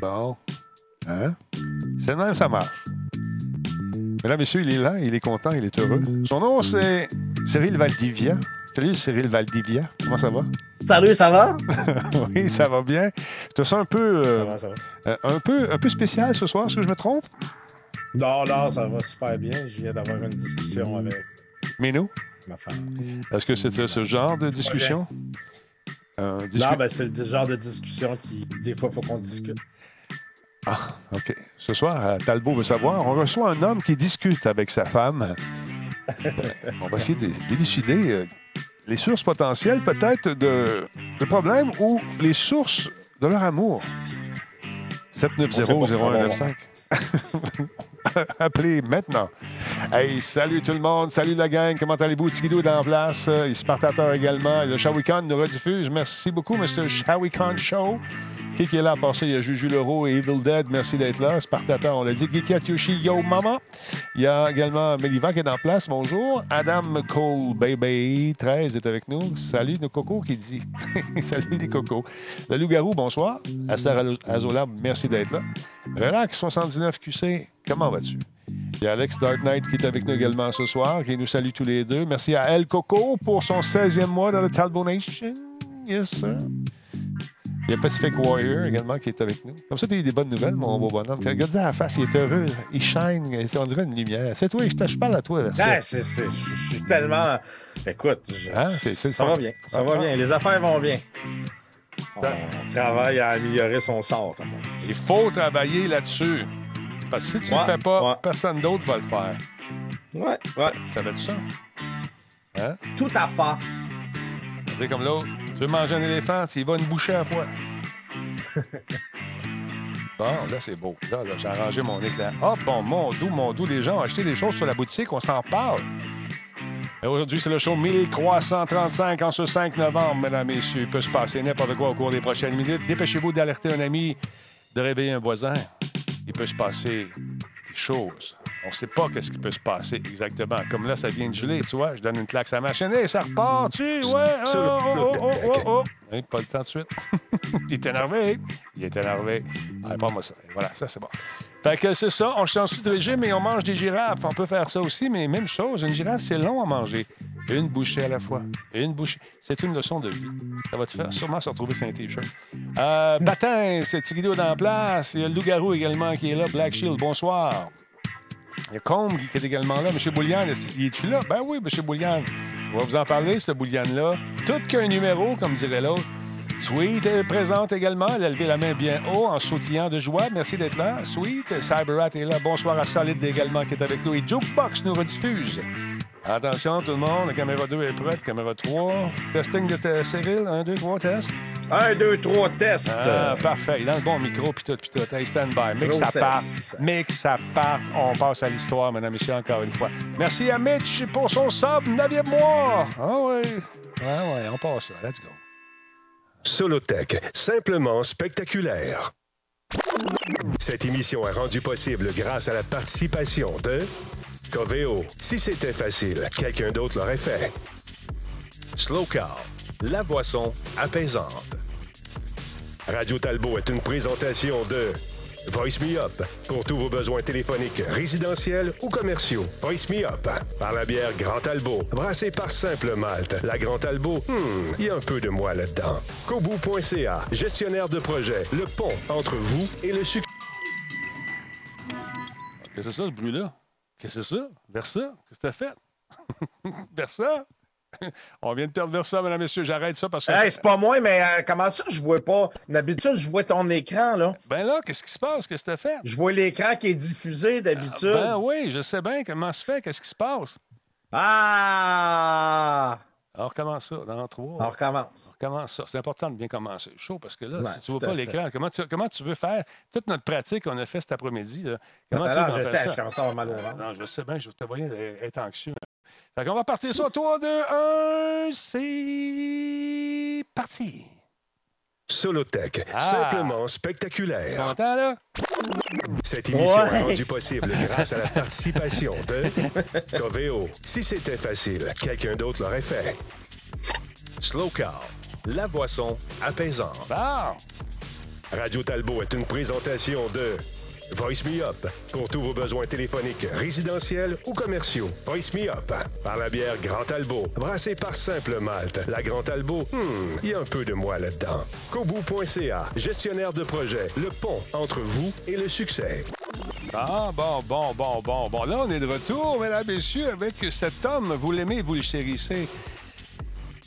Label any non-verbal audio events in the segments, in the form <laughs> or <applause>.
Bon. Hein? C'est même, ça marche. Mesdames, Messieurs, il est là, il est content, il est heureux. Son nom, c'est Cyril Valdivia. Salut, Cyril Valdivia. Comment ça va? Salut, ça va? <laughs> oui, ça va bien. Je te sens un peu, euh, Ça va, ça va? euh, un peu, un peu spécial ce soir, est-ce que je me trompe? Non, non, ça va super bien. Je viens d'avoir une discussion avec Minou? ma femme. Est-ce que c'était ce genre de discussion? Euh, discu- Non, ben, c'est le genre de discussion qui, des fois, il faut qu'on discute. Ah, OK. Ce soir, euh, Talbot veut savoir, on reçoit un homme qui discute avec sa femme. Euh, on va essayer de- d'élucider euh, les sources potentielles, peut-être, de, de problèmes ou les sources de leur amour. 790-0195. <laughs> Appelez maintenant. Hey, salut tout le monde, salut la gang, comment allez-vous? Tigidou est en place, il Spartateur également. Le Shawicon nous rediffuse. Merci beaucoup, Mr. Shawicon Show. Qui est là à passer? Il y a Juju Leroux et Evil Dead. Merci d'être là. Spartateur, on l'a dit. Kiki Atyoshi, yo mama. Il y a également Mélivan qui est en place. Bonjour. Adam Cole, baby. 13 est avec nous. Salut, nos cocos qui dit. <laughs> Salut les cocos. Le loup-garou, bonsoir. Astar Azola, merci d'être là. Relax 79 QC, comment vas-tu? Il y a Alex Dark Knight qui est avec nous également ce soir, qui nous salue tous les deux. Merci à El Coco pour son 16e mois dans le Talbot Nation. Yes, sir. Il y a Pacific Warrior également qui est avec nous. Comme ça, tu as eu des bonnes nouvelles, mon beau bonhomme. Regarde à la face, il est heureux. Il shine. On dirait une lumière. C'est toi, je, je parle à toi. Ah, c'est, je suis tellement. Écoute, je- Hein? Le ça fun. va bien. Ça Ah, va ah. bien. Les affaires vont bien. On travaille à améliorer son sort, comme on dit. Il faut travailler là-dessus. Parce que si tu ne Ouais, le fais pas, ouais. personne d'autre va le faire. Ouais, ouais. Ça va être ça? Hein? Tout à fait. C'est comme l'autre. Tu veux manger un éléphant, y vas une bouchée à la fois. <laughs> Bon, là, c'est beau. Là, là, j'ai arrangé mon éclair. Ah, bon, mon doux, mon doux, les gens ont acheté des choses sur la boutique, on s'en parle. Aujourd'hui, c'est le show 1335 en ce 5 novembre, mesdames et messieurs. Il peut se passer n'importe quoi au cours des prochaines minutes. Dépêchez-vous d'alerter un ami, de réveiller un voisin. Il peut se passer des choses. On ne sait pas qu'est-ce qui peut se passer exactement. Comme là, ça vient de geler, tu vois. Je donne une claque à la machine. Hey, ça repart, tu Ouais, oh, oh, oh, oh, oh, oh. Hein, pas le temps de suite. <laughs> Il est énervé. Il est énervé. Allez, pas moi ça. Et Voilà, ça, c'est bon. Fait que c'est ça. On change de régime et on mange des girafes? On peut faire ça aussi, mais même chose. Une girafe, c'est long à manger. Une bouchée à la fois. Une bouchée. C'est une leçon de vie. Ça va te faire sûrement se retrouver un T-shirt. Euh, Batin, c'est Tigrido dans la place. Il y a le loup-garou également qui est là. Black Shield, bonsoir. Il y a Combe qui est également là. M. Boulian, il est-tu là? Ben oui, M. Boulian. On va vous en parler, ce Boulian-là. Tout qu'un numéro, comme dirait l'autre. Sweet est présente également. Elle a levé la main bien haut en sautillant de joie. Merci d'être là. Sweet. Cyberrat est là. Bonsoir à Solid également qui est avec nous. Et Jukebox nous rediffuse. Attention, tout le monde. La caméra 2 est prête. Caméra 3. Testing de Cyril. 1, 2, 3, test. Un, deux, trois, test. Ah, parfait. Il est dans le bon micro, puis tout, puis tout. Hey, stand by. Mais que ça parte. Mais que ça parte. On passe à l'histoire, mesdames et messieurs, encore une fois. Merci à Mitch pour son sub, 9e mois. Ah oui. Ouais, ouais, on passe ça. Let's go. Solotech, simplement spectaculaire. Cette émission est rendue possible grâce à la participation de Coveo. Si c'était facile, quelqu'un d'autre l'aurait fait. Slow Car, la boisson apaisante. Radio Talbot est une présentation de Voice Me Up pour tous vos besoins téléphoniques, résidentiels ou commerciaux. Voice Me Up par la bière Grand Talbot, brassée par Simple Malte. La Grand Talbot, hmm, il y a un peu de moi là-dedans. Kobu.ca, gestionnaire de projet, le pont entre vous et le succès. Qu'est-ce que c'est ça, ce bruit-là? Qu'est-ce que c'est ça? Versa? Qu'est-ce que t'as fait? <laughs> Versa? <laughs> On vient de perdre Versa, mesdames et messieurs. J'arrête ça parce que. Hey, c'est pas moi, mais euh, comment ça, je vois pas? D'habitude, je vois ton écran, là. Ben là, qu'est-ce qui se passe? Qu'est-ce que t'as fait? Je vois l'écran qui est diffusé d'habitude. Ben oui, je sais bien comment se fait. Qu'est-ce qui se passe? Ah! On recommence ça dans trois. On recommence. On recommence ça. C'est important de bien commencer show parce que là, Ouais, si tu vois tout à pas l'écran, comment tu, comment tu veux faire toute notre pratique qu'on a fait cet après-midi? là, Comment Ben tu veux non, qu'on je sais, ça? je commence à avoir mal au Euh, ventre. non, je sais bien, je te voyais être anxieux. Fait qu'on va partir sur 3, 2, 1, c'est parti! Solotech, Ah. simplement spectaculaire. Content, là? Cette émission Ouais. est rendue possible grâce à la participation de Coveo. Si c'était facile, quelqu'un d'autre l'aurait fait. Slow Car, la boisson apaisante. Bon! Radio Talbot est une présentation de Voice Me Up pour tous vos besoins téléphoniques, résidentiels ou commerciaux. Voice Me Up par la bière Grand Talbot, brassée par Simple Malte. La Grand Talbot, hmm, il y a un peu de moi là-dedans. Kobu.ca, gestionnaire de projet, le pont entre vous et le succès. Ah, bon, bon, bon, bon, bon. Là, on est de retour, mesdames, messieurs, avec cet homme. Vous l'aimez, vous le chérissez.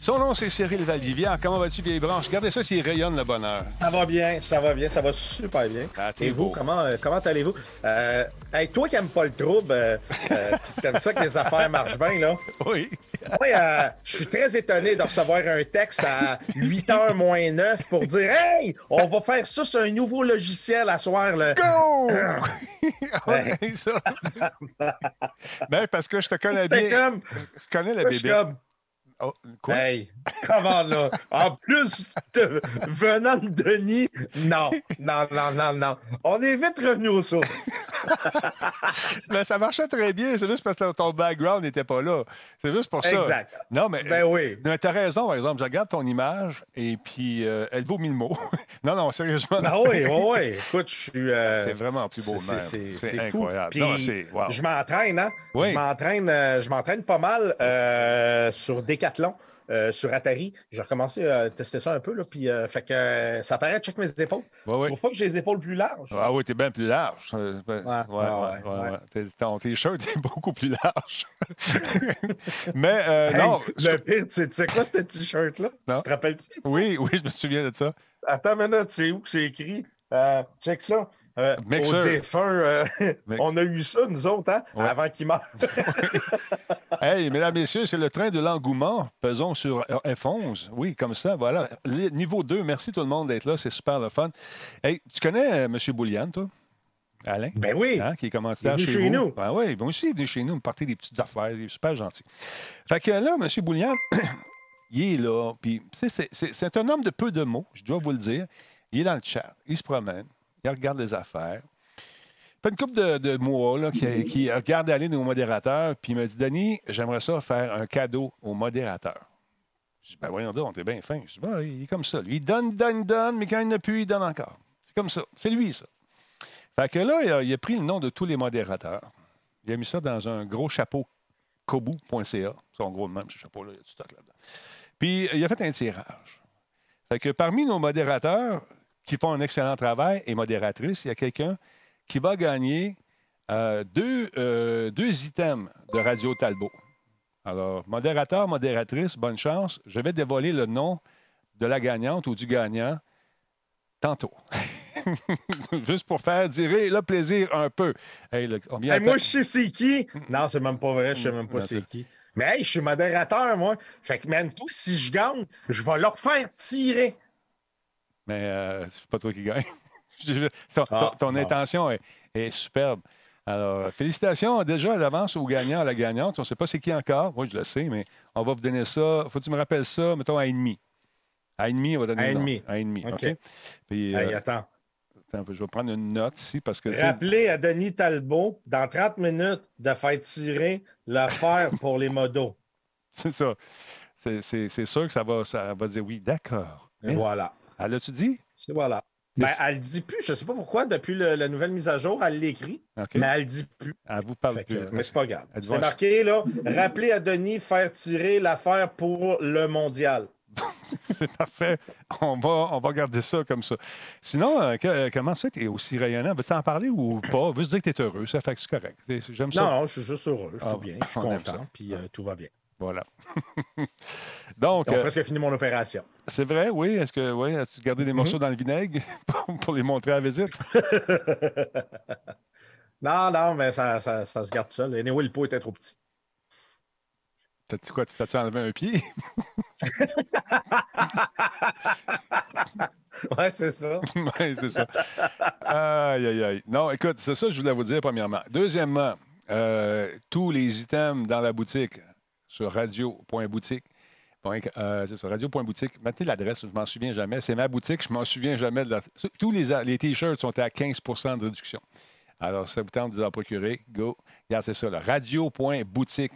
Son nom, c'est Cyril Valdivière. Comment vas-tu, vieille branche? Regardez ça s'il rayonne le bonheur. Ça va bien, ça va bien, ça va super bien. Ah, Et vous, beau. comment, euh, comment allez-vous? Euh, hey, toi qui n'aimes pas le trouble, euh, euh, t'aimes ça que les affaires marchent bien, là. <laughs> Oui. Moi, euh, je suis très étonné de recevoir un texte à 8h moins 9 pour dire Hey, on va faire ça sur un nouveau logiciel à soir. Là. Go! <laughs> Ouais, ça. ben, parce que je te connais bien. comme, Je connais la bébé. Comme, Oh, quoi? Hey, <laughs> comment là? En plus, de- venant de Denis, non, non, non, non, non. On est vite revenu aux sources. <laughs> Ben, ça marchait très bien. C'est juste parce que ton background n'était pas là. C'est juste pour ça. Exact. Non, mais. Ben oui. Mais t'as raison, par exemple. Je regarde ton image et puis euh, elle vaut mille mots. <laughs> non, non, sérieusement. Ah oui, oui, oui. Écoute, je suis. euh, C'est vraiment plus beau de c'est- même. C'est C'est c'est fou. incroyable. Puis, Non, wow. Je m'entraîne, hein? Oui. Je m'entraîne, euh, je m'entraîne pas mal euh, sur Decathlon. Euh, sur Atari, j'ai recommencé à tester ça un peu, là, puis euh, fait que euh, ça paraît, check mes épaules. Ouais, ouais. Je trouve pas que j'ai les épaules plus larges. Ah oui, t'es bien plus large. Ouais, Ton t-shirt <laughs> est beaucoup plus large. <laughs> Mais euh, Hey, non. le pire, tu sais- tu sais quoi, ce t-shirt-là? Tu te rappelles-tu? Oui, oui, je me souviens de ça. Attends une minute, c'est où que c'est écrit? Check ça. Euh, au défunt, euh, <laughs> on a eu ça, nous autres, hein, Ouais. avant qu'il meure. <laughs> Hey, mesdames, messieurs, c'est le train de l'engouement. Faisons sur F11. Oui, comme ça, voilà. Niveau 2, merci tout le monde d'être là. C'est super le fun. Hey, tu connais euh, M. Boulian, toi? Alain? ben oui. Hein, qui est commanditaire Il est chez, chez vous. nous. Ben oui, aussi, il est venu chez nous, me partir des petites affaires. Il est super gentil. Fait que là, M. Boulian, <clears throat> il est là. Puis, c'est un homme de peu de mots, je dois vous le dire. Il est dans le chat, il se promène, il regarde les affaires. fait une couple de, de mois qui, regarde aller nos modérateurs, puis il m'a dit Denis, j'aimerais ça faire un cadeau aux modérateurs. Je dis Ben voyons donc, t'es bien fin. Je dis Ben, il est comme ça. Lui, il donne, donne, donne, mais quand il n'a plus, il donne encore. C'est comme ça. C'est lui, ça. Fait que là, il a, pris le nom de tous les modérateurs. Il a mis ça dans un gros chapeau kobu.ca. C'est en gros de même, ce chapeau-là, il y a du stock là-dedans. Puis, il a fait un tirage. Fait que parmi nos modérateurs qui font un excellent travail et modératrices, il y a quelqu'un qui va gagner euh, deux, euh, deux items de Radio Talbot. Alors, modérateur, modératrice, bonne chance. Je vais dévoiler le nom de la gagnante ou du gagnant tantôt. <laughs> Juste pour faire durer le plaisir un peu. Hey, le- on vient Hey, à moi, je sais c'est qui. Non, c'est même pas vrai, je sais même pas c'est qui. Mais hey, je suis modérateur, moi. Fait que, man, toi, si je gagne, je vais leur faire tirer. Mais euh, c'est pas toi qui gagne. <laughs> Ton Ah, ton- intention est, est superbe. Alors, félicitations déjà à l'avance au gagnant, à la gagnante. On ne sait pas c'est qui encore. Moi, je le sais, mais on va vous donner ça. Faut que tu me rappelles ça, mettons, à ennemi. À ennemi, on va donner À ennemi. À ennemi, OK? OK? Puis, euh, attends. je vais prendre une note ici parce que... Rappelez à Denis Talbot, dans 30 minutes, de faire tirer l'affaire <laughs> pour les modos. C'est ça. C'est- sûr que ça va, ça va dire oui, d'accord. Et voilà. Ah, l'as-tu dit? C'est voilà. Ben, elle le dit plus, je sais pas pourquoi, depuis le- la nouvelle mise à jour, elle l'écrit, mais elle le dit plus. Elle vous parle Fait que, plus. mais c'est pas grave. Elle C'est marqué, là, rappelez à Denis faire tirer l'affaire pour le mondial. <laughs> C'est parfait. On va, on va garder ça comme ça. Sinon, euh, que- euh, comment ça, tu es aussi rayonnant? Veux-tu en parler ou pas? Veux-tu dire que tu es heureux? Ça fait que c'est correct. C'est- J'aime ça. Non, non, je suis juste heureux, je suis Ah, bien, je suis content, puis euh, tout va bien. Voilà. <laughs> Donc, Ils ont euh, presque fini mon opération. c'est vrai, oui. Est-ce que, oui, as-tu gardé des morceaux dans le vinaigre <laughs> pour, les montrer à la visite? <laughs> Non, non, mais ça, ça, ça se garde seul. Anyway, le pot était trop petit. T'as-tu quoi? Tu t'as-tu enlevé un pied? Ouais, c'est ça. oui, c'est ça. Aïe, aïe, aïe. Non, écoute, c'est ça que je voulais vous dire, premièrement. Deuxièmement, euh, tous les items dans la boutique sur radio.boutique. Euh, c'est ça, radio.boutique. Mettez l'adresse, je m'en souviens jamais. C'est ma boutique, je m'en souviens jamais. de la- Tous les, les T-shirts sont à 15% de réduction. Alors, ça vous tente de vous en procurer, go. Regarde, c'est ça, radio.boutique.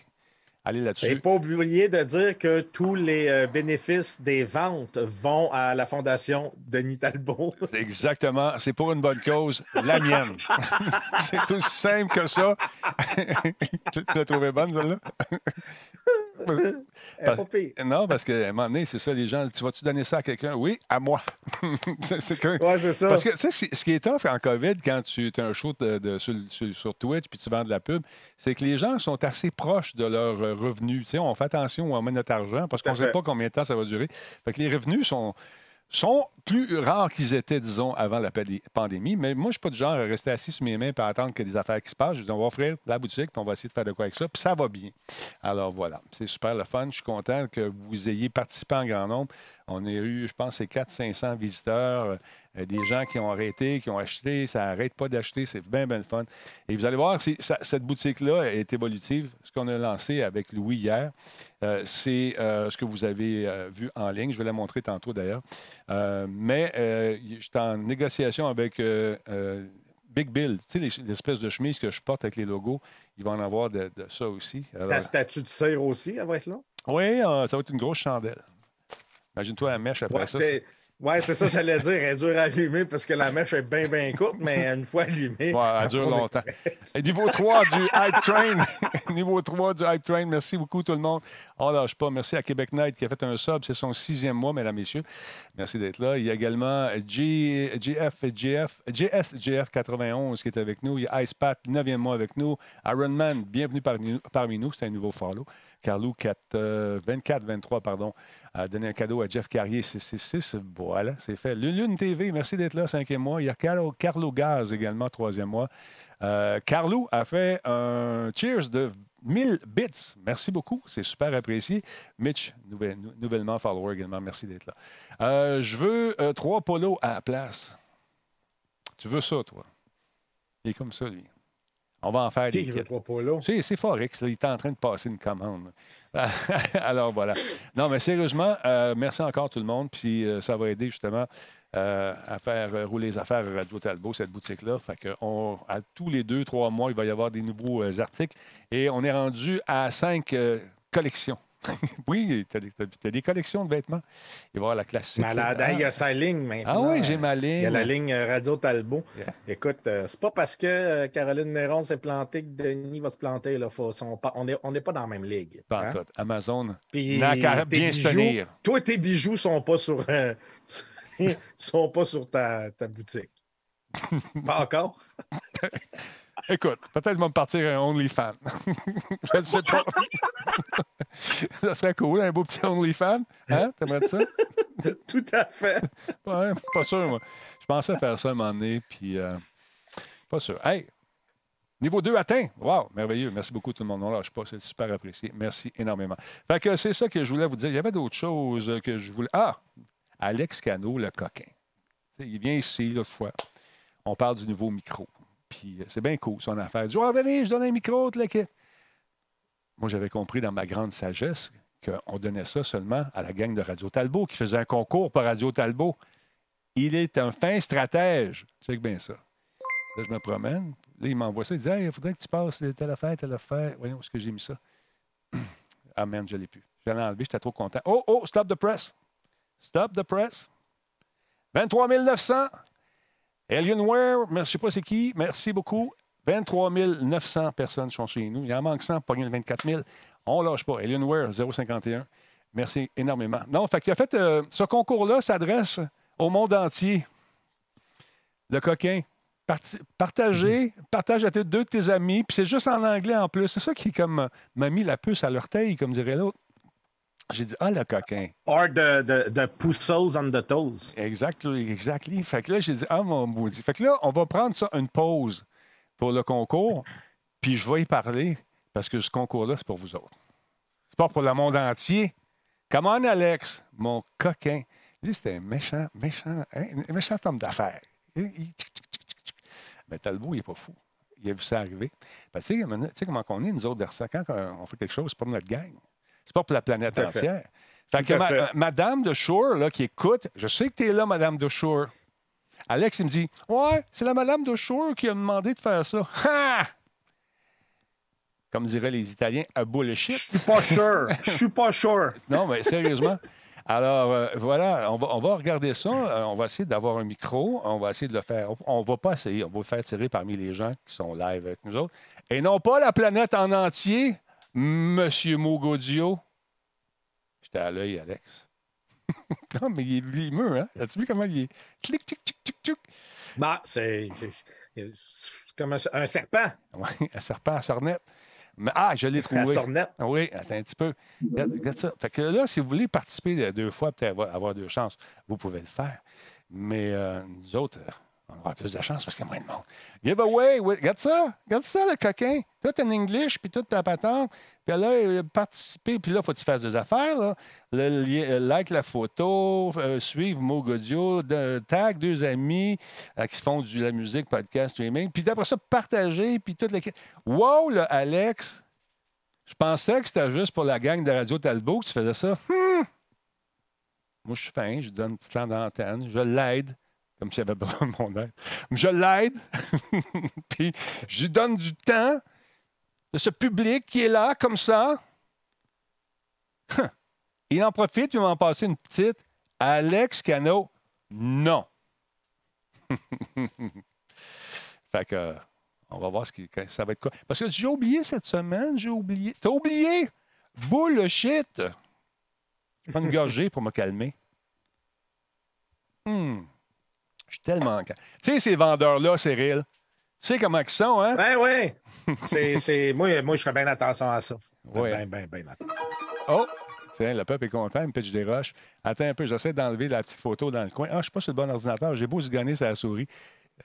Allez Et là-dessus. pas oublier de dire que tous les euh, bénéfices des ventes vont à la fondation Denis Talbot. <laughs> Exactement. C'est pour une bonne cause, la mienne. <laughs> c'est aussi simple que ça. <laughs> tu l'as trouvé bonne, celle-là? Non, parce qu'à un moment donné, c'est ça, les gens, tu vas-tu donner ça à quelqu'un? Oui, à moi. <laughs> c'est que- Ouais, ça. Parce que, tu sais, ce qui est tough en COVID, quand tu as un show de- de- sur, sur- Twitch puis tu vends de la pub, c'est que les gens sont assez proches de leurs euh, revenus. Tu sais, on fait attention où on met notre argent parce qu'on ne sait pas combien de temps ça va durer. Fait que les revenus sont sont plus rares qu'ils étaient, disons, avant la pandé- pandémie. Mais moi, je ne suis pas du genre à rester assis sur mes mains et attendre qu'il y ait des affaires qui se passent. Je dis, on va offrir la boutique puis on va essayer de faire de quoi avec ça. Puis ça va bien. Alors voilà, c'est super le fun. Je suis content que vous ayez participé en grand nombre. On a eu, je pense, c'est 400-500 visiteurs, euh, des gens qui ont arrêté, qui ont acheté. Ça n'arrête pas d'acheter. C'est bien, bien le fun. Et vous allez voir, ça- cette boutique-là est évolutive. Ce qu'on a lancé avec Louis hier, euh, c'est euh, ce que vous avez euh, vu en ligne. Je vais la montrer tantôt d'ailleurs. Euh, mais euh, j'étais en négociation avec euh, euh, Big Bill. Tu sais, les- l'espèce de chemise que je porte avec les logos, il va en avoir de, de ça aussi. Alors, La statue de cire aussi, elle va être là? oui, euh, ça va être une grosse chandelle. Imagine-toi la mèche après Ouais, ça. Ouais, c'est ça, j'allais dire. Elle est dure à allumer parce que la mèche est bien, bien courte, mais une fois allumée. Ouais, elle dure longtemps. <laughs> Et niveau 3 du Hype Train. <laughs> niveau 3 du Hype Train. Merci beaucoup, tout le monde. On lâche pas. Merci à Québec Night qui a fait un sub. C'est son sixième mois, mesdames, messieurs. Merci d'être là. Il y a également G, GF, GF, JSGF 91 qui est avec nous. Il y a Icepat, neuvième mois avec nous. Ironman, bienvenue parmi, parmi nous. C'est un nouveau follow. Carlou, 24-23, pardon, a donné un cadeau à Jeff Carrier, 666. Voilà, c'est fait. Lune TV, merci d'être là, cinquième mois. Il y a Carlo, Carlo Gaz également, troisième mois. Euh, Carlo a fait un cheers de 1000 bits. Merci beaucoup, c'est super apprécié. Mitch, nouvel- nou- nouvellement follower également, merci d'être là. Euh, je veux euh, trois polos à la place. Tu veux ça, toi? Il est comme ça, lui. On va en faire des kits. C'est, Forex, là, il est en train de passer une commande. <laughs> Alors voilà. Non, mais sérieusement, euh, merci encore tout le monde. Puis euh, ça va aider justement euh, à faire rouler les affaires à Radio Talbot, cette boutique-là. Fait que on, à tous les deux, trois mois, il va y avoir des nouveaux articles. Et on est rendu à cinq collections. <laughs> oui, tu as, des collections de vêtements. Il va y avoir la classique. Malade. Ah, Il y a sa ligne maintenant. ah oui, j'ai ma ligne. Il y a la ligne euh, Radio Talbot. Yeah. Écoute, euh, c'est pas parce que euh, Caroline Néron s'est plantée que Denis va se planter. Là. Faut- on n'est on pas dans la même ligue. Hein? tout. Amazon. Puis bien se bijoux- tenir. Toi, tes bijoux sont pas sur, euh, <laughs> sont pas sur ta, ta boutique. <laughs> pas encore? Écoute, peut-être vais me partir un OnlyFans. <laughs> je ne sais pas. <laughs> ça serait cool, un beau petit OnlyFans. Hein? T'aimerais ça? <laughs> Tout à fait. Ouais, pas sûr, moi. Je pensais faire ça un moment donné, puis euh, pas sûr. Hey! Niveau 2 atteint. Wow, merveilleux. Merci beaucoup tout le monde. On lâche pas, c'est super apprécié. Merci énormément. Fait que c'est ça que je voulais vous dire. Il y avait d'autres choses que je voulais. Ah! Alex Cano, le coquin. Il vient ici, l'autre fois. On parle du nouveau micro. Puis euh, c'est bien cool, son affaire. Dit, oh, venez, je donne un micro. Moi, j'avais compris dans ma grande sagesse qu'on donnait ça seulement à la gang de Radio Talbot qui faisait un concours pour Radio Talbot. Il est un fin stratège. Que bien ça. Là, je me promène. Là, il m'envoie ça. Il dit il faudrait que tu passes telle affaire, telle affaire. Voyons où est-ce que j'ai mis ça? <clears throat> ah, merde, je ne l'ai plus. Je l'ai enlevé, j'étais trop content. Oh, oh, stop the press. Stop the press. 23 900. Alienware, je ne sais pas c'est qui? Merci beaucoup. 23 900 personnes sont chez nous. Il en manque 100 pour gagner le 24 000. On ne lâche pas. Alienware, 051. Merci énormément. Non, fait qu'en fait, euh, ce concours-là s'adresse au monde entier. Le coquin. Parti- partagez, partage à tes- deux de tes amis, puis c'est juste en anglais en plus. C'est ça qui comme euh, m'a mis la puce à l'orteil, comme dirait l'autre. J'ai dit Ah, le coquin. Or de, de, de poussos on the toes. Exactly, exactly. Fait que là, j'ai dit, ah, mon maudit. Fait que là, on va prendre ça une pause pour le concours, puis je vais y parler, parce que ce concours-là, c'est pour vous autres. C'est pas pour le monde entier. Come on, Alex, mon coquin. Lui, c'était un méchant, méchant, hein, un méchant homme d'affaires. Mais Talbot, il n'est pas fou. Il a vu ça arriver. Ben, tu sais, tu sais comment on est, nous autres, quand on fait quelque chose, c'est pas pour notre gang. C'est pas pour la planète Tout à fait. entière. Fait que à ma- fait. euh, Madame de Shore, là, qui écoute, je sais que tu es là, Madame de Shore. Alex, il me dit Ouais, c'est la Madame de Shore qui a demandé de faire ça. <laughs> Ha! comme diraient les Italiens, à Je bullshit. suis pas sûr. Je suis pas sûr. <laughs> Non, mais sérieusement. Alors, euh, voilà, on va, on va regarder ça. Euh, on va essayer d'avoir un micro. On va essayer de le faire. On ne va pas essayer. On va le faire tirer parmi les gens qui sont live avec nous autres. Et non pas la planète en entier, Monsieur Mogodio. J'étais à l'œil, Alex. <laughs> non, mais il est blimeux, hein? As-tu vu comment il est? Clic, clic, clic, clic, clic. Bah, c'est comme un, un serpent Oui, un serpent à sornette. Mais, ah, je l'ai à trouvé. sornette. Oui, attends un petit peu. Regarde, regarde ça. Fait que là, si vous voulez participer deux fois, peut-être avoir, avoir deux chances, vous pouvez le faire. Mais euh, nous autres, on aura plus de chance parce qu'il y a moins de monde. Giveaway, regarde ça. Regarde ça, le coquin. Tout en English, puis toute ta patente. Puis là, participer, puis là, il faut que tu fasses des affaires. Euh, like la photo, euh, suivre Mogodio, tag deux amis euh, qui font de la musique, podcast, streaming. Puis après ça, partager, puis toute l'équipe. Wow, là, Alex! Je pensais que c'était juste pour la gang de Radio Talbot que tu faisais ça. Hmm. Moi, je suis fin, je donne un petit temps d'antenne, je l'aide, comme s'il avait besoin de mon aide. Je l'aide, <laughs> puis je lui donne du temps de ce public qui est là, comme ça. Hum. Il en profite, il va en passer une petite. Alex Cano, non. <laughs> fait que, on va voir ce qui, ça va être quoi. Parce que j'ai oublié cette semaine, j'ai oublié. T'as oublié? Bullshit! Je prends une gorgée pour me calmer. Hum. Je suis tellement. Tu sais, ces vendeurs-là, Cyril, tu sais comment ils sont, hein? Ben oui. C'est, c'est, moi, moi, je fais bien attention à ça. Ouais. Ben, ben, ben attention. Oh! Tiens, le peuple est content, il me pitch des roches. Attends un peu, j'essaie d'enlever la petite photo dans le coin. Ah, je ne suis pas sur le bon ordinateur, j'ai beau se gagner sur la souris.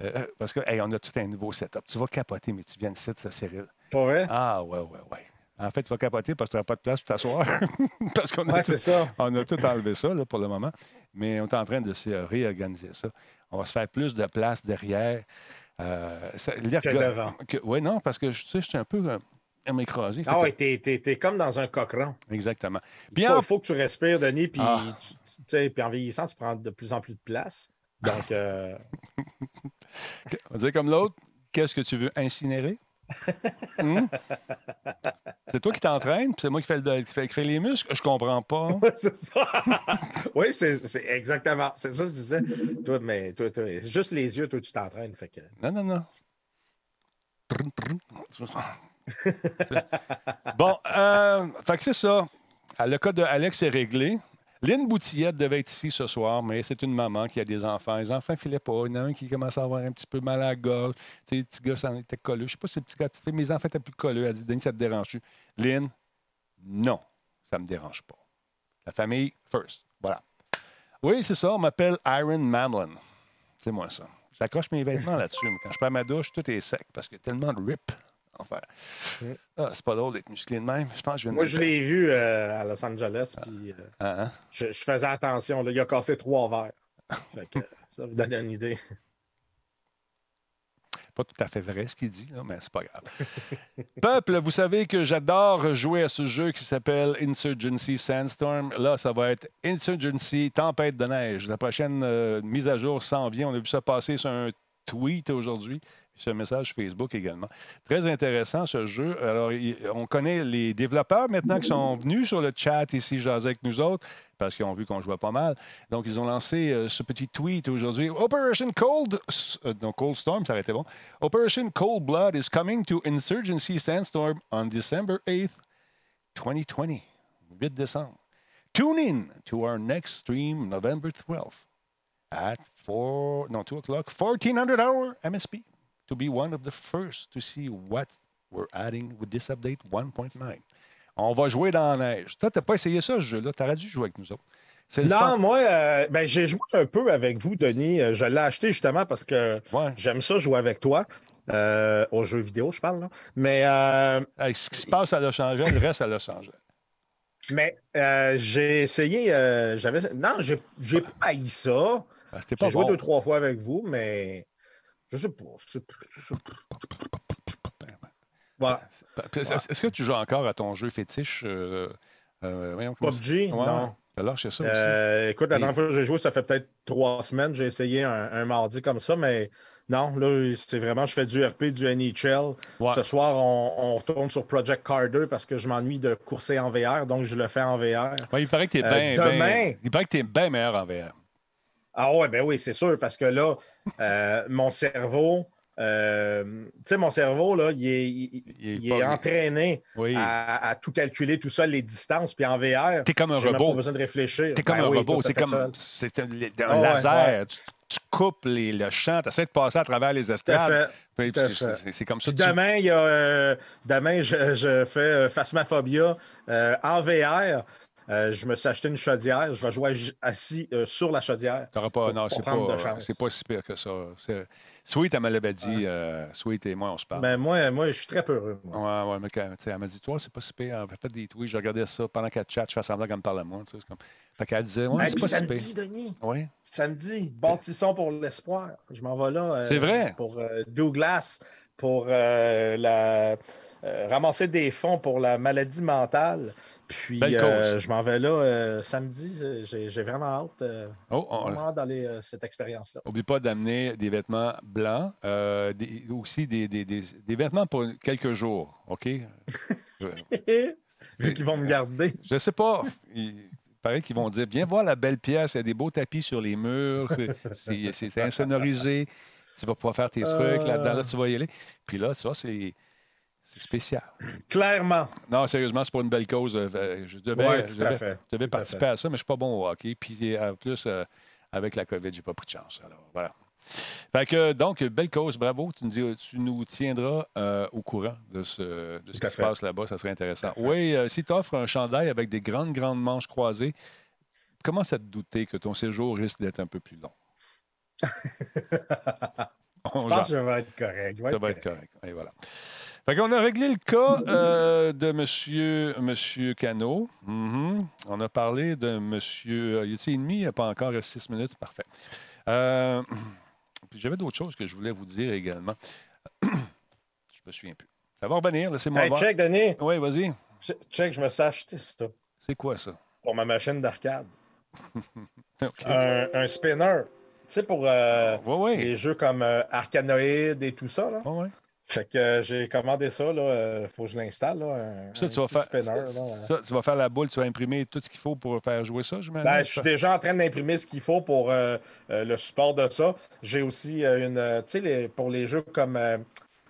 Euh, parce que, hey, on a tout un nouveau setup. Tu vas capoter, mais tu viens de site, ça, Cyril. Pas vrai? Ah, ouais, ouais, ouais. En fait, tu vas capoter parce que tu n'as pas de place pour t'asseoir. <laughs> parce qu'on a, Ouais, tout, c'est ça. on a tout enlevé ça là, pour le moment. Mais on est en train de se réorganiser ça. On va se faire plus de place derrière. Euh, ça- Que devant. oui, non, parce que je- tu sais, je suis un peu euh, Ah oui, t'es, t'es, t'es comme dans un cochon. Exactement. Il faut, en faut que tu respires, Denis, puis, Ah. puis en vieillissant, tu prends de plus en plus de place. Donc, euh, <laughs> On va dire comme l'autre, qu'est-ce que tu veux incinérer? Hmm? C'est toi qui t'entraînes, puis c'est moi qui fais, le- qui fais- qui fais les muscles? Je comprends pas. <laughs> c'est ça. <laughs> oui, c'est, exactement. C'est ça que je disais. Toi, mais toi, toi, c'est juste les yeux, toi, tu t'entraînes. Fait que... Non, non, non. <laughs> bon, euh, fait que c'est ça. Le cas de Alex est réglé. Lynn Boutillette devait être ici ce soir, mais c'est une maman qui a des enfants. Les enfants ne filaient pas. Il y en a un qui commence à avoir un petit peu mal à la gorge. Tu sais, le petit gars, ça en était colleux. Je ne sais pas si le petit gars, fille, mes enfants étaient plus colleux. Elle dit Denis, ça te dérange-tu? Lynn, non, ça ne me dérange pas. La famille, first. Voilà. Oui, c'est ça. On m'appelle Iron Mamlin. C'est moi ça. J'accroche mes vêtements là-dessus, mais quand je prends ma douche, tout est sec parce qu'il y a tellement de rip. Enfin, ah, c'est pas drôle d'être musclé de même. Je pense que je viens de Moi, je l'ai vu euh, à Los Angeles, puis euh, Ah, hein? je, je faisais attention. là. il a cassé trois verres. Fait que, <laughs> ça vous donne une idée. Pas tout à fait vrai ce qu'il dit, là, mais c'est pas grave. <laughs> Peuple, vous savez que j'adore jouer à ce jeu qui s'appelle Insurgency Sandstorm. Là, ça va être Insurgency Tempête de neige. La prochaine euh, mise à jour s'en vient. On a vu ça passer sur un tweet aujourd'hui, un message Facebook également. Très intéressant ce jeu. Alors, on connaît les développeurs maintenant qui sont venus sur le chat ici, jaser avec nous autres, parce qu'ils ont vu qu'on jouait pas mal. Donc, ils ont lancé euh, ce petit tweet aujourd'hui. Operation Cold, euh, non, Cold Storm, ça aurait été bon. Operation Cold Blood is coming to Insurgency Sandstorm on December 8th, 2020, 8 décembre. Tune in to our next stream November 12th at 4, no, 2 o'clock, 1400 hour MSP to be one of the first to see what we're adding with this update 1.9. On va jouer dans la neige. Toi, t'as pas essayé ça, ce jeu-là? T'aurais dû jouer avec nous autres. Non, fun. moi, euh, ben, j'ai joué un peu avec vous, Denis. Euh, Je l'ai acheté justement parce que Ouais. j'aime ça jouer avec toi. Euh, aux jeux vidéo, je parle. Là. Mais, euh, Hey, ce qui se passe à Los Angeles, le reste à Los Angeles. mais euh, j'ai essayé. j'avais... Non, j'ai, j'ai pas haï ça. Ah, J'ai joué deux, trois fois avec vous, mais je sais pas. je sais pas. Voilà. Est-ce que tu joues encore à ton jeu fétiche? euh, euh, PUBG? Ouais. Non. T'as lâché ça aussi. Euh, écoute, la dernière fois que j'ai joué, ça fait peut-être trois semaines. J'ai essayé un, un mardi comme ça, mais non, là, c'est vraiment, je fais du RP, du NHL. Ouais. Ce soir, on, on retourne sur Project Car 2 parce que je m'ennuie de courser en VR, donc je le fais en VR. Ouais, il paraît que Euh, bien. paraît que t'es bien meilleur en VR. Ah ouais, ben oui, c'est sûr, parce que là, euh, mon cerveau, euh, tu sais, mon cerveau, là, il est, il- Il est il pas- est entraîné Oui. à, à tout calculer, tout ça, les distances, puis en VR, T'es comme un robot. pas besoin de réfléchir. T'es comme Ben un oui, robot. C'est comme. C'est un, un Ah ouais, laser. Tu, tu coupes les- le champ, tu essaies de passer à travers les estrades. c'est- comme ça. Puis demain, il y a, euh, demain je, je fais Phasmophobia euh, en VR. Euh, je me suis acheté une chaudière. Je vais jouer assis euh, sur la chaudière. T'auras pas, Pour- non, c'est pas, c'est pas si pire que ça. Sweet, elle me l'avait dit. euh, Sweet et moi, on se parle. Ben, moi, moi, je suis très peureux. moi. Ouais, ouais, mais quand, elle m'a dit, toi, c'est pas si pire. Elle fait des tweets, je regardais ça pendant qu'elle chat, je fais semblant qu'elle me parle à moi. tu sais, Comme... Fait qu'elle disait, ouais, c'est pas si samedi, pire. Denis, Oui. samedi, bâtissons pour l'espoir. Je m'en vais là. euh, C'est vrai? Pour Douglas, pour euh, la, euh, ramasser des fonds pour la maladie mentale. Puis, euh, je m'en vais là euh, samedi. J'ai vraiment hâte, Oh, on- euh, cette expérience-là. Oublie pas d'amener des vêtements blancs, des- aussi des, des- vêtements pour quelques jours, OK? Je, <laughs> Vu qu'ils vont me garder. je sais pas. Il, paraît qu'ils vont dire, viens voir la belle pièce, il y a des beaux tapis sur les murs, c'est insonorisé, tu vas pouvoir faire tes trucs, là-dedans, là, tu vas y aller. Puis là, tu vois, c'est c'est spécial. Clairement. Non, sérieusement, c'est pour une belle cause. Euh, Je devais, Ouais, je à devais- fait. je devais Tout à participer à, ça, mais je ne suis pas bon au hockey. Puis en plus, euh, avec la COVID, j'ai pas pris de chance. Alors, voilà. Fait que, donc, belle cause, bravo. Tu nous, dis- tu nous tiendras euh, au courant de ce, de ce à qui se passe là-bas. Ça serait intéressant. À. Oui, euh, si tu offres un chandail avec des grandes, grandes manches croisées, comment ça te douter que ton séjour risque d'être un peu plus long? <laughs> Je pense que je vais être correct. Je vais Ça être va être correct. correct. Et voilà. Fait qu'on a réglé le cas euh, de monsieur, monsieur Cano. Mhm. On a parlé de monsieur. Y a-t-il demi? Il n'y a pas encore six minutes. Parfait. Euh, <clears throat> J'avais d'autres choses que je voulais vous dire également. <clears throat> je me souviens plus. Ça va revenir, laissez-moi Hey, voir. check, Denis. Oui, vas-y. Che- Check, je me suis acheté ça C'est quoi ça? pour ma machine d'arcade. <laughs> Un spinner. Tu sais, pour euh, les jeux comme euh, Arcanoid et tout ça. Là. Ouais. Fait que euh, j'ai commandé ça. Il faut que je l'installe. là, Un, Ça, un tu vas faire. spinner, là. ça, tu vas faire la boule, tu vas imprimer tout ce qu'il faut pour faire jouer ça, je Ben, je suis déjà en train d'imprimer ce qu'il faut pour euh, euh, le support de ça. J'ai aussi euh, une. euh, Tu sais, pour les jeux comme.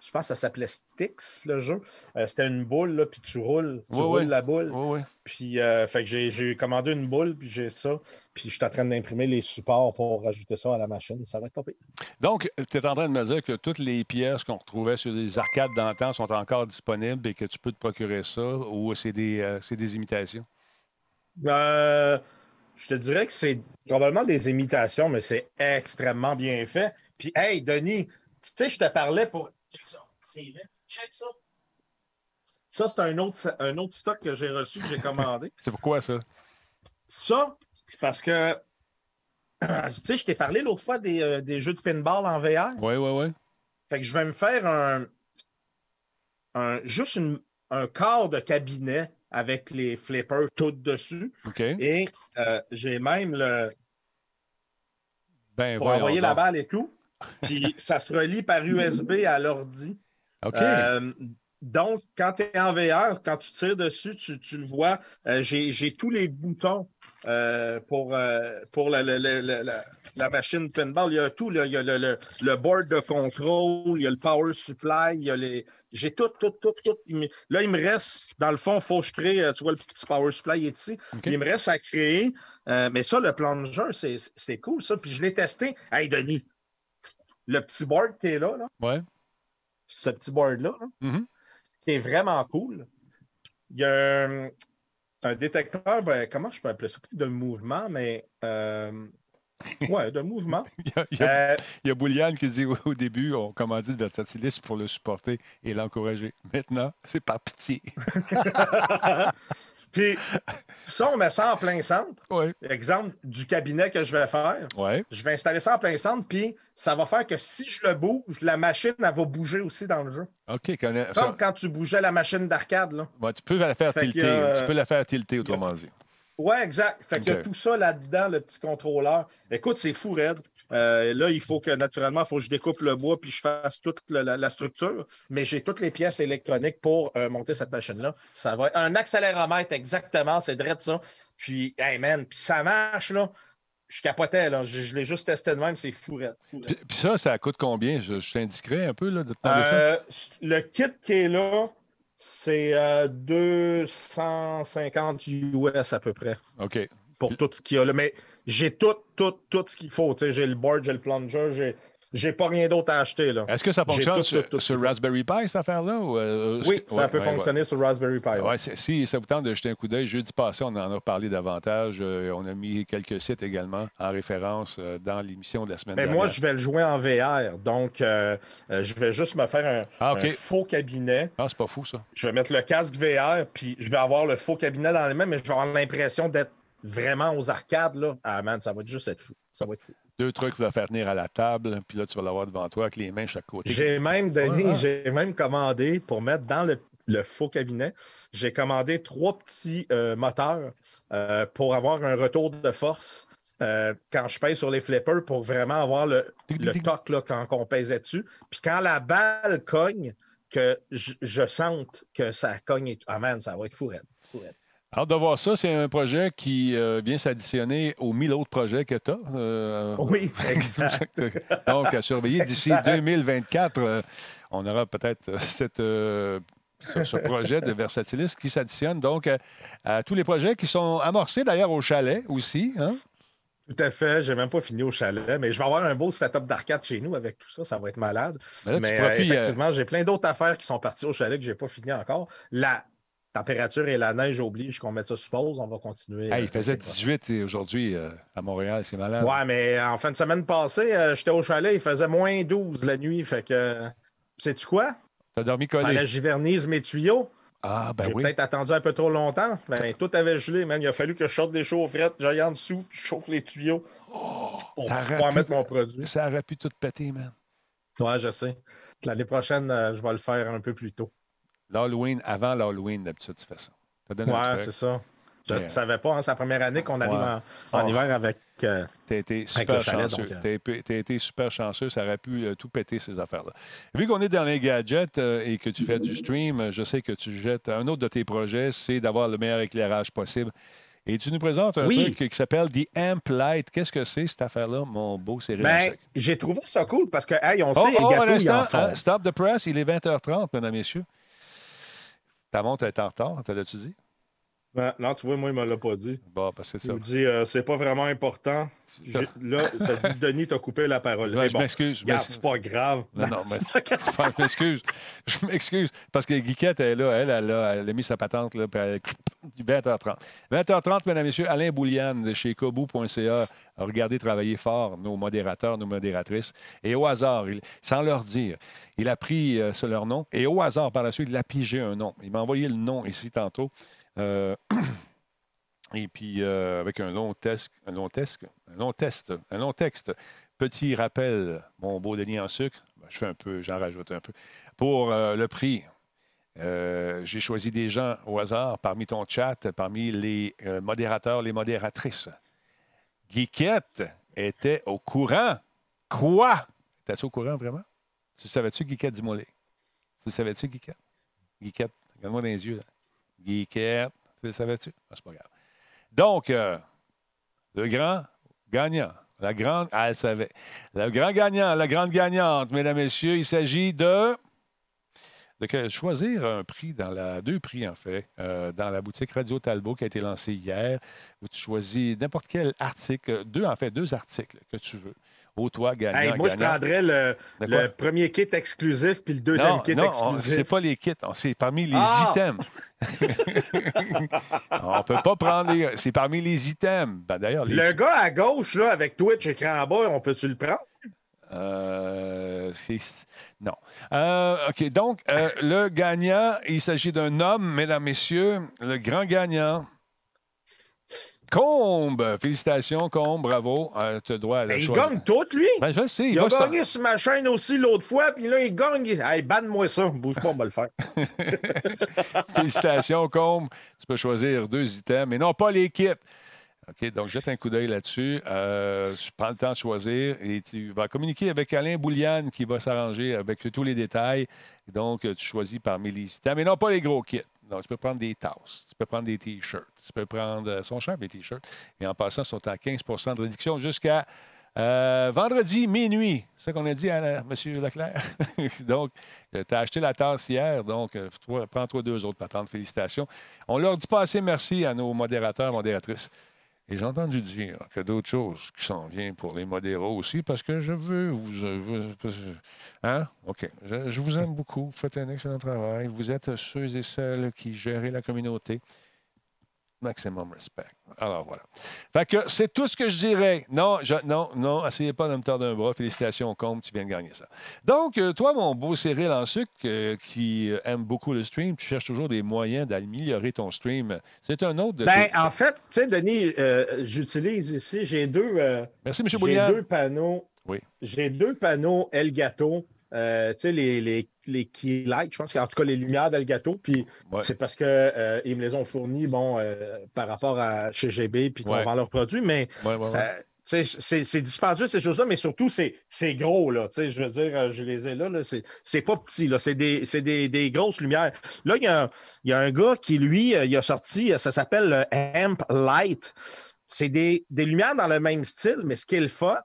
Je pense que ça s'appelait Styx, le jeu. Euh, C'était une boule, là, puis tu roules. Tu roules la boule. Oui, oui. Puis, euh, fait que j'ai- commandé une boule, puis j'ai ça. Puis, je suis en train d'imprimer les supports pour rajouter ça à la machine. Ça va être pas pire. Donc, tu es en train de me dire que toutes les pièces qu'on retrouvait sur des arcades d'antan sont encore disponibles et que tu peux te procurer ça ou c'est des, euh, c'est des imitations? Euh, je te dirais que c'est probablement des imitations, mais c'est extrêmement bien fait. Puis, hey, Denis, tu sais, je te parlais pour. Check ça. C'est vrai. Check ça. Ça, c'est un autre, un autre stock que j'ai reçu, que j'ai commandé. <laughs> C'est pourquoi ça? Ça, c'est parce que. <clears throat> Tu sais, je t'ai parlé l'autre fois des, euh, des jeux de pinball en VR. Oui, oui, oui. Fait que je vais me faire un. un- juste une- un corps de cabinet avec les flippers tout dessus. OK. Et euh, j'ai même le. Ben, pour envoyer la balle et tout. Puis ça se relie par USB à l'ordi. OK. Euh, donc, quand tu es en VR, quand tu tires dessus, tu, tu le vois. Euh, J'ai tous les boutons euh, pour, pour la, la- la- la- machine pinball. Il y a tout. là. Il y a le, le- le board de contrôle, il y a le power supply, il y a les. J'ai tout, tout, tout, tout. Là, il me reste, dans le fond, il faut que je crée. Tu vois, le petit power supply est ici. Il me reste à créer. Mais ça, le plan de jeu, c'est c'est cool, ça. Puis je l'ai testé. Hey, Denis, le petit board qui est là, là Ouais. ce petit board-là, là, Mhm. qui est vraiment cool. Il y a un, un détecteur, ben, comment je peux appeler ça? De mouvement, mais euh, ouais, de mouvement. <laughs> Il y a, il y a- Euh, il y a Bouliane qui dit au début, on commandit le versatilisme pour le supporter et l'encourager. Maintenant, c'est par pitié. <laughs> Puis ça, on met ça en plein centre. Oui. Exemple du cabinet que je vais faire. Oui. Je vais installer ça en plein centre, puis ça va faire que si je le bouge, la machine, elle va bouger aussi dans le jeu. OK. ça- Comme quand tu bougeais la machine d'arcade, là. ouais, tu peux la faire Fait tilter. euh, Tu peux la faire tilter, autrement dit. Ouais, exact. Fait que tout ça là-dedans, le petit contrôleur. Écoute, c'est fou, raide. Euh, là, il faut que, naturellement, il faut que je découpe le bois puis je fasse toute la, structure. Mais j'ai toutes les pièces électroniques pour euh, monter cette machine-là. Ça va être un accéléromètre, exactement. C'est direct ça. Puis, hey man, puis ça marche, là. Je capotais, là. Je, je l'ai juste testé de même. C'est fou, raide. Fou, raide. Puis, puis ça, ça coûte combien? Je, je t'indiquerai un peu là, de te demander ça. Euh, le kit qui est là, c'est euh, 250 US à peu près. OK. Pour tout ce qu'il y a là. Mais j'ai tout, tout, tout ce qu'il faut. J'ai le board, j'ai le plunger, j'ai, j'ai pas rien d'autre à acheter. Là. Est-ce que ça fonctionne tout, sur, tout, tout sur ce qu'il Raspberry Pi, cette affaire-là? ou, euh, Oui, ça ouais, peut ouais, fonctionner sur Raspberry Pi. si ça vous tente de jeter un coup d'œil, jeudi passé, on en a parlé davantage. Euh, on a mis quelques sites également en référence euh, dans l'émission de la semaine Mais dernière. moi, je vais le jouer en VR. Donc, euh, euh, je vais juste me faire un, Ah, un faux cabinet. Ah, c'est pas fou, ça. Je vais mettre le casque VR, puis je vais avoir le faux cabinet dans les mains, mais je vais avoir l'impression d'être vraiment aux arcades. Là. Ah, man, ça va juste être fou. Ça va être fou. Deux trucs que tu vas faire tenir à la table, puis là, tu vas l'avoir devant toi avec les mains chaque côté. J'ai même, Denis, Ouais, ah. j'ai même commandé pour mettre dans le, le faux cabinet, j'ai commandé trois petits euh, moteurs euh, pour avoir un retour de force euh, quand je pèse sur les flippers pour vraiment avoir le, le toc là, quand on pèsait dessus. Puis quand la balle cogne, que je, je sente que ça cogne et tout. Ah man, ça va être fou. Hâte de voir ça. C'est un projet qui euh, vient s'additionner aux 1000 autres projets que tu as. Oui, <laughs> exact. <laughs> Donc, à surveiller d'ici Exact. 2024, euh, on aura peut-être euh, cette, euh, ce, ce projet de Versatilis qui s'additionne donc à, à tous les projets qui sont amorcés d'ailleurs au chalet aussi. hein? Tout à fait. J'ai même pas fini au chalet, mais je vais avoir un beau setup d'arcade chez nous avec tout ça. Ça va être malade. Mais là, euh, euh, effectivement, j'ai plein d'autres affaires qui sont parties au chalet que je n'ai pas fini encore. La température et la neige obligent qu'on mette ça sur pause. On va continuer. hey, il euh, faisait avec ça. 18 et aujourd'hui euh, à Montréal, c'est malade. Ouais, mais en fin de semaine passée, euh, j'étais au chalet, il faisait moins 12 la nuit. Fait que, euh, sais-tu quoi? Tu as dormi collé. j'hivernise mes tuyaux. Ah, ben J'ai oui. peut-être attendu un peu trop longtemps. Ben, tout avait gelé, man. Il a fallu que je sorte des chaufferettes, j'aille en dessous, puis je chauffe les tuyaux pour pouvoir pu- mettre mon produit. Ça aurait pu tout péter, man. Ouais, je sais. L'année prochaine, euh, je vais le faire un peu plus tôt. L'Halloween, avant l'Halloween, d'habitude, tu fais ça. Ouais, c'est ça. Je ne savais pas, hein, c'est la première année qu'on arrive Ouais. en, en Oh. hiver avec. euh, T'as été super chalet, chanceux. euh. T'as été- super chanceux. Ça aurait pu euh, tout péter, ces affaires-là. Vu qu'on est dans les gadgets euh, et que tu fais du stream, je sais que tu jettes. Un autre de tes projets, c'est d'avoir le meilleur éclairage possible. Et tu nous présentes un Oui. truc qui s'appelle The Amp Light. Qu'est-ce que c'est, cette affaire-là, mon beau Cyril ben, j'ai trouvé ça cool parce que, hey, on Oh, sait, oh, un gâteaux, ils en font. stop the press. Il est 20h30, mesdames et messieurs. Ta montre est en retard, t'as tu dit? Non, non, tu vois, moi, il ne me l'a pas dit. Bon, parce que c'est Il me dit, euh, c'est pas vraiment important. J'ai- Là, ça dit, <laughs> Denis, t'as coupé la parole. Ouais, Mais je bon, m'excuse. je regarde, m'excuse. c'est pas grave. Non, non, <laughs> mais- C'est pas grave. Je m'excuse. Je m'excuse. Parce que Guiquette est là. Elle, elle, a, elle a mis sa patente. Là, puis elle, 20h30. 20h30, mesdames et messieurs, Alain Boulian de chez Kobu.ca a regardé travailler fort nos modérateurs, nos modératrices. Et au hasard, il- sans leur dire, il a pris euh, leur nom. Et au hasard, par la suite, il a pigé un nom. Il m'a envoyé le nom ici tantôt. Euh, <coughs> et puis, euh, avec un long test, un long test, un long test, un long texte. Petit rappel, mon beau Denis en sucre. Ben, je fais un peu, j'en rajoute un peu. Pour euh, le prix, j'ai choisi des gens au hasard parmi ton chat, parmi les modérateurs, les modératrices. Guiquette était au courant. Quoi? T'es-tu au courant vraiment? Tu savais-tu, Guiquette, les. Tu savais-tu, Guiquette? Guiquette, regarde-moi dans les yeux. Guiquette, tu le savais-tu? Ah, c'est pas grave. Donc, euh, le grand gagnant, la grande, ah, elle savait. Le grand gagnant, la grande gagnante, mesdames, messieurs, il s'agit de de choisir un prix dans la deux prix en fait euh, dans la boutique Radio Talbot qui a été lancée hier où tu choisis n'importe quel article deux en fait deux articles que tu veux au toi gagnant Hey, moi, je prendrais le, premier kit exclusif puis le deuxième non, kit non, on- exclusif. c'est pas les kits, c'est parmi les Ah! items. <laughs> on peut pas prendre les. C'est parmi les items. Ben, D'ailleurs, les Le gars à gauche, là, avec Twitch écran en bas, on peut-tu le prendre? Euh, non. Euh, OK, donc, euh, le gagnant, il s'agit d'un homme, mesdames, messieurs, le grand gagnant. Combe. Félicitations, Combe. Bravo. Euh, tu à la il gagne tout, lui. Ben, je sais. il a gagné sur ma chaîne aussi l'autre fois, puis là, il gagne. Hey, banne-moi ça. Bouge pas, on va le faire. <laughs> Félicitations, Combe. Tu peux choisir deux items, mais non pas les kits. OK, donc jette un coup d'œil là-dessus. Euh, prends le temps de choisir et tu vas communiquer avec Alain Bouliane qui va s'arranger avec tous les détails. Donc, tu choisis parmi les items, mais non pas les gros kits. Donc, tu peux prendre des tasses, tu peux prendre des T-shirts, tu peux prendre. euh, sont chers, les T-shirts. Et en passant, ils sont à 15% de réduction jusqu'à euh, vendredi minuit. C'est ça qu'on a dit à la- M. Leclerc? <laughs> donc, tu as acheté la tasse hier, donc toi, prends-toi deux autres patentes. Félicitations. On leur dit pas assez merci à nos modérateurs, modératrices. Et j'ai entendu dire a d'autres choses qui s'en viennent pour les modéraux aussi, parce que je veux vous. que- hein? OK. Je, je vous aime beaucoup. Faites un excellent travail. Vous êtes ceux et celles qui gèrent la communauté. Maximum respect. Alors voilà. Fait que c'est tout ce que je dirais. Non, je- non, non, essayez pas de me tordre un bras. Félicitations, Comte, tu viens de gagner ça. Donc, euh, toi, mon beau Cyril en sucre, euh, qui euh, aime beaucoup le stream, tu cherches toujours des moyens d'améliorer ton stream. C'est un autre de Ben, tes- en fait, tu sais, Denis, euh, j'utilise ici, j'ai deux, euh, Merci, M. j'ai deux panneaux. Oui. J'ai deux panneaux Elgato. Euh, tu sais, les, les, les key lights, je pense qu'en tout cas, les lumières d'Elgato. Puis Ouais. c'est parce qu'ils me les ont fournis, bon, euh, par rapport à chez GB, puis qu'on Ouais. vend leurs produits. Mais Ouais. Euh, c'est dispendieux, ces choses-là, mais surtout, c'est gros. Là, Tu sais, je veux dire, euh, je les ai là, là c'est pas petit. là, C'est des, des, des grosses lumières. Là, il y, a un- il y a un gars qui, lui, euh, il a sorti, euh, ça s'appelle euh, Amp Light. C'est des, des lumières dans le même style, mais ce qui est le fun,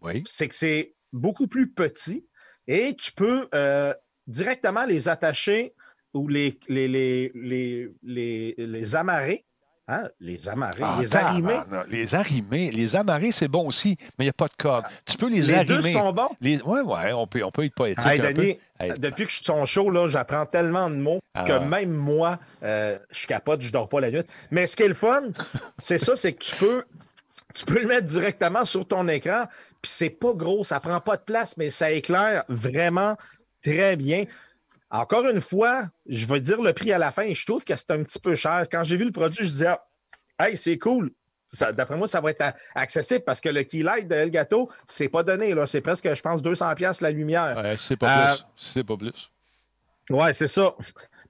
Oui. c'est que c'est beaucoup plus petit et tu peux euh, directement les attacher ou les, les, les, les, les, les amarrer. Hein? Les amarrer, Ah, les arrimer. Les arrimer. Les amarrer, c'est bon aussi, mais il n'y a pas de corde. Tu peux les, Les arrimer. deux sont bons? Les... Ouais, ouais, on peut, on peut être poétique Hey, un Denis, peu. Hey, depuis que je suis son show, là, j'apprends tellement de mots Ah. que même moi, euh, je capote, je dors pas la nuit. Mais ce qui est le fun, c'est ça, c'est que tu peux, tu peux le mettre directement sur ton écran, puis c'est pas gros, ça prend pas de place, mais ça éclaire vraiment très bien. Encore une fois, je vais dire le prix à la fin. Je trouve que c'est un petit peu cher. Quand j'ai vu le produit, je disais, ah, hey, c'est cool. D'après moi, ça va être accessible parce que le key light de Elgato, c'est pas donné. C'est presque, je pense, 200$ piastres la lumière. ouais, c'est pas Euh, plus. C'est pas plus. Ouais, c'est ça.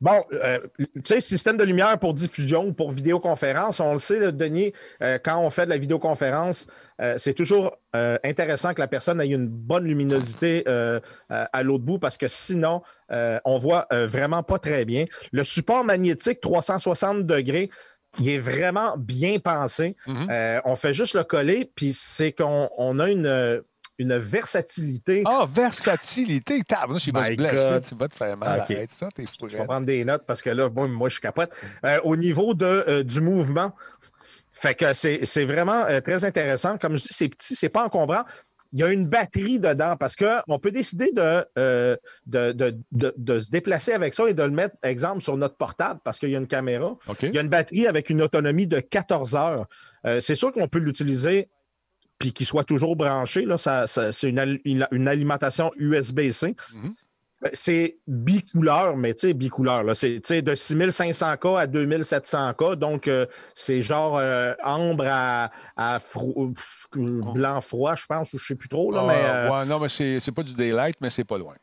Bon, euh, tu sais, système de lumière pour diffusion ou pour vidéoconférence, on le sait, Denis, euh, quand on fait de la vidéoconférence, euh, c'est toujours intéressant que la personne ait une bonne luminosité à l'autre bout parce que sinon, on voit vraiment pas très bien. Le support magnétique 360 degrés, il est vraiment bien pensé. Mhm. Euh, on fait juste le coller, puis c'est qu'on on a une, une versatilité. Ah, versatilité. Tabarnak, il va se My blesser. God. Tu vas te faire mal. Ok. Arrête ça, t'es. Je vais prendre des notes parce que là, moi, moi je capote. Euh, au niveau de, euh, du mouvement, fait que c'est vraiment euh, très intéressant. Comme je dis, c'est petit, c'est pas encombrant. Il y a une batterie dedans parce qu'on peut décider de, de, de- de- de se déplacer avec ça et de le mettre, exemple, sur notre portable parce qu'il y a une caméra. Il y a une batterie avec une autonomie de 14 heures. C'est sûr qu'on peut l'utiliser puis qu'il soit toujours branché. Là, ça, ça- c'est une, une- alimentation USB-C. Mhm. Euh, C'est bicouleur, mais tu sais, bicouleur. C'est de 6500K à 2700K. Donc, euh, c'est genre euh, ambre à, à fro- euh, blanc froid, je pense, ou je ne sais plus trop. Là, Ah, mais, ouais, non, mais c'est pas du daylight, mais c'est pas loin. ouais.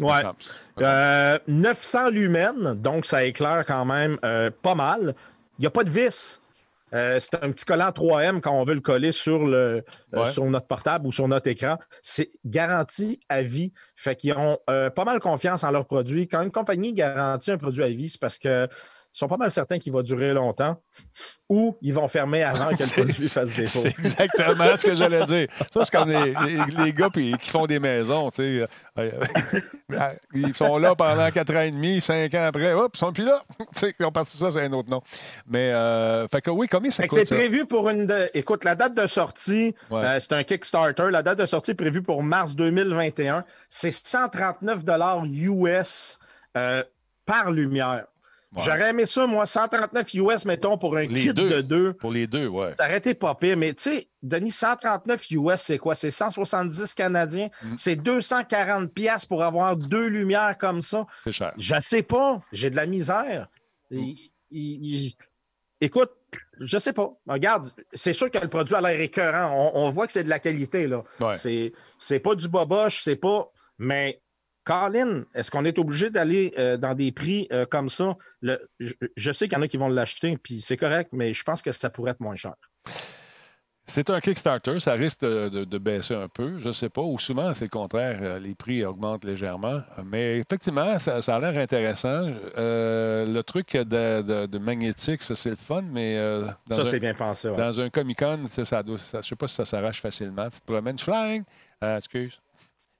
Il me semble. Euh, 900 lumens, donc ça éclaire quand même euh, pas mal. Il n'y a pas de vis. Euh, c'est un petit collant 3M quand on veut le coller sur, le, euh, sur notre portable ou sur notre écran. C'est garanti à vie. Fait qu'ils ont euh, pas mal confiance en leurs produits. Quand une compagnie garantit un produit à vie, c'est parce que sont pas mal certains qu'il va durer longtemps ou ils vont fermer avant que le <laughs> produit fasse défaut. C'est exactement ce que j'allais dire. Ça, c'est comme les, les- les gars qui font des maisons. tu sais. Euh, <laughs> ils sont là pendant 4 ans et demi, 5 ans après, hop, ils sont plus là. <laughs> Ils ont parti ça, c'est un autre nom. Mais, euh, fait que oui, combien ça Fait coûte? C'est prévu pour une. de- Écoute, la date de sortie, Ouais. euh, c'est un Kickstarter. La date de sortie est prévue pour mars 2021. C'est 139 US euh, par lumière. Ouais. J'aurais aimé ça, moi, 139 US, mettons, pour un Les kit deux. de deux. Pour les deux, ouais. Ça aurait été pas pire, mais tu sais, Denis, 139 US, c'est quoi? C'est 170 Canadiens. Mm. C'est 240 pièces pour avoir deux lumières comme ça. C'est cher. Je sais pas, j'ai de la misère. Il- il- il- Écoute, je sais pas. Regarde, c'est sûr que le produit a l'air écœurant. On, voit que c'est de la qualité. là. C'est, c'est pas du boboche, c'est pas. Mais Colin, est-ce qu'on est obligé d'aller euh, dans des prix euh, comme ça? je, sais qu'il y en a qui vont l'acheter, puis c'est correct, mais je pense que ça pourrait être moins cher. C'est un Kickstarter, ça risque de, baisser un peu, je ne sais pas, ou souvent c'est le contraire, euh, les prix augmentent légèrement. Mais effectivement, ça, a l'air intéressant. le truc de, magnétique, ça c'est le fun, mais. ça, c'est bien pensé. Dans un Comic-Con, ça, je ne sais pas si ça s'arrache facilement. Tu te promènes, fling, excuse.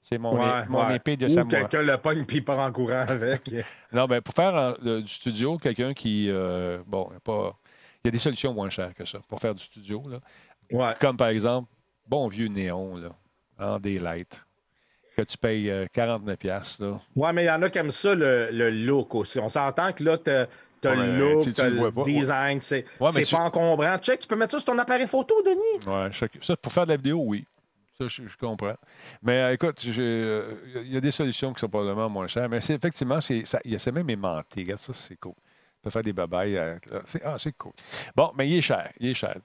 C'est mon, mon épée de Ou quelqu'un le pogne puis part en courant avec. <laughs> non, mais ben, pour faire du studio, quelqu'un qui. Euh, bon, pas. Il y a des solutions moins chères que ça pour faire du studio. Là. Comme par exemple, bon vieux néon là, en daylight que tu payes 49$. Euh, là. Ouais, mais il y en a comme ça, le, le look aussi. On s'entend que là, tu as, le look, tu, as le design, c'est pas encombrant. Check, tu peux mettre ça sur ton appareil photo, Denis? Ouais, ça, pour faire de la vidéo, oui. Ça, je, comprends. Mais euh, écoute, euh, il y a des solutions qui sont probablement moins chères. Mais effectivement, c'est même aimanté. Regarde ça, c'est cool. Tu peux faire des babayes. Euh, ah, c'est cool. Bon, mais il est cher. Il est cher.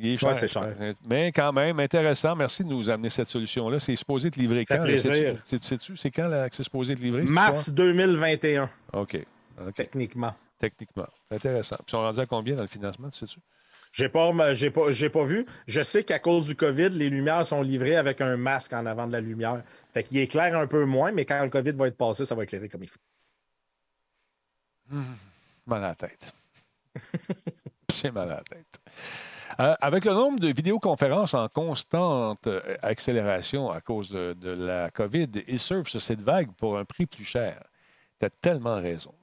il est cher. c'est cher. Mais quand même, intéressant. Merci de nous amener cette solution-là. C'est supposé être livré quand? Sais-tu, c'est quand que c'est supposé être livré? Mars 2021. OK. Techniquement. Techniquement. Intéressant. Puis, ils sont rendus à combien dans le financement, sais-tu? J'ai pas, j'ai pas, j'ai pas vu. Je sais qu'à cause du COVID, les lumières sont livrées avec un masque en avant de la lumière. Fait qu'il éclaire un peu moins, mais quand le COVID va être passé, ça va éclairer comme il faut. Mmh, mal à la tête. <laughs> J'ai mal à la tête. Euh, avec le nombre de vidéoconférences en constante euh, accélération à cause de, de la COVID, ils surfent sur cette vague pour un prix plus cher. Tu as tellement raison.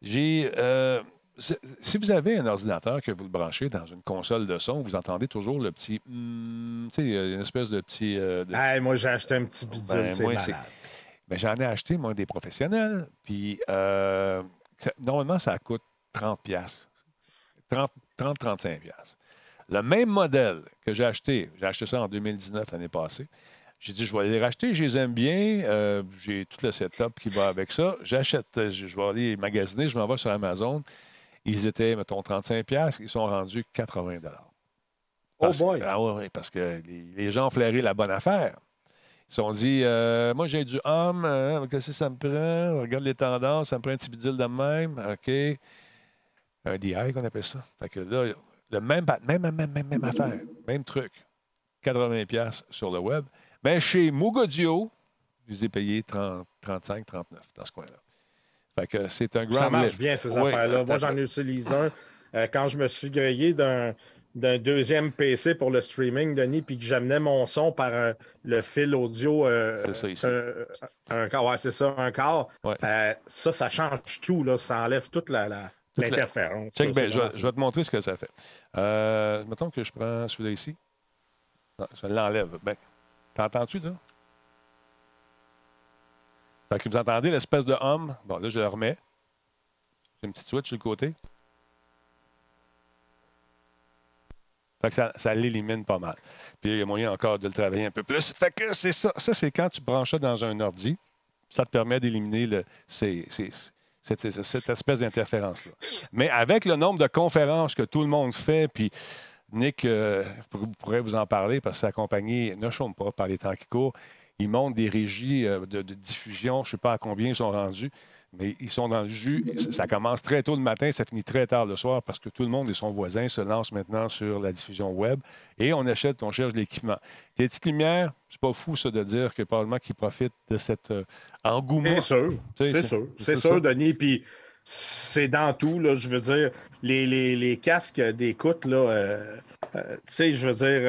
J'ai. Euh, si vous avez un ordinateur que vous le branchez dans une console de son, vous entendez toujours le petit. Hmm, tu sais, une espèce de petit. Euh, moi, j'ai acheté un petit bidule, ben, c'est malade. Ben, j'en ai acheté, moi, des professionnels. Puis, euh, normalement, ça coûte 30 30-35 Le même modèle que j'ai acheté, j'ai acheté ça en 2019, l'année passée. J'ai dit, je vais les racheter, je les aime bien. Euh, j'ai tout le setup qui va avec ça. J'achète, je vais aller magasiner, je m'en vais sur Amazon. Ils étaient, mettons, 35$, ils sont rendus 80$. oh boy! Ah oui, parce que les, gens ont flairé la bonne affaire. Ils se sont dit, euh, moi j'ai du homme, hein, qu'est-ce que ça me prend? Regarde les tendances, ça me prend un petit bidule de même. OK. Un DI qu'on appelle ça. Fait que là, le même, même, même, même, même affaire, même truc. 80$ sur le web. Mais chez Mugodio, je les ai payés 30, 35, 39 dans ce coin-là que c'est un Ça marche bien, ces affaires-là. Moi, j'en utilise un euh, quand je me suis grillé d'un d'un deuxième PC pour le streaming, Denis, puis que j'amenais mon son par le fil audio. Euh, c'est ça, ici. Un, un, ouais, c'est ça, un quart. Euh, ça, ça change tout, là. Ça enlève toute la, l'interférence. Ben, je, vais te montrer ce que ça fait. mettons que je prends celui-là ici. Non, je l'enlève. Ben, t'entends-tu, là? Fait que vous entendez l'espèce de hum. Bon, là, je le remets. J'ai une petite switch sur le côté. Fait que ça, ça l'élimine pas mal. Puis il y a moyen encore de le travailler un peu plus. Fait que c'est ça. Ça, c'est quand tu branches ça dans un ordi. Ça te permet d'éliminer cette, espèce d'interférence-là. Mais avec le nombre de conférences que tout le monde fait, puis Nick euh, pourrait vous en parler parce que sa compagnie ne chôme pas par les temps qui courent. Ils montent des régies euh, de, diffusion, je ne sais pas à combien ils sont rendus, mais ils sont dans le jus. Ça commence très tôt le matin, ça finit très tard le soir parce que tout le monde et son voisin se lancent maintenant sur la diffusion web et on achète, on cherche l'équipement. Tes petites lumières, c'est pas fou ça de dire que probablement qu'ils profitent de cet euh, engouement. C'est sûr, c'est sûr, c'est sûr, Denis. Puis c'est dans tout, là, je veux dire, les, les, casques d'écoute, là, euh, tu sais, je veux dire,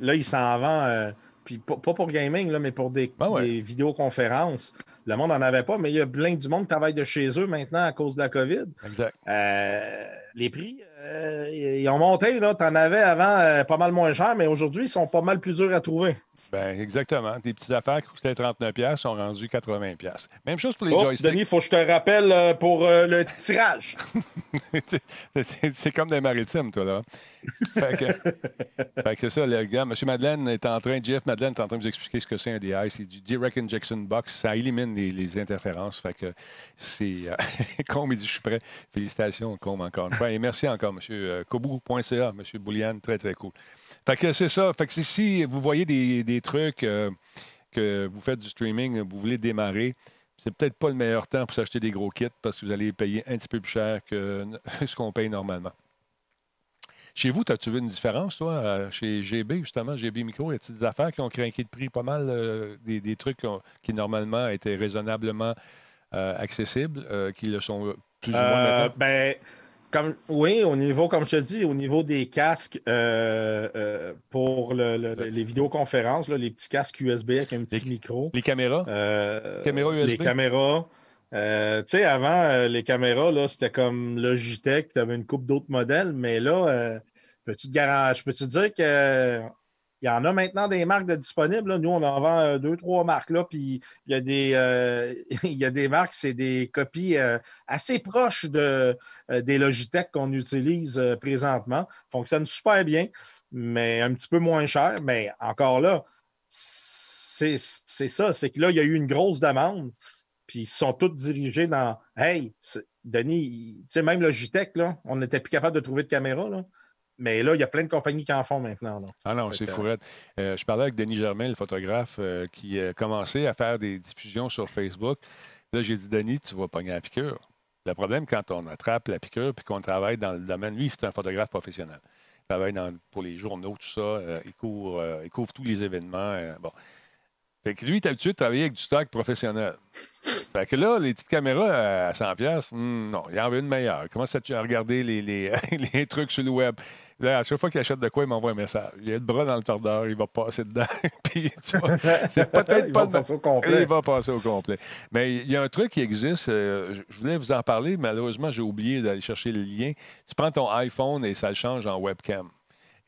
là, ils s'en vendent puis pas pour gaming, là, mais pour des, ben vidéoconférences. Le monde n'en avait pas, mais il y a plein du monde qui travaille de chez eux maintenant à cause de la COVID. Exact. Euh, les prix, euh, ils ont monté. Tu en avais avant euh, pas mal moins cher, mais aujourd'hui, ils sont pas mal plus durs à trouver. Ben, exactement. Des petites affaires qui coûtaient 39$ sont rendues 80$. Même chose pour les Oh, joysticks. Denis, il faut que je te rappelle euh, pour euh, le tirage. <laughs> C'est- comme des maritimes, toi, là. Fait que, <laughs> fait que ça, le gars, M. Madeleine est en train, Jeff Madeleine est en train de vous expliquer ce que c'est un DI. C'est du Direct Injection Box. Ça élimine les, les interférences. Fait que c'est. Euh, <laughs> Combe, il dit Je suis prêt. Félicitations, Combe, encore une fois. Et merci encore, M. Kobu.ca, M. Bouliane. Très, très cool. Fait que c'est ça. Fait que si- vous voyez des, des trucs euh, que vous faites du streaming, vous voulez démarrer, c'est peut-être pas le meilleur temps pour s'acheter des gros kits parce que vous allez payer un petit peu plus cher que <laughs> ce qu'on paye normalement. Chez vous, as-tu vu une différence, toi, chez GB, justement, GB Micro? Y a-t-il des affaires qui ont craqué de prix pas mal, euh, des, des trucs qui, ont- qui, normalement étaient raisonnablement euh, accessibles, euh, qui le sont plus ou moins maintenant? ben, comme, oui, au niveau, comme je te dis, au niveau des casques euh, euh, pour le- le- les vidéoconférences, là, les petits casques USB avec un petit Les- micro. Les caméras? Euh, Caméras USB? Les caméras. Euh, tu sais, avant, les caméras, là, c'était comme Logitech, tu avais une coupe d'autres modèles, mais là, peux-tu te peux-tu te dire que il y en a maintenant des marques de disponibles. là. Nous, on en vend euh, deux, trois marques, là, puis il y a des, euh, <laughs> il y a des marques, c'est des copies euh, assez proches de, des Logitech qu'on utilise présentement. Fonctionne super bien, mais un petit peu moins cher. Mais encore là, c'est ça, c'est que là, il y a eu une grosse demande, puis ils sont tous dirigés dans Hey, Denis, tu sais, même Logitech, là, on n'était plus capable de trouver de caméra, là. Mais là, il y a plein de compagnies qui en font maintenant. là. Ah non, c'est fourrette. Euh, je parlais avec Denis Germain, le photographe, euh, qui a commencé à faire des diffusions sur Facebook. Là, j'ai dit, Denis, tu vas pogner la piqûre. Le problème, quand on attrape la piqûre puis qu'on travaille dans le domaine, lui, c'est un photographe professionnel. Il travaille dans- pour les journaux, tout ça. euh, il, couvre, euh, il couvre tous les événements. euh, bon. Fait que lui, il est habitué de travailler avec du stock professionnel. Fait que là, les petites caméras à 100$, piastres, hmm, non, il en veut une meilleure. Il commence à regarder les, les, <laughs> les trucs sur le web? Là, à chaque fois qu'il achète de quoi, il m'envoie un message. Il a le bras dans le tordeur, il va passer dedans. <laughs> Puis, c'est peut-être pas le- passer au complet. Il va passer au complet. Mais il y a un truc qui existe. euh, je- je voulais vous en parler. Malheureusement, j'ai oublié d'aller chercher le lien. Tu prends ton iPhone et ça le change en webcam.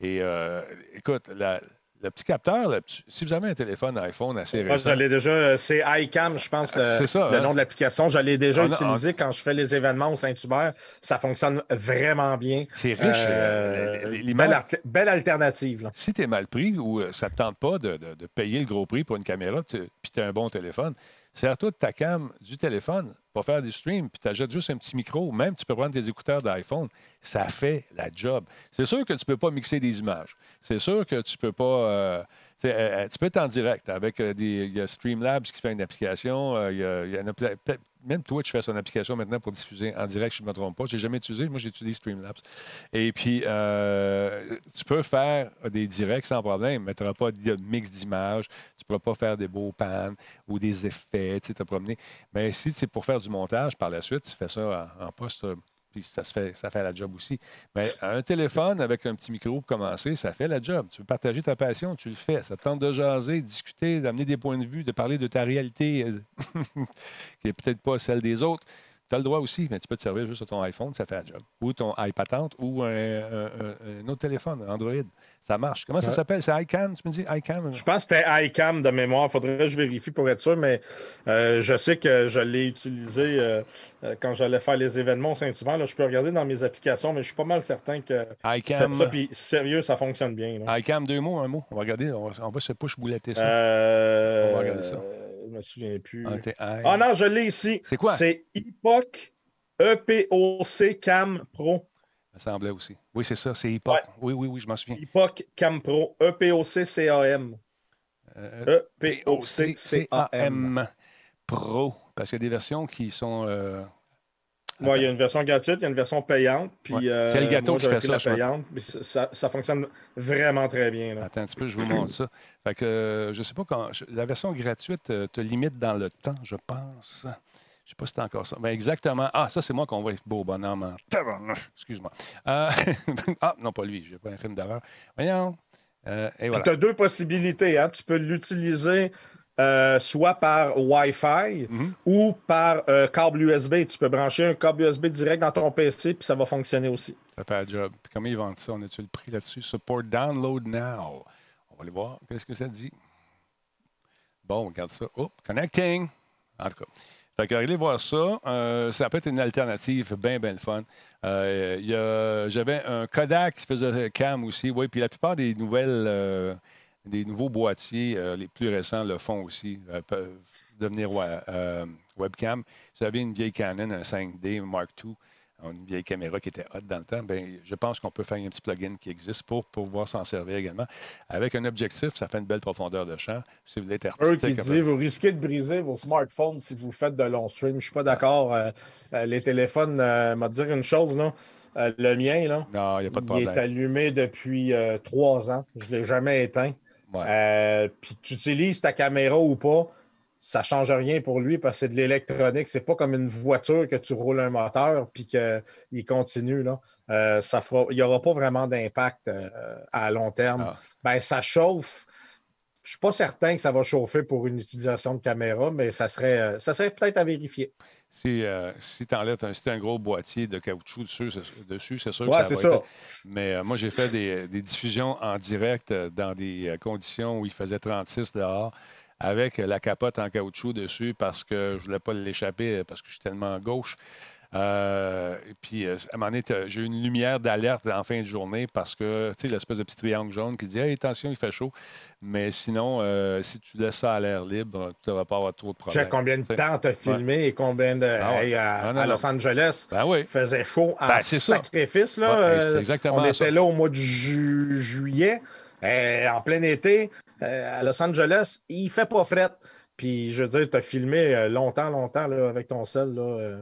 Et euh, écoute, la- le petit capteur, si vous avez un téléphone iPhone assez Moi, récent, je l'ai déjà, euh, c'est iCam, je pense, le, ça, le hein? nom de l'application. Je l'ai déjà On a- utilisé quand je fais les événements au Saint-Hubert. Ça fonctionne vraiment bien. c'est riche. Euh, euh, belle, alternative. là. si tu es mal pris ou ça ne te tente pas de, de- de payer le gros prix pour une caméra, puis tu as un bon téléphone, sers-toi de ta cam du téléphone faire des streams, puis tu achètes juste un petit micro. Même, tu peux prendre tes écouteurs d'iPhone. Ça fait la job. C'est sûr que tu ne peux pas mixer des images. C'est sûr que tu peux pas. euh, euh, euh, tu peux être en direct avec des. Y a Streamlabs qui fait une application. il y en a même Twitch fait son application maintenant pour diffuser en direct, je ne me trompe pas. Je n'ai jamais utilisé. Moi, j'utilise Streamlabs. Et puis, euh, tu peux faire des directs sans problème, mais tu n'auras pas de mix d'images. Tu ne pourras pas faire des beaux pans ou des effets, tu te promener. Mais si c'est pour faire du montage par la suite, tu fais ça en, en poste, puis ça, se fait, ça fait la job aussi. Mais un téléphone avec un petit micro pour commencer, ça fait la job. Tu veux partager ta passion, tu le fais. Ça te tente de jaser, discuter, d'amener des points de vue, de parler de ta réalité euh, <laughs> qui n'est peut-être pas celle des autres. Tu as le droit aussi, mais tu peux te servir juste sur ton iPhone, ça fait la job. Ou ton iPatente ou un, un- un- un autre téléphone, Android. Ça marche. Comment ça s'appelle? C'est iCam, tu me dis? iCam? Je pense que c'était iCam de mémoire. Il faudrait que je vérifie pour être sûr, mais euh, je sais que je l'ai utilisé euh, euh, quand j'allais faire les événements au Saint-Hubert. Je peux regarder dans mes applications, mais je suis pas mal certain que iCam. ça, puis sérieux, ça fonctionne bien. là. iCam, deux mots, un mot. On va regarder, on va, on va se push bouletter ça. Euh, On va regarder ça. Je me souviens plus. Ah, ah, non, je l'ai ici. C'est quoi? C'est Epoch EPOC Cam Pro. Ça semblait aussi. Oui, c'est ça, c'est. Ouais. Oui, oui, oui, je m'en souviens. Epoch Cam Pro. E EPOC CAM. Euh, EPOC CAM. POCAM Pro. Parce qu'il y a des versions qui sont. euh, Ouais, il y a une version gratuite, il y a une version payante. Puis, Ouais. euh, C'est Elgato moi, qui fait ça, la payante. puis ça, fonctionne vraiment très bien. là. Attends un petit peu, je vous montre ça. Fait que euh, je sais pas quand. La version gratuite euh, te limite dans le temps, je pense. Je sais pas si c'est encore ça. Ben exactement. Ah, ça, c'est moi qu'on voit beau bonhomme. Excuse-moi. Euh, <laughs> ah, non, pas lui. J'ai pas un film d'horreur. Voyons. Euh, voilà. tu as deux possibilités. Hein. Tu peux l'utiliser euh, soit par Wi-Fi Mhm. ou par euh, câble USB. Tu peux brancher un câble USB direct dans ton PC, puis ça va fonctionner aussi. Ça fait la job. Puis comment ils vendent ça? On a-tu le prix là-dessus? Support download now. On va aller voir. Qu'est-ce que ça dit? Bon, regarde ça. Oh, connecting. En tout cas. Fait que allez voir ça. Euh, ça peut être une alternative bien, bien le fun. Il y a- J'avais un Kodak qui faisait cam aussi. Oui, puis la plupart des nouvelles, des nouveaux boîtiers, euh, les plus récents, le font aussi. euh, peuvent devenir euh, webcam. Si vous avez une vieille Canon, un 5D, un Mark II, une vieille caméra qui était hot dans le temps, ben, je pense qu'on peut faire un petit plugin qui existe pour pouvoir s'en servir également. Avec un objectif, ça fait une belle profondeur de champ. Si vous voulez être Eux qui disent vous risquez de briser vos smartphones si vous faites de long stream. Je ne suis pas d'accord. Euh, euh, les téléphones, euh, m'a dire une chose. Euh, le mien, là, non, il n'y a pas de il est allumé depuis trois ans. Je ne l'ai jamais éteint. Ouais. Euh, Puis tu utilises ta caméra ou pas, ça ne change rien pour lui parce que c'est de l'électronique. C'est pas comme une voiture que tu roules un moteur puis qu'il continue. Là. Euh, ça fera, il n'y aura pas vraiment d'impact euh, à long terme. Ah. Ben, ça chauffe. Je ne suis pas certain que ça va chauffer pour une utilisation de caméra, mais ça serait, ça serait peut-être à vérifier. Si, euh, si tu enlèves un, si un gros boîtier de caoutchouc dessus, c'est, dessus, c'est sûr Ouais, que ça va ça. être- Mais euh, moi, j'ai fait des, des diffusions en direct euh, dans des euh, conditions où il faisait 36 dehors avec la capote en caoutchouc dessus parce que je ne voulais pas l'échapper parce que je suis tellement gauche. Euh, et puis, euh, à un moment donné, t'as- j'ai eu une lumière d'alerte en fin de journée parce que, tu sais, l'espèce de petit triangle jaune qui dit Hey, attention, il fait chaud. Mais sinon, euh, si tu laisses ça à l'air libre, tu ne vas pas avoir trop de problèmes. Check combien de T'sais. temps tu as filmé et combien de. Ah ouais. Hey, à, Non, non, à non. Los Angeles, Ben oui. il faisait chaud en Ben, ça. sacrifice. Là, Ouais, exactement On ça. était là au mois de ju- juillet, en plein été, à Los Angeles. Il fait pas fret. Puis, je veux dire, tu as filmé longtemps, longtemps là, avec ton sel. Là.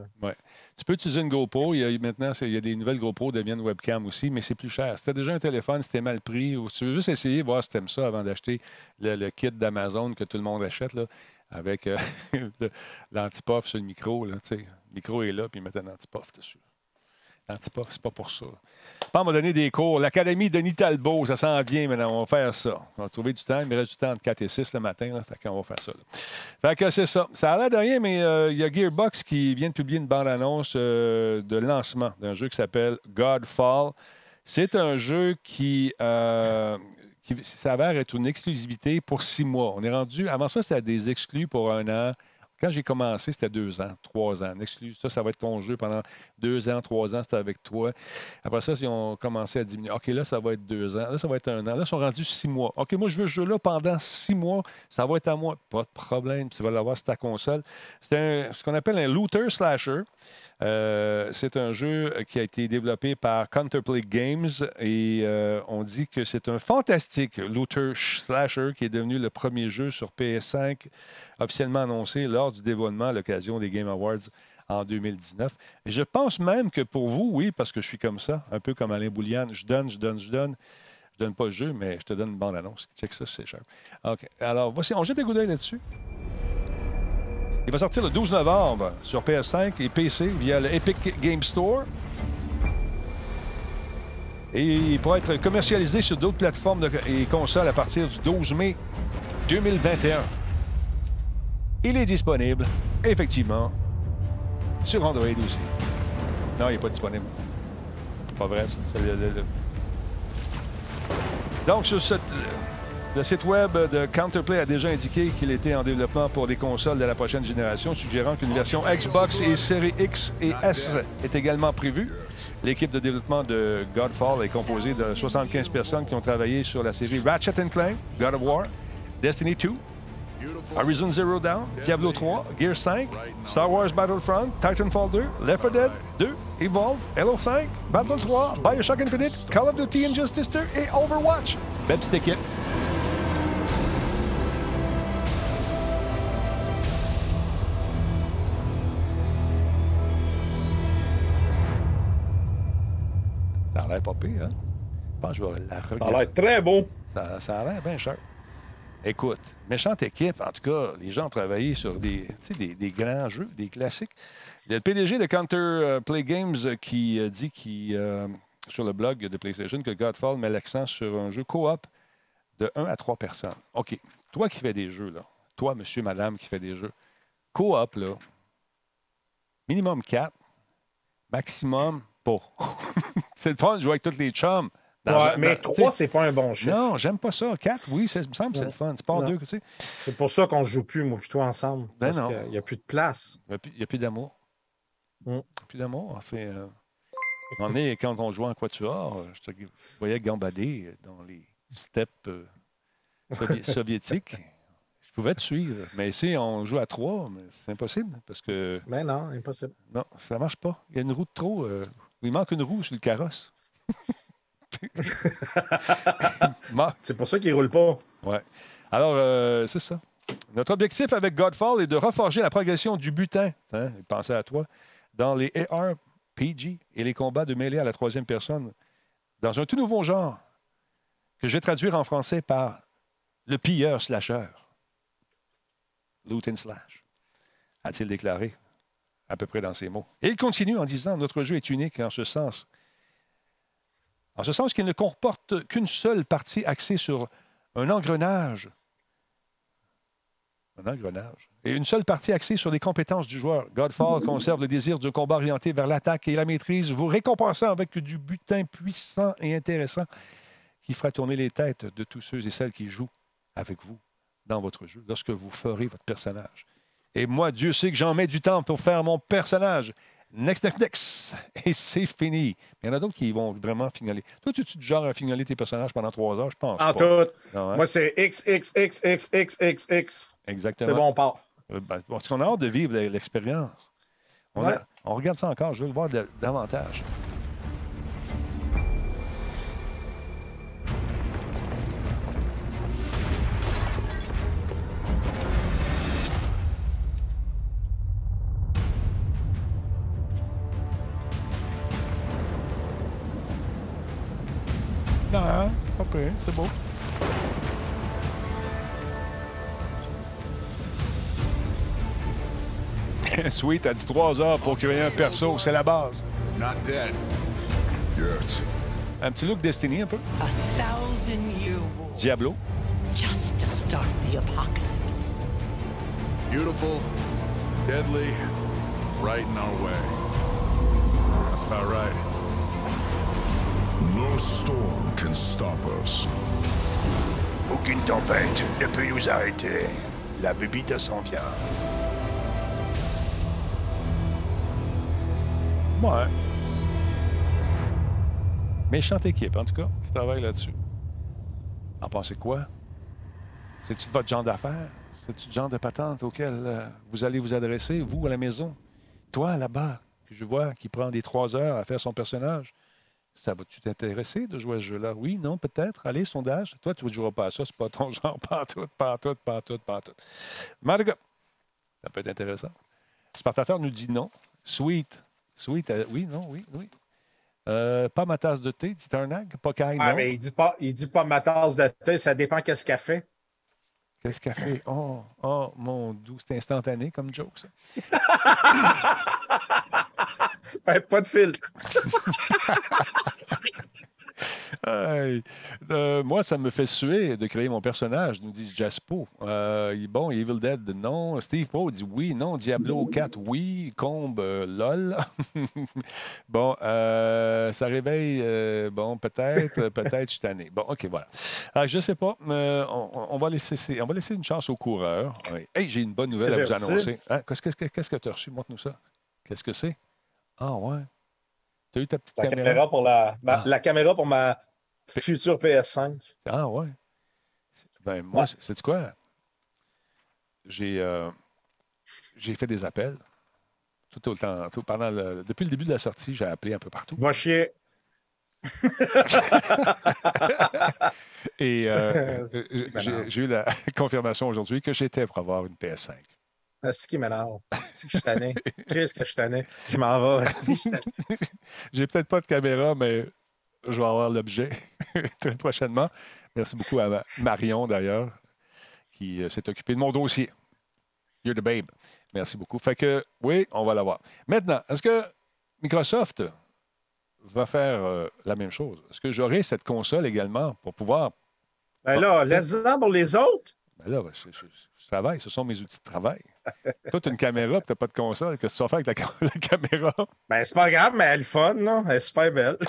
Tu peux utiliser une GoPro. Il y a, maintenant, il y a des nouvelles GoPro qui deviennent webcam aussi, mais c'est plus cher. Si tu as déjà un téléphone, si tu mal pris, ou si tu veux juste essayer, voir si tu aimes ça avant d'acheter le, kit d'Amazon que tout le monde achète, là, avec euh, <laughs> l'antipuff sur le micro. Là, le micro est là, puis ils mettent un antipuff dessus. L'antipuff, c'est pas pour ça. Pas m'a donné des cours. L'Académie Denis Talbot, ça s'en vient maintenant. On va faire ça. On va trouver du temps. Il me reste du temps entre 4 et 6 le matin. Là, fait qu'on va faire ça. Fait que c'est ça. Ça a l'air de rien, mais euh, il y a Gearbox qui vient de publier une bande-annonce euh, de lancement d'un jeu qui s'appelle Godfall. C'est un jeu qui, euh, qui s'avère être une exclusivité pour six mois. On est rendu. Avant ça, c'était des exclus pour un an. Quand j'ai commencé, c'était deux ans, trois ans. Exclu, ça, ça va être ton jeu pendant deux ans, trois ans, c'était avec toi. Après ça, ils ont commencé à diminuer. OK, là, ça va être deux ans. Là, ça va être un an. Là, ils sont rendus six mois. OK, moi, je veux ce jeu-là pendant six mois. Ça va être à moi. Pas de problème. Tu vas l'avoir sur ta console. C'est un- ce qu'on appelle un looter slasher. Euh, c'est un jeu qui a été développé par Counterplay Games et euh, on dit que c'est un fantastique looter slasher qui est devenu le premier jeu sur PS5 officiellement annoncé lors du dévoilement à l'occasion des Game Awards en 2019. Et je pense même que pour vous, oui, parce que je suis comme ça, un peu comme Alain Boulian, je donne, je donne, je donne. Je donne pas le jeu, mais je te donne une bande-annonce. Check ça, c'est cher. Alors, voici, on jette un coup d'œil là-dessus. Il va sortir le 12 novembre sur PS5 et PC via le Epic Game Store. Et il pourra être commercialisé sur d'autres plateformes et consoles à partir du 12 mai 2021. Il est disponible, effectivement, sur Android aussi. Non, il n'est pas disponible. Pas vrai, ça. Le- Donc, sur cette- le site web de Counterplay a déjà indiqué qu'il était en développement pour des consoles de la prochaine génération, suggérant qu'une version Xbox et série X et S est également prévue. L'équipe de développement de Godfall est composée de 75 personnes qui ont travaillé sur la série Ratchet Clank, God of War, Destiny 2, Horizon Zero Dawn, Diablo 3, Gear 5, Star Wars Battlefront, Titanfall 2, Left 4 Dead 2, Evolve, Halo 5, Battle 3, Bioshock Infinite, Call of Duty Injustice 2 et Overwatch. Belle petite équipe. L'air pas pire, hein? Je pense que je vais la Ça a l'air très beau. Ça, ça a l'air bien cher. Écoute, méchante équipe. En tout cas, les gens ont travaillé sur des, des, des grands jeux, des classiques. Il y a le PDG de Counter euh, Play Games euh, qui euh, dit qui, euh, sur le blog de PlayStation que Godfall met l'accent sur un jeu coop de 1 à 3 personnes. OK. Toi qui fais des jeux, là. Toi, monsieur, madame, qui fait des jeux. Coop, là. Minimum 4. Maximum pas. <laughs> C'est le fun de jouer avec tous les chums Dans- Ouais, mais dans- 3, tu sais, c'est pas un bon chiffre. Non, j'aime pas ça. 4, oui, ça me semble que c'est le fun. Sport Non. 2, tu sais. C'est pour ça qu'on ne joue plus, moi, plutôt ensemble. Ben parce non. qu'il n'y a plus de place. Il n'y a, plus d'amour. Il y a Plus d'amour. C'est. Euh... moment donné, quand on jouait en quatuor, euh, je te voyais gambader dans les steppes euh, sovi- <laughs> soviétiques. Je pouvais te suivre. Mais ici, on joue à trois, mais c'est impossible parce que Mais Ben non, impossible. non, ça ne marche pas. Il y a une roue de trop. euh, Il manque une roue sur le carrosse. <laughs> C'est pour ça qu'il ne roule pas. Ouais. Alors, euh, c'est ça. Notre objectif avec Godfall est de reforger la progression du butin, hein, pensez à toi, dans les ARPG et les combats de mêlée à la troisième personne, dans un tout nouveau genre que je vais traduire en français par le pilleur slasher. Loot and slash, a-t-il déclaré, à peu près dans ces mots. Et il continue en disant Notre jeu est unique en ce sens. En ce sens qu'il ne comporte qu'une seule partie axée sur un engrenage. Un engrenage. Et une seule partie axée sur les compétences du joueur. Godfall conserve le désir du combat orienté vers l'attaque et la maîtrise, vous récompensant avec du butin puissant et intéressant qui fera tourner les têtes de tous ceux et celles qui jouent avec vous dans votre jeu lorsque vous ferez votre personnage. Et moi, Dieu sait que j'en mets du temps pour faire mon personnage. Next, next, next. Et c'est fini. Mais il y en a d'autres qui vont vraiment fignoler. Toi, tu es du genre à fignoler tes personnages pendant trois heures, je pense. En pas. tout. Non, hein? Moi, c'est X, X, X, X, X, X, X. Exactement. C'est bon, on part. Euh, ben, parce qu'on a hâte de vivre l'expérience. On, a- Ouais. on regarde ça encore, je veux le voir de- davantage. Non, pas pire, c'est beau. <laughs> Sweet a dit trois heures pour créer un perso, c'est la base. Not dead. Yet. Un petit look Destiny un peu. A thousand year war Diablo. just to start the apocalypse. Beautiful, deadly, right in our way. That's about right. No storm can stop us. Aucune tempête ne peut nous arrêter. La bébite s'en vient. Ouais. Méchante équipe, en tout cas, qui travaille là-dessus. En pensez quoi? C'est-tu votre genre d'affaires? C'est-tu le genre de patente auquel euh, vous allez vous adresser, vous, à la maison? Toi, là-bas, que je vois, qui prend des trois heures à faire son personnage, ça va-tu t'intéresser de jouer à ce jeu-là? Oui, non, peut-être. Allez, sondage. Toi, tu ne joueras pas à ça. C'est pas ton <laughs> genre. Pas tout, pas tout, pas tout, pas tout. Cas, ça peut être intéressant. Spartateur nous dit non. Sweet. Sweet, euh, oui, non, oui, oui. Euh, pas ma tasse de thé, dit Tarnag. Pas Kai, Ah, non. mais il dit pas, il dit pas ma tasse de thé, ça dépend qu'est-ce qu'elle fait. Qu'est-ce qu'elle fait? Oh, oh, mon doux, c'est instantané comme joke, ça. <laughs> Ben, pas de filtre. <laughs> Euh, moi, ça me fait suer de créer mon personnage, nous dit Jaspo. Euh, bon, Evil Dead, non. Steve Poe dit oui, non. Diablo 4, oui. Combe, euh, lol. <laughs> bon, euh, ça réveille, bon, peut-être, <laughs> peut-être, je suis tanné. Bon, OK, voilà. Alors, je sais pas, mais on, va laisser, on va laisser une chance aux coureurs. Oui. Hey, j'ai une bonne nouvelle à vous annoncer. Hein, Qu'est-ce que qu'est-ce que tu as reçu? Montre-nous ça. Qu'est-ce que c'est? Ah, ouais. Tu as eu ta petite La caméra? caméra pour la, ma- Ah. la caméra pour ma future PS5. Ah ouais. Ben moi, Ouais. c'est quoi? J'ai euh, j'ai fait des appels. Tout au temps, tout pendant le- depuis le début de la sortie, j'ai appelé un peu partout. Va chier. <laughs> Et euh, <laughs> j'ai eu la <laughs> confirmation aujourd'hui que j'étais pour avoir une PS5. Ah, C'est qui m'énerve. C'est que je suis tanné. <laughs> Qu'est-ce que je suis tanné? Je m'en vais. <laughs> J'ai peut-être pas de caméra, mais je vais avoir l'objet <laughs> très prochainement. Merci beaucoup à Ma- Marion, d'ailleurs, qui euh, s'est occupée de mon dossier. You're the babe. Merci beaucoup. Fait que, oui, on va l'avoir. Maintenant, est-ce que Microsoft va faire euh, la même chose? Est-ce que j'aurai cette console également pour pouvoir. Ben là, laisse-en pour les autres. Ben là, je, je- je travaille, ce sont mes outils de travail. Toi, tu as une caméra, tu n'as pas de console. Qu'est-ce que tu vas faire avec la, <laughs> la caméra? Ben, c'est pas grave, mais elle est fun, là. Elle est super belle. <laughs>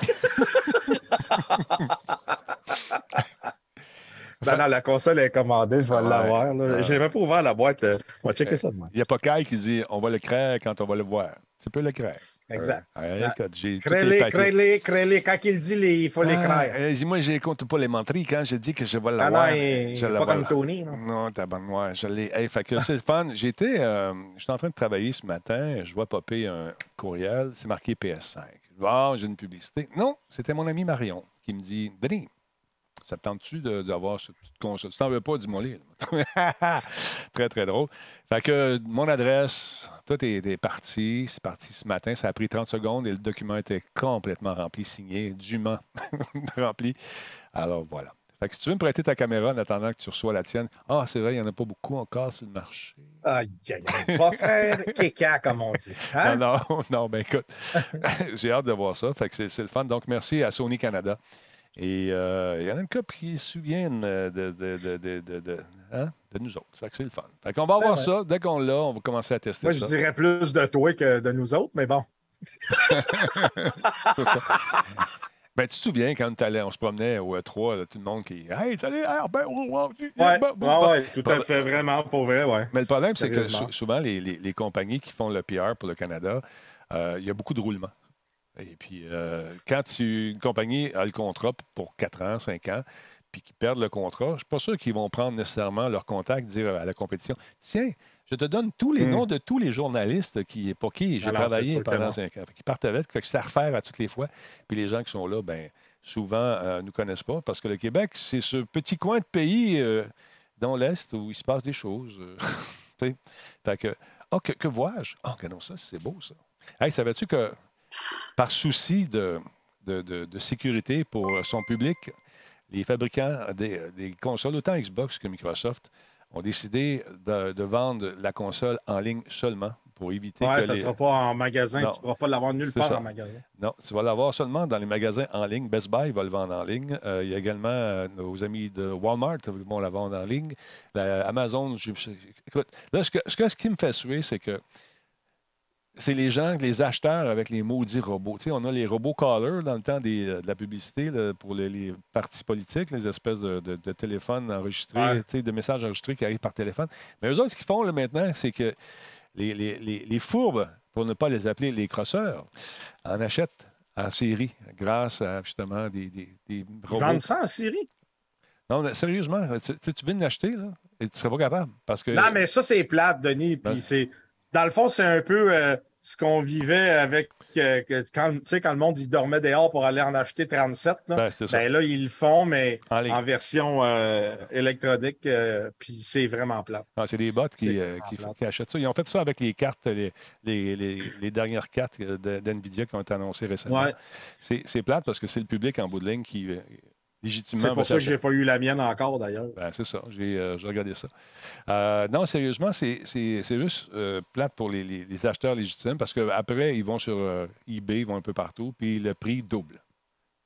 Ben non, la console est commandée, je vais l'avoir. là. J'ai même pas ouvert la boîte. euh, On va checker ça demain. Il n'y a pas Kai qui dit on va le créer quand on va le voir. Tu peux le créer. Exact. Tous les Crée-les, crée-les, crée-les. Quand il dit, les- il faut les Ah, créer. euh, dis-moi, je compte pas les menteries quand je dis que je vais Ah l'avoir. non, il- je il est la pas comme Tony. non? Non, tabarnak, je l'ai. Hey, fait que c'est le fun. J'étais, euh, j'étais en train de travailler ce matin. Je vois popper un courriel. C'est marqué PS5. Ah, j'ai une publicité. Non, c'était mon ami Marion qui me dit Denis, ça te tente-tu d'avoir cette petite console? Si t'en veux pas, dis-moi <laughs> très, très drôle. Fait que mon adresse, tout est, est parti. C'est parti ce matin. Ça a pris 30 secondes et le document était complètement rempli, signé, dûment <laughs> rempli. Alors voilà. Fait que si tu veux me prêter ta caméra en attendant que tu reçois la tienne, ah, c'est vrai, il n'y en a pas beaucoup encore sur le marché. Aïe, aïe, aïe. Va faire <laughs> kéka, comme on dit. Hein? Non, non, non, ben écoute, j'ai hâte de voir ça. Fait que c'est, c'est le fun. Donc, merci à Sony Canada. Et euh, il y en a une couple qui se souviennent euh, de, de, de, de, de- de- hein, de nous autres. Fait que c'est le fun. Fait qu'on va voir ouais. ça. Dès qu'on l'a, on va commencer à tester Moi, je ça. dirais plus de toi que de nous autres, mais bon. <laughs> <laughs> Ben, tu te souviens quand on, allait, on se promenait au E3, là, tout le monde qui Hey, salut, ah, ben, oh, oh, Ouais, bah, bah, ouais, bah. ouais, tout à fait, vraiment, pour vrai, ouais. Mais le problème, c'est que souvent, les, les- les compagnies qui font le PR pour le Canada, euh, il y a beaucoup de roulements. Et puis, euh, quand tu- une compagnie a le contrat pour 4 ans, 5 ans, puis qu'ils perdent le contrat, je ne suis pas sûr qu'ils vont prendre nécessairement leur contact, dire à la compétition Tiens, je te donne tous les Hmm. noms de tous les journalistes qui, pour qui j'ai c'est travaillé que pendant non. 5 ans. Qu'ils partent avec, fait que à refaire à toutes les fois. Puis les gens qui sont là, ben souvent, euh, nous connaissent pas parce que le Québec, c'est ce petit coin de pays euh, dans l'Est où il se passe des choses. euh, <laughs> tu sais. fait que, ah, que, que vois-je? Ah, regardons ça, c'est beau, ça. Hey, savais-tu que par souci de, de, de- de sécurité pour son public, les fabricants des, des consoles, autant Xbox que Microsoft, ont décidé de, de vendre la console en ligne seulement pour éviter Ouais, que ça ne les... sera pas en magasin. Non. Tu ne pourras pas l'avoir nulle part ça. en magasin. Non, tu vas l'avoir seulement dans les magasins en ligne. Best Buy va le vendre en ligne. Euh, il y a également euh, nos amis de Walmart qui vont la vendre en ligne. La- Amazon, je- je- écoute, là, ce, que, ce, que- ce qui me fait suer, c'est que c'est les gens, les acheteurs avec les maudits robots. Tu sais, on a les robots callers dans le temps des- de la publicité là, pour les, les partis politiques, les espèces de, de- de téléphones enregistrés, Ouais. tu sais, de messages enregistrés qui arrivent par téléphone. Mais eux autres, ce qu'ils font là, maintenant, c'est que les, les- les- fourbes, pour ne pas les appeler les crosseurs, en achètent en série grâce à justement des, des, des Ils robots. vendent ça en Syrie? Non, sérieusement, tu, tu- tu viens de l'acheter, là, et tu ne serais pas capable. Parce que. Non, mais ça, c'est plate, Denis. Puis Ben- c'est. Dans le fond, c'est un peu euh, ce qu'on vivait avec. euh, quand, tu sais, quand le monde il dormait dehors pour aller en acheter 37. Là, Ben, ben là, ils le font, mais En version euh, électronique. euh, puis c'est vraiment plate. Ah, c'est des bots qui, euh, qui, achètent ça. Ils ont fait ça avec les cartes, les, les, les- les dernières cartes d'NVIDIA qui ont été annoncées récemment. Ouais. C'est c'est plate parce que c'est le public en bout de ligne qui, légitimement, C'est pour ça que s'acheter. j'ai pas eu la mienne encore, d'ailleurs. Ben, c'est ça, j'ai euh, regardé ça. Euh, non, sérieusement, c'est juste euh, plate pour les, les- les acheteurs légitimes parce qu'après, ils vont sur eBay, ils vont un peu partout, puis le prix double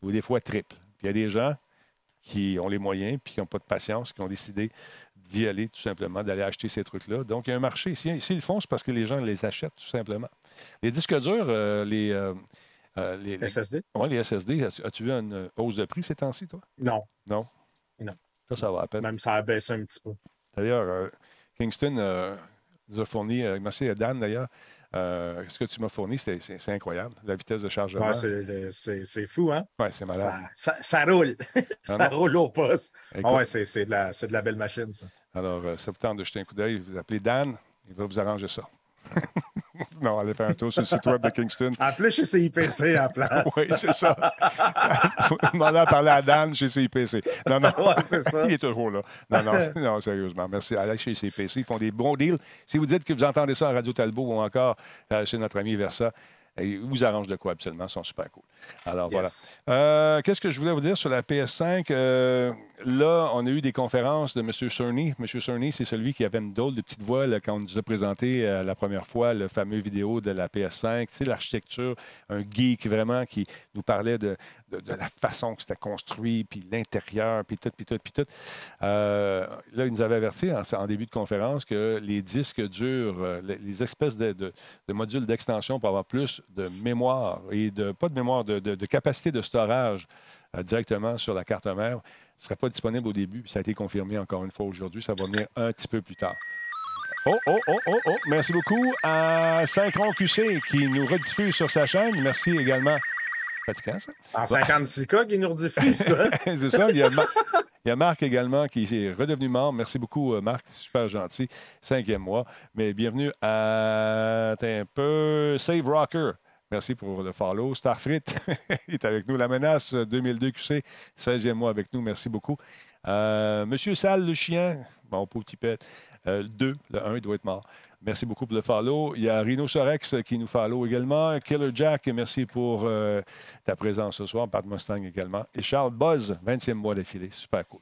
ou des fois triple. Puis il y a des gens qui ont les moyens puis qui n'ont pas de patience, qui ont décidé d'y aller tout simplement, d'aller acheter ces trucs-là. Donc, il y a un marché. S'ils s'ils le font, c'est parce que les gens les achètent tout simplement. Les disques durs, les, euh, euh, les, les- SSD? ouais, les SSD, as-tu vu une hausse de prix ces temps-ci, toi? Non. Non? Non. Ça, ça va à peine. Même ça a baissé un petit peu. D'ailleurs, euh, Kingston euh, nous a fourni, euh, merci à Dan d'ailleurs, euh, ce que tu m'as fourni, c'est incroyable, la vitesse de chargement. Ouais, c'est- fou, hein? Ouais, c'est malade. Ça, ça, ça roule. <laughs> ça non. roule au poste. Écoute, Ah ouais, c'est c'est de, la- c'est de la belle machine, ça. Alors, euh, ça vous tente de jeter un coup d'œil, vous appelez Dan, il va vous arranger ça. Non, allez faire un tour sur le site web de Kingston. Plus, chez CIPC à la place. <laughs> Oui, c'est ça. Demander à parler à Dan chez CIPC. Non, non. Ouais, c'est ça. <laughs> Il est toujours là. Non, non, <laughs> non, sérieusement. Merci. Allez chez CIPC. Ils font des bons deals. Si vous dites que vous entendez ça à Radio Talbot ou encore euh, chez notre ami Versa, ils vous arrangent de quoi absolument. Ils sont super cool. Alors, Yes. voilà. Euh, Qu'est-ce que je voulais vous dire sur la PS5? Euh, là, on a eu des conférences de M. Cerny. M. Cerny, c'est celui qui avait une drôle de petite voix là, quand on nous a présenté euh, la première fois le fameux vidéo de la PS5. Tu sais, l'architecture, un geek vraiment qui nous parlait de, de- de la façon que c'était construit, puis l'intérieur, puis tout, puis tout, puis tout. Là, il nous avait averti en, en début de conférence que les disques durs, les, les espèces de, de- de modules d'extension pour avoir plus de mémoire et de, pas de mémoire, de, capacité de storage euh, directement sur la carte mère. Ne sera pas disponible au début, ça a été confirmé encore une fois aujourd'hui. Ça va venir un petit peu plus tard. Oh, oh, oh, oh, oh. Merci beaucoup à Synchron QC qui nous rediffuse sur sa chaîne. Merci également. Fatigant, ça? En 56K qui nous rediffuse. C'est ça. Il y, a Mar- il y a Marc également qui est redevenu membre. Merci beaucoup, euh, Marc. Super gentil. Cinquième mois. Mais bienvenue à. Un peu. Save Rocker. Merci pour le follow. Starfrit <laughs> est avec nous. La menace 2002 QC, 16e mois avec nous. Merci beaucoup. Euh, Monsieur Sal, le chien. Bon, petit pet. Euh, le 2, le 1, il doit être mort. Merci beaucoup pour le follow. Il y a Rhino Sorex qui nous follow également. Killer Jack, merci pour euh, ta présence ce soir. Pat Mustang également. Et Charles Buzz, 20e mois d'affilée. Super cool.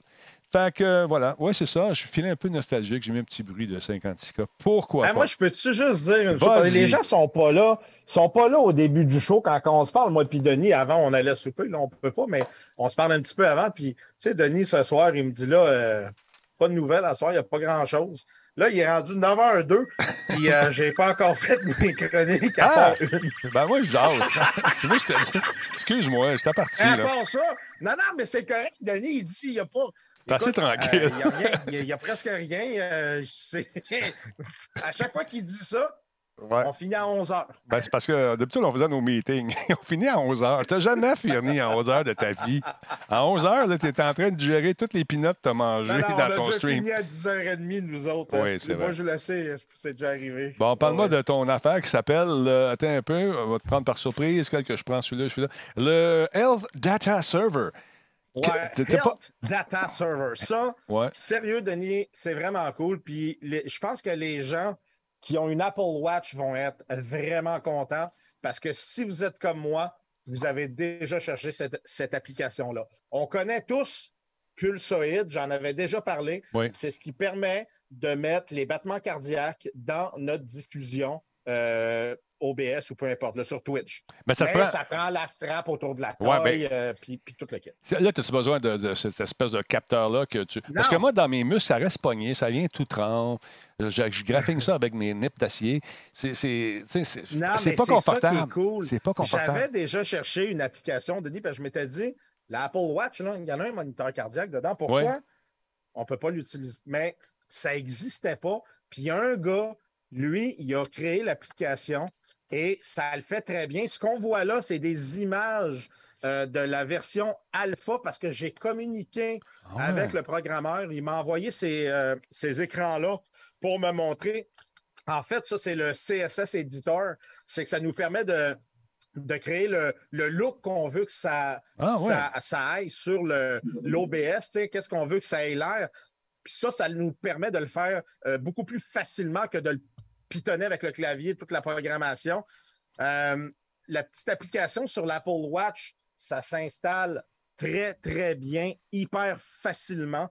Fait que euh, voilà, ouais, c'est ça. Je suis filé un peu nostalgique. J'ai mis un petit bruit de 56K. Pourquoi Ah, pas? moi, je peux-tu juste dire une chose? Les gens sont pas là. sont pas là au début du show quand, quand on se parle. Moi puis Denis, avant, on allait souper. Là, on peut pas, mais on se parle un petit peu avant. Puis, tu sais, Denis, ce soir, il me dit là, euh, pas de nouvelles à ce soir, il n'y a pas grand-chose. Là, il est rendu 9h02, puis euh, j'ai pas encore fait <laughs> mes chroniques à Ah! part une. Ben moi, je jase. <laughs> c'est moi, je te dis. Excuse-moi, j'étais parti. À part ça, non, non, mais c'est correct. Denis, il dit, il n'y a pas. T'es assez Écoute, tranquille. euh, Il n'y a, presque rien. euh, <laughs> à chaque fois qu'il dit ça, Ouais. on finit à 11h. Ben, c'est parce que d'habitude, on faisait nos meetings. <laughs> on finit à 11 h. Tu n'as jamais fini à 11 h de ta vie. À 11 h, tu es en train de gérer toutes les pinottes que tu as mangées Non, non, on dans a ton déjà stream. fini à 10h30, nous autres. Oui, c'est Moi, vrai. je le sais, c'est déjà arrivé. Bon, parle-moi Ouais. de ton affaire qui s'appelle, euh, attends un peu, on va te prendre par surprise, quel que je prends celui-là, celui-là. Le Health Data Server. Ouais, pas- Health Data Server. Ça, Ouais. sérieux, Denis, c'est vraiment cool. Puis les- je pense que les gens qui ont une Apple Watch vont être vraiment contents parce que si vous êtes comme moi, vous avez déjà cherché cette, cette application-là. On connaît tous Pulsoid, j'en avais déjà parlé. Oui. C'est ce qui permet de mettre les battements cardiaques dans notre diffusion euh, OBS ou peu importe, là, sur Twitch. Mais ça Mais prend. ça prend la strap autour de la Ouais, ben- taille, euh, puis, puis tout le kit. Là, as-tu besoin de, de cette espèce de capteur-là que tu. Parce que moi, dans mes muscles, ça reste pogné, ça vient tout trempe. Je, je ça avec mes nippes d'acier. C'est c'est- tu pas confortable. cool. C'est pas confortable. J'avais déjà cherché une application, Denis, parce que je m'étais dit, l'Apple Watch, il y en a un moniteur cardiaque dedans. Pourquoi? Ouais. on ne peut pas l'utiliser? Mais ça n'existait pas. Puis un gars, lui, il a créé l'application et ça le fait très bien. Ce qu'on voit là, c'est des images euh, de la version alpha parce que j'ai communiqué Ah avec le programmeur. Il m'a envoyé ces, euh, ces écrans-là pour me montrer. En fait, ça, c'est le CSS Editor. C'est que ça nous permet de, de créer le, le look qu'on veut que ça, Ah ouais. ça, ça aille sur l'OBS. Qu'est-ce qu'on veut que ça ait l'air? Puis ça, ça nous permet de le faire euh, beaucoup plus facilement que de le pitonner avec le clavier, toute la programmation. Euh, la petite application sur l'Apple Watch, ça s'installe très, très bien, hyper facilement.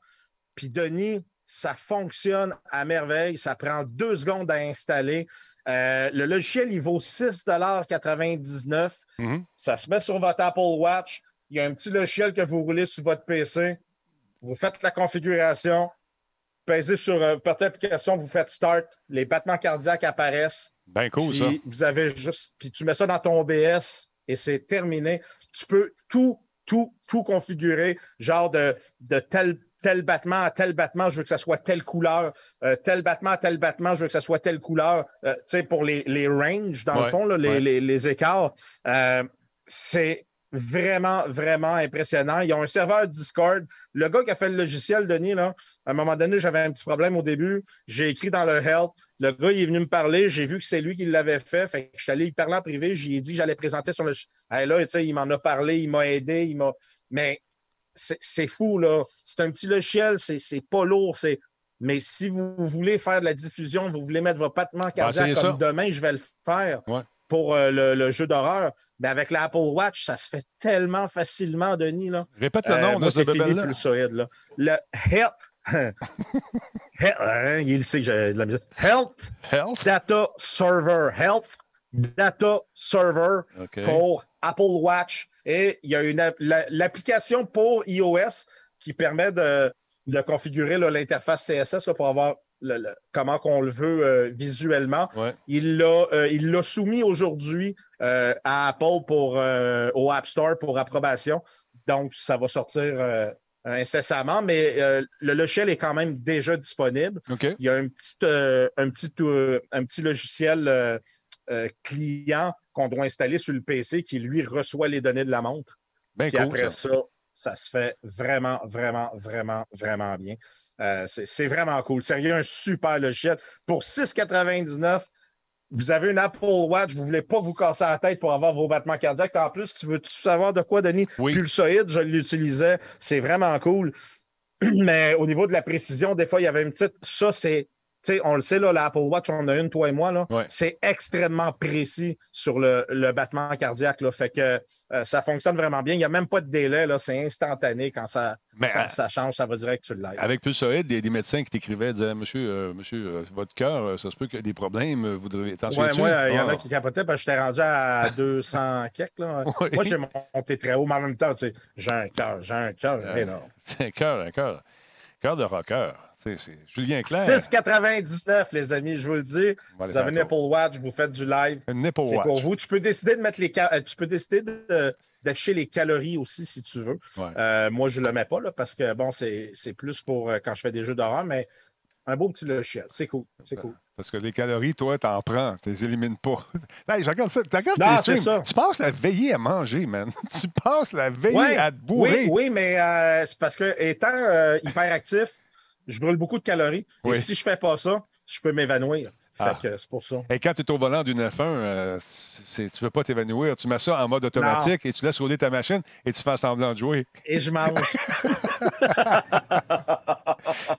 Puis Denis, ça fonctionne à merveille. Ça prend deux secondes à installer. Euh, le logiciel, il vaut 6,99 Mhm. Ça se met sur votre Apple Watch. Il y a un petit logiciel que vous roulez sur votre PC. Vous faites la configuration. Pèsez sur euh, votre application, vous faites Start. Les battements cardiaques apparaissent. Ben cool, ça. Puis vous avez juste. Puis tu mets ça dans ton OBS et c'est terminé. Tu peux tout, tout, tout configurer. Genre de, de tel, tel battement à tel battement, je veux que ça soit telle couleur. Euh, tel battement à tel battement, je veux que ça soit telle couleur. Euh, tu sais, pour les, les ranges, dans le fond, là, les, ouais. les, les écarts. Euh, c'est vraiment, vraiment impressionnant. Ils ont un serveur Discord. Le gars qui a fait le logiciel, Denis, là, à un moment donné, j'avais un petit problème au début. J'ai écrit dans le help. Le gars, il est venu me parler. J'ai vu que c'est lui qui l'avait fait. Fait que je suis allé lui parler en privé. J'ai dit que j'allais présenter sur le. Hey, là, tu sais, il m'en a parlé, il m'a aidé, il m'a. Mais c'est fou, là. C'est un petit logiciel, c'est pas lourd. c'est Mais si vous voulez faire de la diffusion, vous voulez mettre votre battement cardiaque essayez comme ça. demain, je vais le faire Ouais. Pour euh, le, le jeu d'horreur. Mais avec l'Apple Watch, ça se fait tellement facilement, Denis. Là. Répète le Euh, nom moi, de ce bébé-là. plus solide. Là. Le Health. <laughs> Health- hein, il sait que j'ai de la. Health Health? Data Server. Health Data Server pour Apple Watch. Et il y a une app- la- l'application pour iOS qui permet de, de configurer l'interface CSS là, pour avoir le- le- comment qu'on le veut euh, visuellement. Ouais. Il l'a euh, il l'a soumis aujourd'hui euh, à Apple pour, au App Store pour approbation. Donc, ça va sortir incessamment, mais le logiciel est quand même déjà disponible. Il y a un petit, un petit, un petit logiciel client qu'on doit installer sur le PC qui, lui, reçoit les données de la montre. Ben Puis cool, après ça. ça, ça se fait vraiment, vraiment, vraiment, vraiment bien. Euh, c'est c'est vraiment cool. Sérieux, un super logiciel. Pour 6,99, vous avez une Apple Watch, vous ne voulez pas vous casser la tête pour avoir vos battements cardiaques. En plus, tu veux savoir de quoi, Denis? Oui. Pulsoïde, je l'utilisais. C'est vraiment cool. <clears throat> Mais au niveau de la précision, des fois, il y avait une petite. Ça, c'est. Sais, on le sait, là, l'Apple Watch, on a une, toi et moi, là. Ouais. C'est extrêmement précis sur le, le battement cardiaque, là. Fait que euh, ça fonctionne vraiment bien. Il n'y a même pas de délai, là. C'est instantané quand ça, Mais, ça, euh, ça change, ça va direct sur le live. Avec Pulsoïde, des, des médecins qui t'écrivaient disaient Monsieur, euh, monsieur euh, votre cœur, ça se peut qu'il y ait des problèmes, vous devriez t'en Ouais, moi, il y en Ah. a qui capotaient parce que j'étais rendu à <laughs> 200 quelques. Là. Oui. Moi, j'ai monté très haut, mais en même temps, tu sais, j'ai un cœur, j'ai un cœur énorme. C'est un cœur, un cœur. Cœur de rocker. C'est Julien Clerc. 6,99, les amis, je vous le dis. Vous avez une Apple Watch, vous faites du live. Un nipple C'est watch. pour vous. Tu peux décider de mettre les euh, tu peux décider de- d'afficher les calories aussi si tu veux. Ouais. Euh, moi, je ne le mets pas là, parce que bon, c'est c'est plus pour euh, quand je fais des jeux d'horreur, mais un beau petit logiciel. C'est cool. C'est cool. Parce que les calories, toi, t'en prends, tu les élimines pas. <laughs> Hey, je regarde ça. Tu regardes Non, tes c'est streams, ça. Tu passes la veillée à manger, man. <laughs> tu passes la veillée Ouais, à te bourrer. Oui, oui, mais euh, c'est parce que étant euh, hyperactif, je brûle beaucoup de calories. Oui. Et si je fais pas ça, je peux m'évanouir. Fait Ah. que c'est pour ça. Et quand tu es au volant d'une F1, euh, tu ne veux pas t'évanouir. Tu mets ça en mode automatique et tu laisses rouler ta machine et tu fais semblant de jouer. Et je mange. <laughs>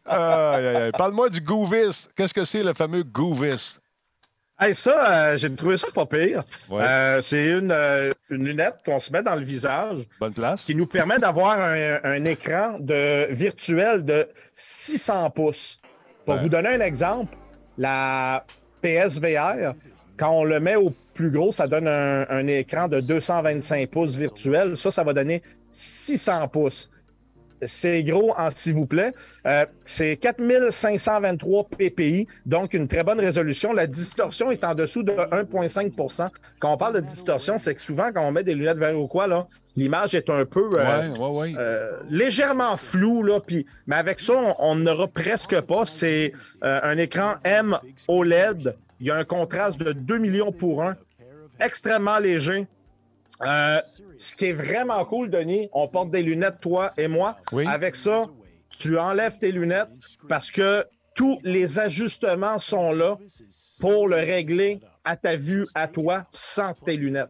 Aïe, aïe, aïe. Parle-moi du Goovis. Qu'est-ce que c'est le fameux Goovis? Hey, ça, euh, j'ai trouvé ça pas pire. Ouais. Euh, c'est une, euh, une lunette qu'on se met dans le visage Bonne place. qui nous permet d'avoir un, un écran de, virtuel de 600 pouces. Pour Ouais. vous donner un exemple, la PSVR, quand on le met au plus gros, ça donne un, un écran de 225 pouces virtuel. Ça, ça va donner 600 pouces. C'est gros en s'il vous plaît. Euh, c'est 4523 ppi, donc une très bonne résolution. La distorsion est en dessous de 1,5% Quand on parle de distorsion, c'est que souvent, quand on met des lunettes verres ou quoi, là, l'image est un peu euh, Ouais, ouais, ouais. euh, légèrement floue, là, mais avec ça, on- n'aura presque pas. C'est un écran M OLED. Il y a un contraste de 2 millions pour 1, extrêmement léger. Euh, ce qui est vraiment cool, Denis, on porte des lunettes, toi et moi. Oui. Avec ça, tu enlèves tes lunettes parce que tous les ajustements sont là pour le régler à ta vue, à toi, sans tes lunettes.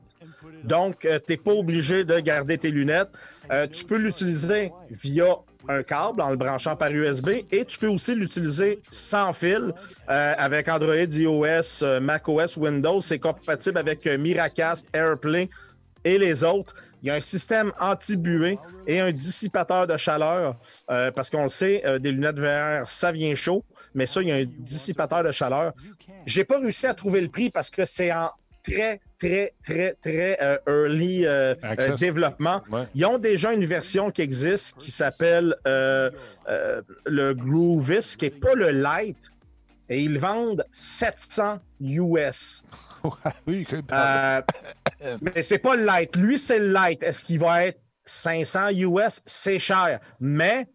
Donc, tu n'es pas obligé de garder tes lunettes. Euh, tu peux l'utiliser via un câble en le branchant par USB et tu peux aussi l'utiliser sans fil euh, avec Android, iOS, euh, macOS, Windows. C'est compatible avec euh, Miracast, AirPlay et les autres. Il y a un système anti-buée et un dissipateur de chaleur euh, parce qu'on le sait, euh, des lunettes VR, ça vient chaud, mais ça, il y a un dissipateur de chaleur. J'ai pas réussi à trouver le prix parce que c'est en très, très, très, très euh, early euh, euh, développement. Ouais. Ils ont déjà une version qui existe qui s'appelle le Groovis, qui n'est pas le Light, et ils vendent 700 US. <laughs> oui, que- pardon. Euh, <coughs> mais c'est pas le light. Lui, c'est le light. Est-ce qu'il va être 500 US? C'est cher. Mais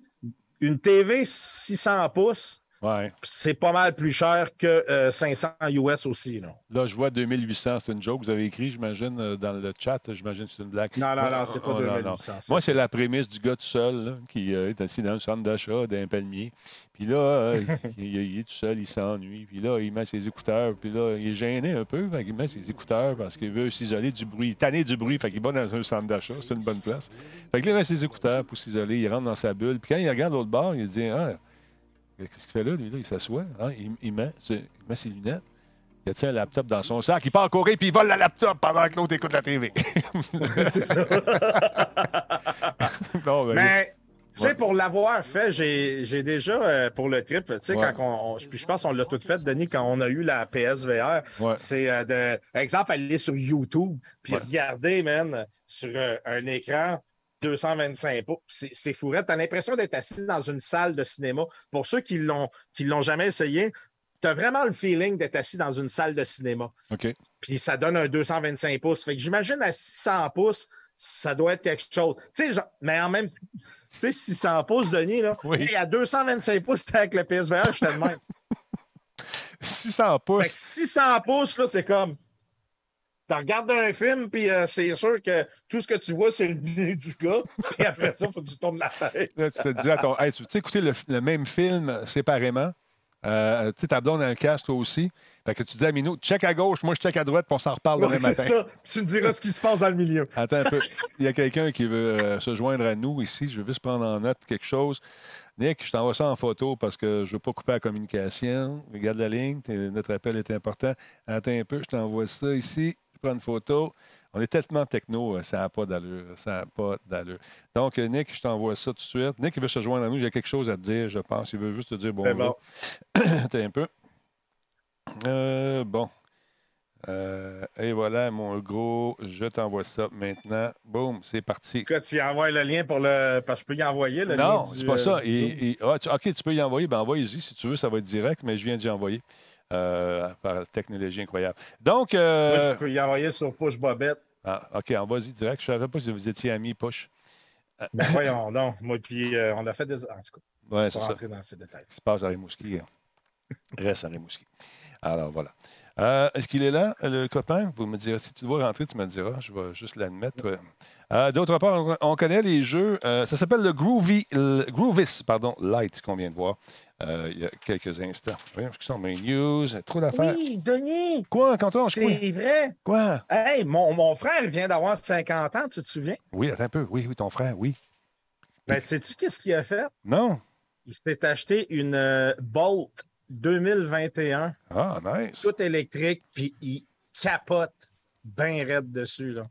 une TV 600 pouces, Ouais. c'est pas mal plus cher que euh, 500 US aussi. là. Là, je vois 2800, c'est une joke. Vous avez écrit, j'imagine, euh, dans le chat. J'imagine que c'est une blague. Non, non, non, c'est pas oh, non, 2800, non. c'est Moi, c'est la prémisse du gars tout seul là, qui euh, est assis dans le centre d'achat d'un palmier. Puis là, euh, <laughs> il, il est tout seul, il s'ennuie. Puis là, il met ses écouteurs. Puis là, il est gêné un peu. Fait qu'il met ses écouteurs parce qu'il veut s'isoler du bruit. Tanner du bruit. Fait qu'il va dans un centre d'achat. C'est une bonne place. Fait que là, il met ses écouteurs pour s'isoler. Il rentre dans sa bulle. Puis quand il regarde l'autre bord, il dit Ah, qu'est-ce qu'il fait là, lui? Là, il s'assoit. hein, il, il met, il met ses lunettes. Il tient un laptop dans son sac? Il part courir puis il vole le laptop pendant que l'autre écoute la TV. <laughs> c'est ça. <laughs> Non, ben, Mais, tu sais, pour l'avoir fait, j'ai déjà, euh, pour le trip, tu sais, Ouais. quand on, on- puis je pense qu'on l'a tout fait, Denis, quand on a eu la PSVR, Ouais. c'est euh, de, exemple, aller sur YouTube, puis Ouais. regarder, man, sur euh, un écran 225 pouces, c'est c'est fourrette. T'as l'impression d'être assis dans une salle de cinéma. Pour ceux qui l'ont qui l'ont jamais essayé, t'as vraiment le feeling d'être assis dans une salle de cinéma OK. puis ça donne un 225 pouces. Fait que j'imagine à 600 pouces, ça doit être quelque chose. Tu sais, mais en même temps, tu sais, 600 pouces, Denis, là, Oui. a 225 pouces avec le PSVR, j'étais de même. <laughs> 600 Fait que pouces. 600 pouces, là, c'est comme. Tu regardes un film, puis euh, c'est sûr que tout ce que tu vois, c'est le nez du gars. Puis après ça, il faut que tu tournes la tête. Là, tu te dis à ton. Hey, tu sais, écouter le, le même film séparément. Euh, tu sais, ta blonde a un casque, toi aussi. Fait que tu dis à Minou, check à gauche, moi je check à droite, puis on s'en reparle demain Ouais, matin. ça. Tu me diras ce qui se passe dans le milieu. Attends un peu. Il y a quelqu'un qui veut euh, se joindre à nous ici. Je veux juste prendre en note quelque chose. Nick, je t'envoie ça en photo parce que je ne veux pas couper la communication. Regarde la ligne. Notre appel est important. Attends un peu, je t'envoie ça ici. Je prends une photo. On est tellement techno, euh, ça n'a pas d'allure. Ça n'a pas d'allure. Donc, euh, Nick, je t'envoie ça tout de suite. Nick, il veut se joindre à nous. J'ai quelque chose à te dire, je pense. Il veut juste te dire bonjour. bon. <coughs> Attends un peu. Euh, bon. Euh, et voilà, mon gros, je t'envoie ça maintenant. Boum, c'est parti. Cas, tu y envoies le lien pour le. Parce que je peux y envoyer le lien. Non, c'est pas ça. Et- et- ah, tu- OK, tu peux y envoyer. Ben, envoie-y. Si tu veux, ça va être direct, mais je viens d'y envoyer. Euh, par la technologie incroyable. Donc, euh, Moi, je peux y envoyer sur Push Bobette. ah, OK, envoie-y direct. Je ne savais pas si vous étiez amis, push. Ben voyons donc. Moi, puis euh, on a fait des. En tout cas, Ouais, on va ça. rentrer dans ces détails. qui se passe à Rimouski. hein. Reste à Rimouski. Alors, voilà. Euh, Est-ce qu'il est là, le copain? Vous me direz, si tu dois rentrer, tu me le diras. Je vais juste l'admettre. Euh, D'autre part, on, on connaît les jeux. euh, ça s'appelle le Groovy, le Groovis pardon, Light qu'on vient de voir euh, il y a quelques instants. Voyons ce qui sont mes news. Trop d'affaires. Oui, Denis! Quoi, je- C'est vrai! Quoi? Hey, mon, mon frère vient d'avoir 50 ans, tu te souviens? Oui, attends un peu. Oui, oui, ton frère, oui. Ben, sais-tu qu'est-ce qu'il a fait? Non? Il s'est acheté une euh, Bolt 2021, Ah, nice. toute électrique, puis il capote bien raide dessus. Là.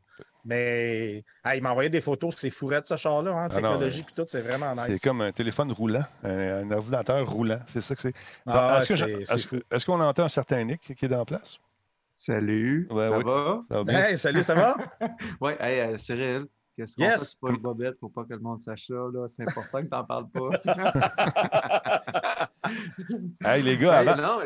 Mais ah, il m'a envoyé des photos, c'est fourré de ce char-là, hein, Ah technologie, puis tout, c'est vraiment nice. C'est comme un téléphone roulant, un, un ordinateur roulant. C'est ça que c'est. Ah, Est-ce qu'on entend un certain Nick qui est dans la place? Salut, Ouais, ça oui. va? Ça va bien? Hey, salut, ça va? <laughs> Oui, hey, euh, Cyril, qu'est-ce qu'on Yes. fait pour le bobette pour pas que le monde sache ça? Là? C'est important que t'en parles pas. <laughs> Hey, les gars, Hey, avant, non,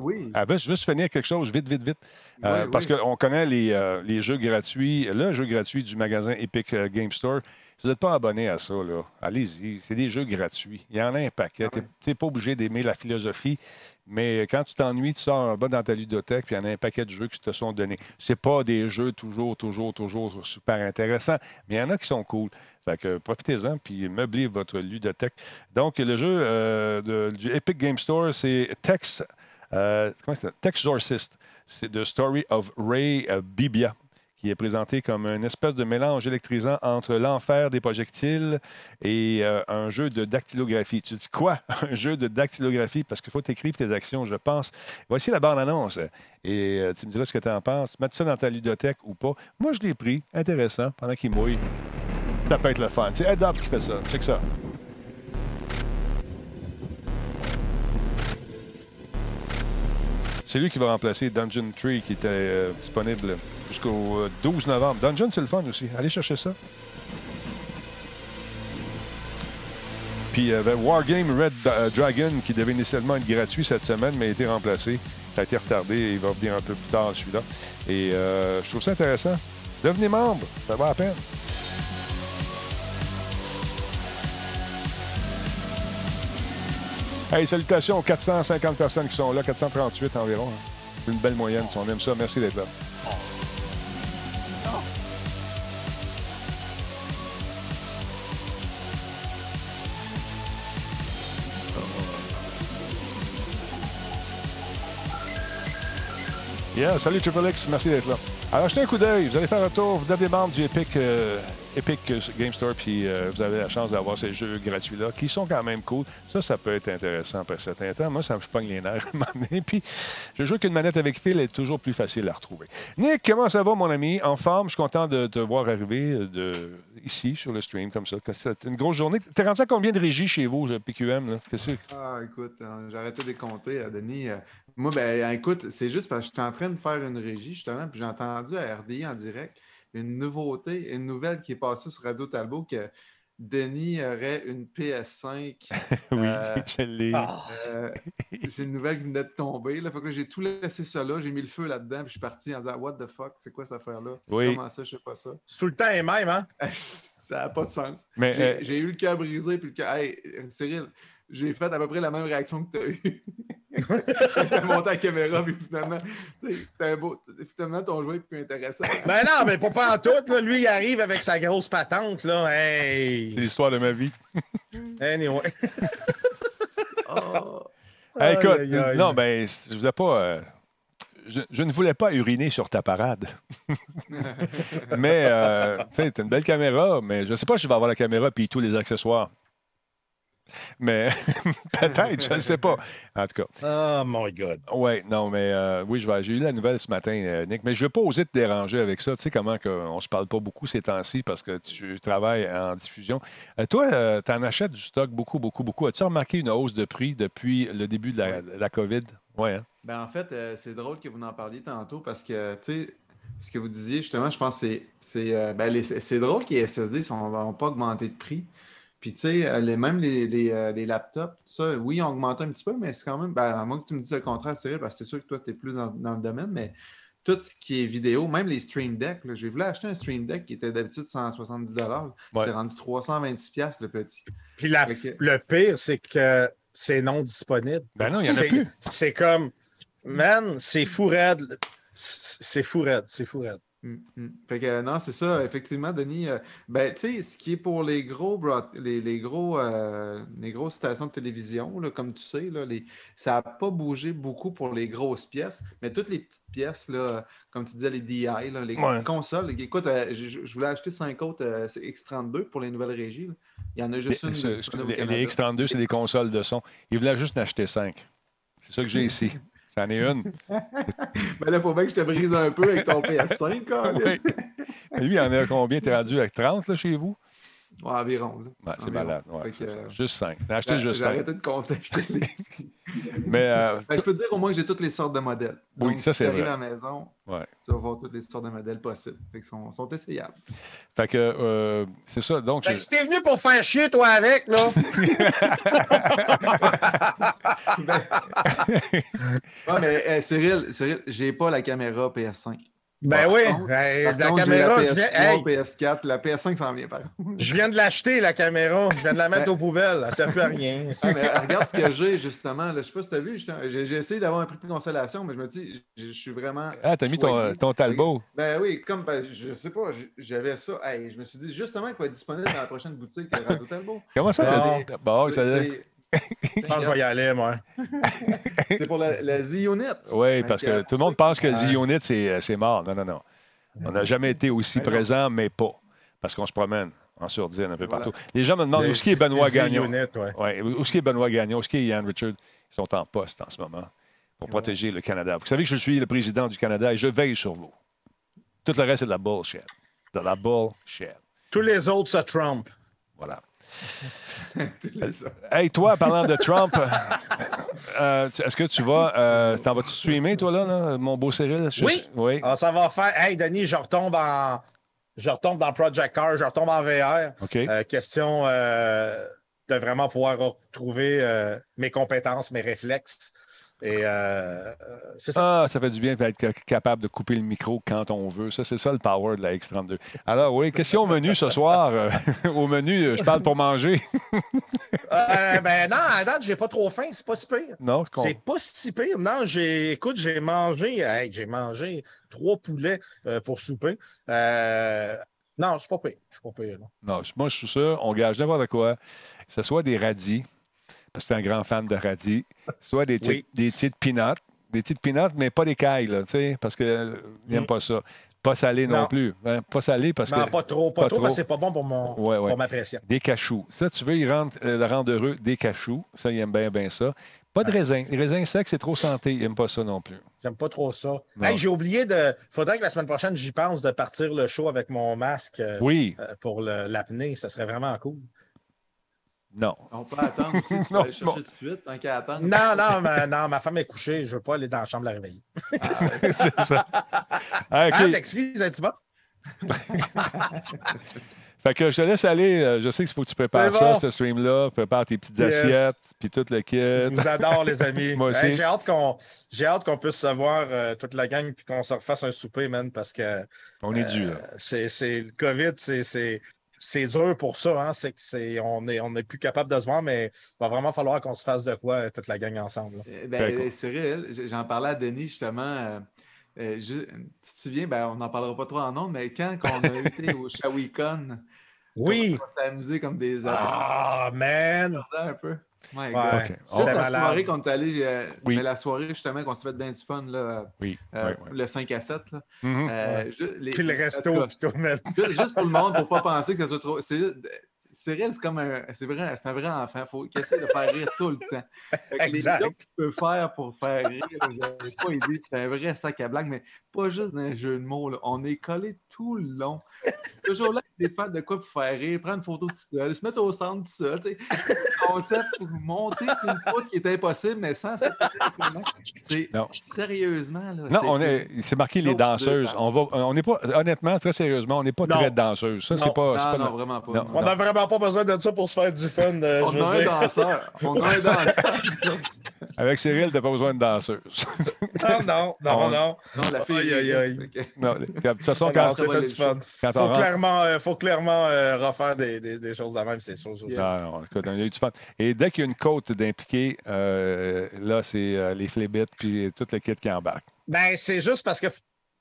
oui. avant, je veux juste finir quelque chose vite, vite, vite. Euh, Oui, parce qu'on connaît les, euh, les jeux gratuits, le jeu gratuit du magasin Epic euh, Game Store. Si vous n'êtes pas abonné à ça, là, allez-y. C'est des jeux gratuits. Il y en a un paquet. Ah. Tu n'es pas obligé d'aimer la philosophie, mais quand tu t'ennuies, tu sors en bas dans ta ludothèque, puis il y en a un paquet de jeux qui te sont donnés. C'est pas des jeux toujours, toujours, toujours super intéressants, mais il y en a qui sont cool. Fait que profitez-en, puis meublez votre ludothèque. Donc, le jeu euh, de- du Epic Game Store, c'est Tex, euh, comment c'est ça? Texorcist. C'est The Story of Ray euh, Bibia qui est présenté comme une espèce de mélange électrisant entre l'enfer des projectiles et euh, un jeu de dactylographie. Tu dis quoi? <laughs> Un jeu de dactylographie? Parce qu'il faut t'écrire tes actions, je pense. Voici la bande-annonce. Et euh, tu me diras ce que tu en penses. Mets ça dans ta ludothèque ou pas. Moi, je l'ai pris. Intéressant. Pendant qu'il mouille. Ça peut être le fun. C'est Ed qui fait ça. Check ça. C'est lui qui va remplacer Dungeon Tree qui était euh, disponible jusqu'au euh, 12 novembre. Dungeon, c'est le fun aussi. Allez chercher ça. Puis il y avait Wargame Red euh, Dragon qui devait initialement être gratuit cette semaine, mais a été remplacé. Ça a été retardé et il va venir un peu plus tard celui-là. Et euh, je trouve ça intéressant. Devenez membre, ça va à peine. Hey, salutations aux 450 personnes qui sont là, 438 environ. hein. Une belle moyenne, si on aime ça. Merci d'être là. Salut Triple X, merci d'être là. Alors, jetez un coup d'œil, vous allez faire un tour, vous devenez membre du Epic, euh, Epic Game Store, puis euh, vous avez la chance d'avoir ces jeux gratuits-là, qui sont quand même cool. Ça, ça peut être intéressant après certains temps. Moi, ça me pogne les nerfs <laughs> à un. Puis, je joue qu'une manette avec fil est toujours plus facile à retrouver. Nick, comment ça va, mon ami? En forme, je suis content de te voir arriver euh, de, ici, sur le stream, comme ça. C'est une grosse journée. T'es rendu à combien de régies chez vous, PQM? Ah, écoute, euh, arrêté de compter, Denis. Moi, ben, écoute, c'est juste parce que j'étais en train de faire une régie, justement, puis j'ai entendu à RDI en direct une nouveauté, une nouvelle qui est passée sur Radio Talbot que Denis aurait une PS5. <laughs> oui, Euh, <laughs> je l'ai. Ah. euh, c'est une nouvelle qui venait de tomber. Là. Fait que là, j'ai tout laissé ça là. J'ai mis le feu là-dedans. Puis je suis parti en disant What the fuck, c'est quoi cette affaire-là? Oui. Comment ça, je sais pas ça? C'est tout le temps les mêmes, hein? <laughs> ça n'a pas de sens. Mais, J'ai euh, j'ai eu le cœur brisé. Puis le cœur. Hey, Cyril, j'ai fait à peu près la même réaction que tu as eue. <laughs> tu as monté la caméra, puis finalement, t'as un beau- finalement, ton jouet est plus intéressant. Ben non, mais pas, pas en tout. Là. Lui, il arrive avec sa grosse patente. Là. C'est l'histoire de ma vie. Anyway. Oh. Hey, écoute, Aïe, aïe, aïe. non, ben, je voulais pas. euh, je, je ne voulais pas uriner sur ta parade. <laughs> mais, euh, tu sais, t'as une belle caméra, mais je sais pas si je vais avoir la caméra puis tous les accessoires. Mais <laughs> peut-être, je ne sais pas. En tout cas, Oh my God. ouais, non, mais euh, oui, j'ai eu la nouvelle ce matin, euh, Nick, mais je ne vais pas oser te déranger avec ça. Tu sais comment que on se parle pas beaucoup ces temps-ci parce que tu travailles en diffusion. Euh, toi, tu en achètes du stock beaucoup, beaucoup, beaucoup. As-tu remarqué une hausse de prix depuis le début de la, COVID? Oui, hein? Ben, en fait, euh, c'est drôle que vous en parliez tantôt parce que, tu sais, ce que vous disiez, justement, je pense que c'est- c'est euh, ben, drôle que les SSD n'ont pas augmenté de prix. Puis, tu sais, euh, les, même les, les, euh, les laptops, tout ça, oui, ils ont augmenté un petit peu, mais c'est quand même, ben, à moins que tu me dises le contraire, Cyril, parce que c'est sûr que toi, tu es plus dans, dans le domaine, mais tout ce qui est vidéo, même les Stream Deck, j'ai voulu acheter un Stream Deck qui était d'habitude 170 Ouais. C'est rendu 326 le petit. Puis la- le pire, c'est que c'est non disponible. Ben non, il y en a plus. C'est comme, man, c'est fou raide. C'est c'est fou raide, c'est fou raide. Mm, mm. Fait que euh, non, c'est ça, effectivement, Denis. euh, ben, tu sais, ce qui est pour les gros les, les gros euh, les grosses stations de télévision, là, comme tu sais, là, les, ça n'a pas bougé beaucoup pour les grosses pièces, mais toutes les petites pièces, là, comme tu disais, les DI, là, les Ouais. consoles. Écoute, je, voulais acheter 5 autres euh, c'est X32 pour les nouvelles régies. là. Il y en a juste une les, Canada. les X32, c'est des consoles de son. Il voulait juste en acheter cinq. C'est ça que j'ai ici. C'en est une. <laughs> Ben là, faut bien que je te brise un peu avec ton PS5, <laughs> Colin. Oui. Mais Lui, il en a combien? T'es rendu avec 30 là, chez vous? Ouais, environ. là. Ouais, c'est malade. Ouais, que, euh, Juste 5. T'as acheté j'ai- juste J'ai 5. arrêté de compter. dit. <laughs> Mais euh, Ben, je peux te dire au moins que j'ai toutes les sortes de modèles. Oui, Donc, ça, si c'est tu arrives vrai. à la maison, Ouais. tu vas voir toutes les sortes de modèles possibles. Fait sont, sont essayables. fait que euh, c'est ça. Donc, Fait je- que si t'es venu pour faire chier, toi, avec, là. <laughs> <laughs> Ah, mais euh, Cyril, Cyril, j'ai pas la caméra PS5. Ben Par oui, contre- ben, Par la contre, caméra, la je viens, PS3, hey, PS4, puis la PS5 s'en vient par contre. je viens de l'acheter, la caméra. Je viens de la mettre aux poubelles. Elle sert plus à rien. <laughs> Ah, mais regarde ce que j'ai, justement. Là. Je sais pas si tu as vu, j'ai essayé d'avoir un prix de consolation, mais je me dis, je je suis vraiment. Ah, t'as mis ton, ton Talbot. Ben oui, comme ben, je sais pas, j'avais ça. Hey, je me suis dit justement qu'il va être disponible dans la prochaine boutique euh, Radio Talbot. Comment ça? T'as- Bon, ça Je pense que je vais y aller, moi. <laughs> C'est pour la, la Z-Unit. Oui, parce que tout le monde pense que le Ouais. Z-Unit, c'est euh, c'est mort. Non, non, non. On n'a jamais été aussi Ben non. présent, mais pas. Parce qu'on se promène en surdine un peu Voilà. partout. Les gens me demandent où qu'il est Benoît Gagnon? Ouais. Ouais, où est-ce qu'il est Benoît Gagnon? Où est-ce qu'il est Ian Richard? Ils sont en poste en ce moment pour protéger le Canada. Vous savez que je suis le président du Canada et je veille sur vous. Tout le reste, c'est de la bullshit. De la bullshit. Tous les autres, ça Trump. Voilà. <laughs> Hey, toi, parlant de Trump, euh, tu- est-ce que tu vas. Euh, T'en vas-tu streamer, toi, là, là, mon beau Cyril? Je- Oui. Oui. Ah, ça va faire. Hey, Denis, je retombe en. Je retombe dans Project Car, je retombe en VR. OK. Euh, question euh, de vraiment pouvoir retrouver euh, mes compétences, mes réflexes. Et euh, euh, c'est ça. Ah, ça fait du bien d'être ca- capable de couper le micro quand on veut. Ça, c'est ça le power de la X32. Alors, oui, qu'est-ce qu'il y a au menu ce soir? Euh, <laughs> au menu, je parle pour manger. <laughs> Euh, ben non, à date, j'ai pas trop faim, c'est pas si pire. Non, je. C'est pas si pire. Non, j'ai. Écoute, j'ai mangé. hey, j'ai mangé trois poulets euh, pour souper. Non, je suis pas pire. Je suis pas pire. Non, moi, je suis sûr, on gage n'importe quoi? Que ce soit des radis, parce que tu es un grand fan de radis, soit des, petites- Oui. des petites peanuts, des petites peanuts, mais pas des cailles, là, tu sais, parce qu'ils n'aiment Mm. pas ça. Pas salé non, Non. plus. hein, pas salé parce Non, que. pas trop, pas, pas trop, trop. parce que c'est pas bon pour, mon, Ouais, ouais. pour ma pression. Des cachous. Ça, tu veux, il rendre, euh, le rendre heureux, des cachous. Ça, il aime bien, bien ça. Pas de raisins. Les raisins secs, c'est trop santé. Il n'aime pas ça non plus. J'aime pas trop ça. Hey, j'ai oublié de. Faudrait que la semaine prochaine, j'y pense de partir le show avec mon masque euh, Oui, euh, pour l'apnée. Ça serait vraiment cool. Non. On peut attendre aussi. Tu peux <laughs> Non, aller chercher bon. tout de suite, tant qu'à attendre. Non, non, ma, non, ma femme est couchée. Je veux pas aller dans la chambre la réveiller. <laughs> c'est ça. Ah, OK. Hein, Alexis, es-tu bon? <laughs> Fait que je te laisse aller. Euh, Je sais qu'il faut que tu prépares ça, ce stream-là. Prépare tes petites Yes. assiettes, puis tout le Je kit. vous adore, les amis. Moi aussi. Hey, j'ai hâte qu'on j'ai hâte qu'on puisse se voir euh, toute la gang puis qu'on se refasse un souper, man, parce que On est dû, là. euh, c'est c'est- le COVID, c'est- c'est c'est dur pour ça. Hein? C'est que c'est on est on n'est plus capable de se voir, mais il va vraiment falloir qu'on se fasse de quoi euh, toute la gang ensemble. Euh, Très Ben, réel. J- J'en parlais à Denis justement. euh, euh, tu te souviens, ben, on n'en parlera pas trop en nom, mais quand on a <laughs> été au Shawicon, Oui. on s'est amusé comme des Ah, man. un peu. My Ouais. God. OK. Ça, On- c'est la malade. soirée qu'on est allé. euh, Oui. mais la soirée, justement, qu'on s'est fait bien du fun, là, Oui. euh, oui, oui. le 5 à 7. Là. Euh, ju- les- Puis le resto, puis tout. Juste, juste pour le monde, pour pas penser que ça soit trop. C'est juste- Cyril, c'est comme un. C'est vrai, c'est un vrai enfant. Faut qu'il essaie de faire rire tout le temps. Que Exact. Les jokes qu'il peut faire pour faire rire, n'avez pas idée, c'est un vrai sac à blague, mais pas juste dans un jeu de mots. là. On est collé tout le long. C'est toujours là, c'est faire de quoi pour faire rire, prendre une photo tout seul, se mettre au centre tout seul. tu sais. Concept pour monter sur une poutre qui est impossible, mais sans cette C'est Non. sérieusement. Là, Non, c'est- on est, c'est marqué les danseuses. On va, on n'est pas, honnêtement, très sérieusement, on n'est pas Non. très danseuses. Ça, c'est Non. pas, c'est Non, pas non, vraiment pas. Non. non. On n'a vraiment pas besoin de ça pour se faire du fun. euh, On je veux a un dire. danseur. On a un <laughs> danseur. Avec Cyril, t'as pas besoin de danseuse. <laughs> Non, non, non, On- non. Non, la fille. Aïe, aïe, aïe. Non, de toute façon, quand, on s'est fait du fun. quand on Faut rentre- clairement, euh, faut clairement euh, refaire des, des, des choses de même, c'est sûr. Non, non, écoute, on a eu du fun. Et dès qu'il y a une côte d'impliqués, euh, là, c'est euh, les flébits puis tout le kit qui embarque. Ben, c'est juste parce que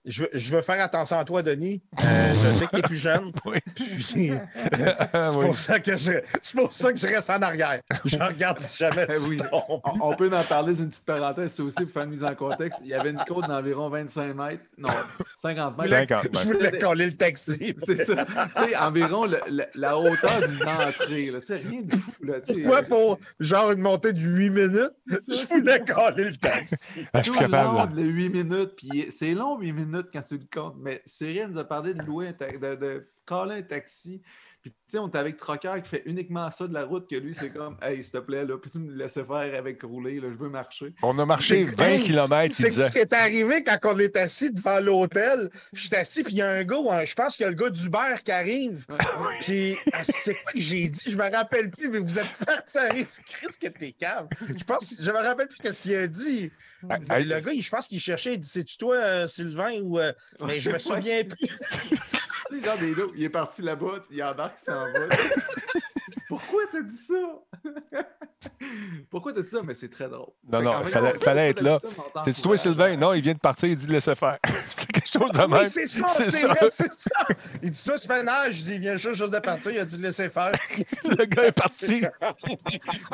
je veux, je veux faire attention à toi, Denis. Euh, je sais que tu es plus jeune. <laughs> Oui. Puis, c'est <laughs> Oui. pour, ça que je- c'est pour ça que je reste en arrière. Je regarde si jamais tu Oui. tombes. On, on peut en parler d'une petite parenthèse, c'est aussi pour faire une mise en contexte. Il y avait une côte d'environ 25 mètres, non, 50 Je mètres. voulais, 50, je voulais coller le taxi. <laughs> C'est ça. Tu sais, environ le- le- la hauteur d'une entrée. Là. Tu sais, rien de fou. Là. Tu sais, Pourquoi pour genre une montée de 8 minutes? Ça, Je voulais coller le taxi. Ah, je suis tout le capable. long de 8 minutes. Puis c'est long, 8 minutes, quand tu le comptes. Mais Cyril nous a parlé de louer un ta- de, de un taxi. Puis, tu sais, on est avec Trocker qui fait uniquement ça de la route, que lui, c'est comme, hey, s'il te plaît, là, peux-tu me laisser faire avec rouler, là, je veux marcher. On a marché C'est- 20 Hey, km, il C'est ce qui est arrivé quand on est assis devant l'hôtel. Je suis assis, puis il y a un gars, je pense qu'il y a le gars d'Uber qui arrive. Puis, ah, c'est quoi que j'ai dit? Je me rappelle plus, mais vous êtes parti à rire du Christ que t'es cave. Je pense, je me rappelle plus qu'est-ce qu'il a dit. Ah, le gars, je pense qu'il cherchait, il dit C'est-tu toi, euh, Sylvain, ou. euh, Mais je me souviens plus. Tu sais, genre des loups, il est parti là-bas, il embarque, il s'en va. <laughs> Pourquoi t'as dit ça? <laughs> Pourquoi t'as dit ça? Mais c'est très drôle. Non, Fait non, fait, fallait- être là. ça. C'est-tu toi, Sylvain? Non, il vient de partir, il dit de laisser faire. <laughs> c'est quelque chose de même. Oui, c'est ça, c'est c'est ça. <laughs> Il dit Toi, fais nage. Je dis Il vient juste, juste de partir. Il a dit Laissez faire. Le gars est parti.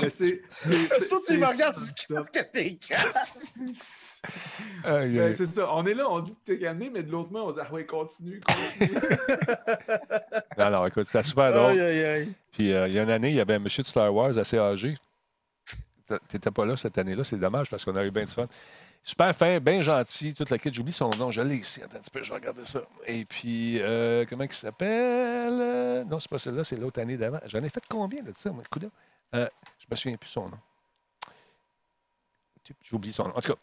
Mais c'est. c'est- Ça, tu c'est- me c'est- dis Qu'est-ce que t'es Ben, c'est ça. On est là, on dit que t'es calmé, mais de l'autre main, on dit Ah ouais, continue, continue. Alors, écoute, c'était super drôle. Aïe, aïe, aïe. Puis euh, il y a une année, il y avait un monsieur de Star Wars assez âgé. T'a- T'étais pas là cette année-là, c'est dommage parce qu'on a eu bien du fun. Super fin, bien gentil, toute la kit. J'oublie son nom, je l'ai ici. Attends un petit peu, je vais regarder ça. Et puis, euh, comment il s'appelle? Non, c'est pas celle-là, c'est l'autre année d'avant. J'en ai fait combien de ça, moi, coup? Euh, je me souviens plus son nom. J'oublie son nom. En tout cas,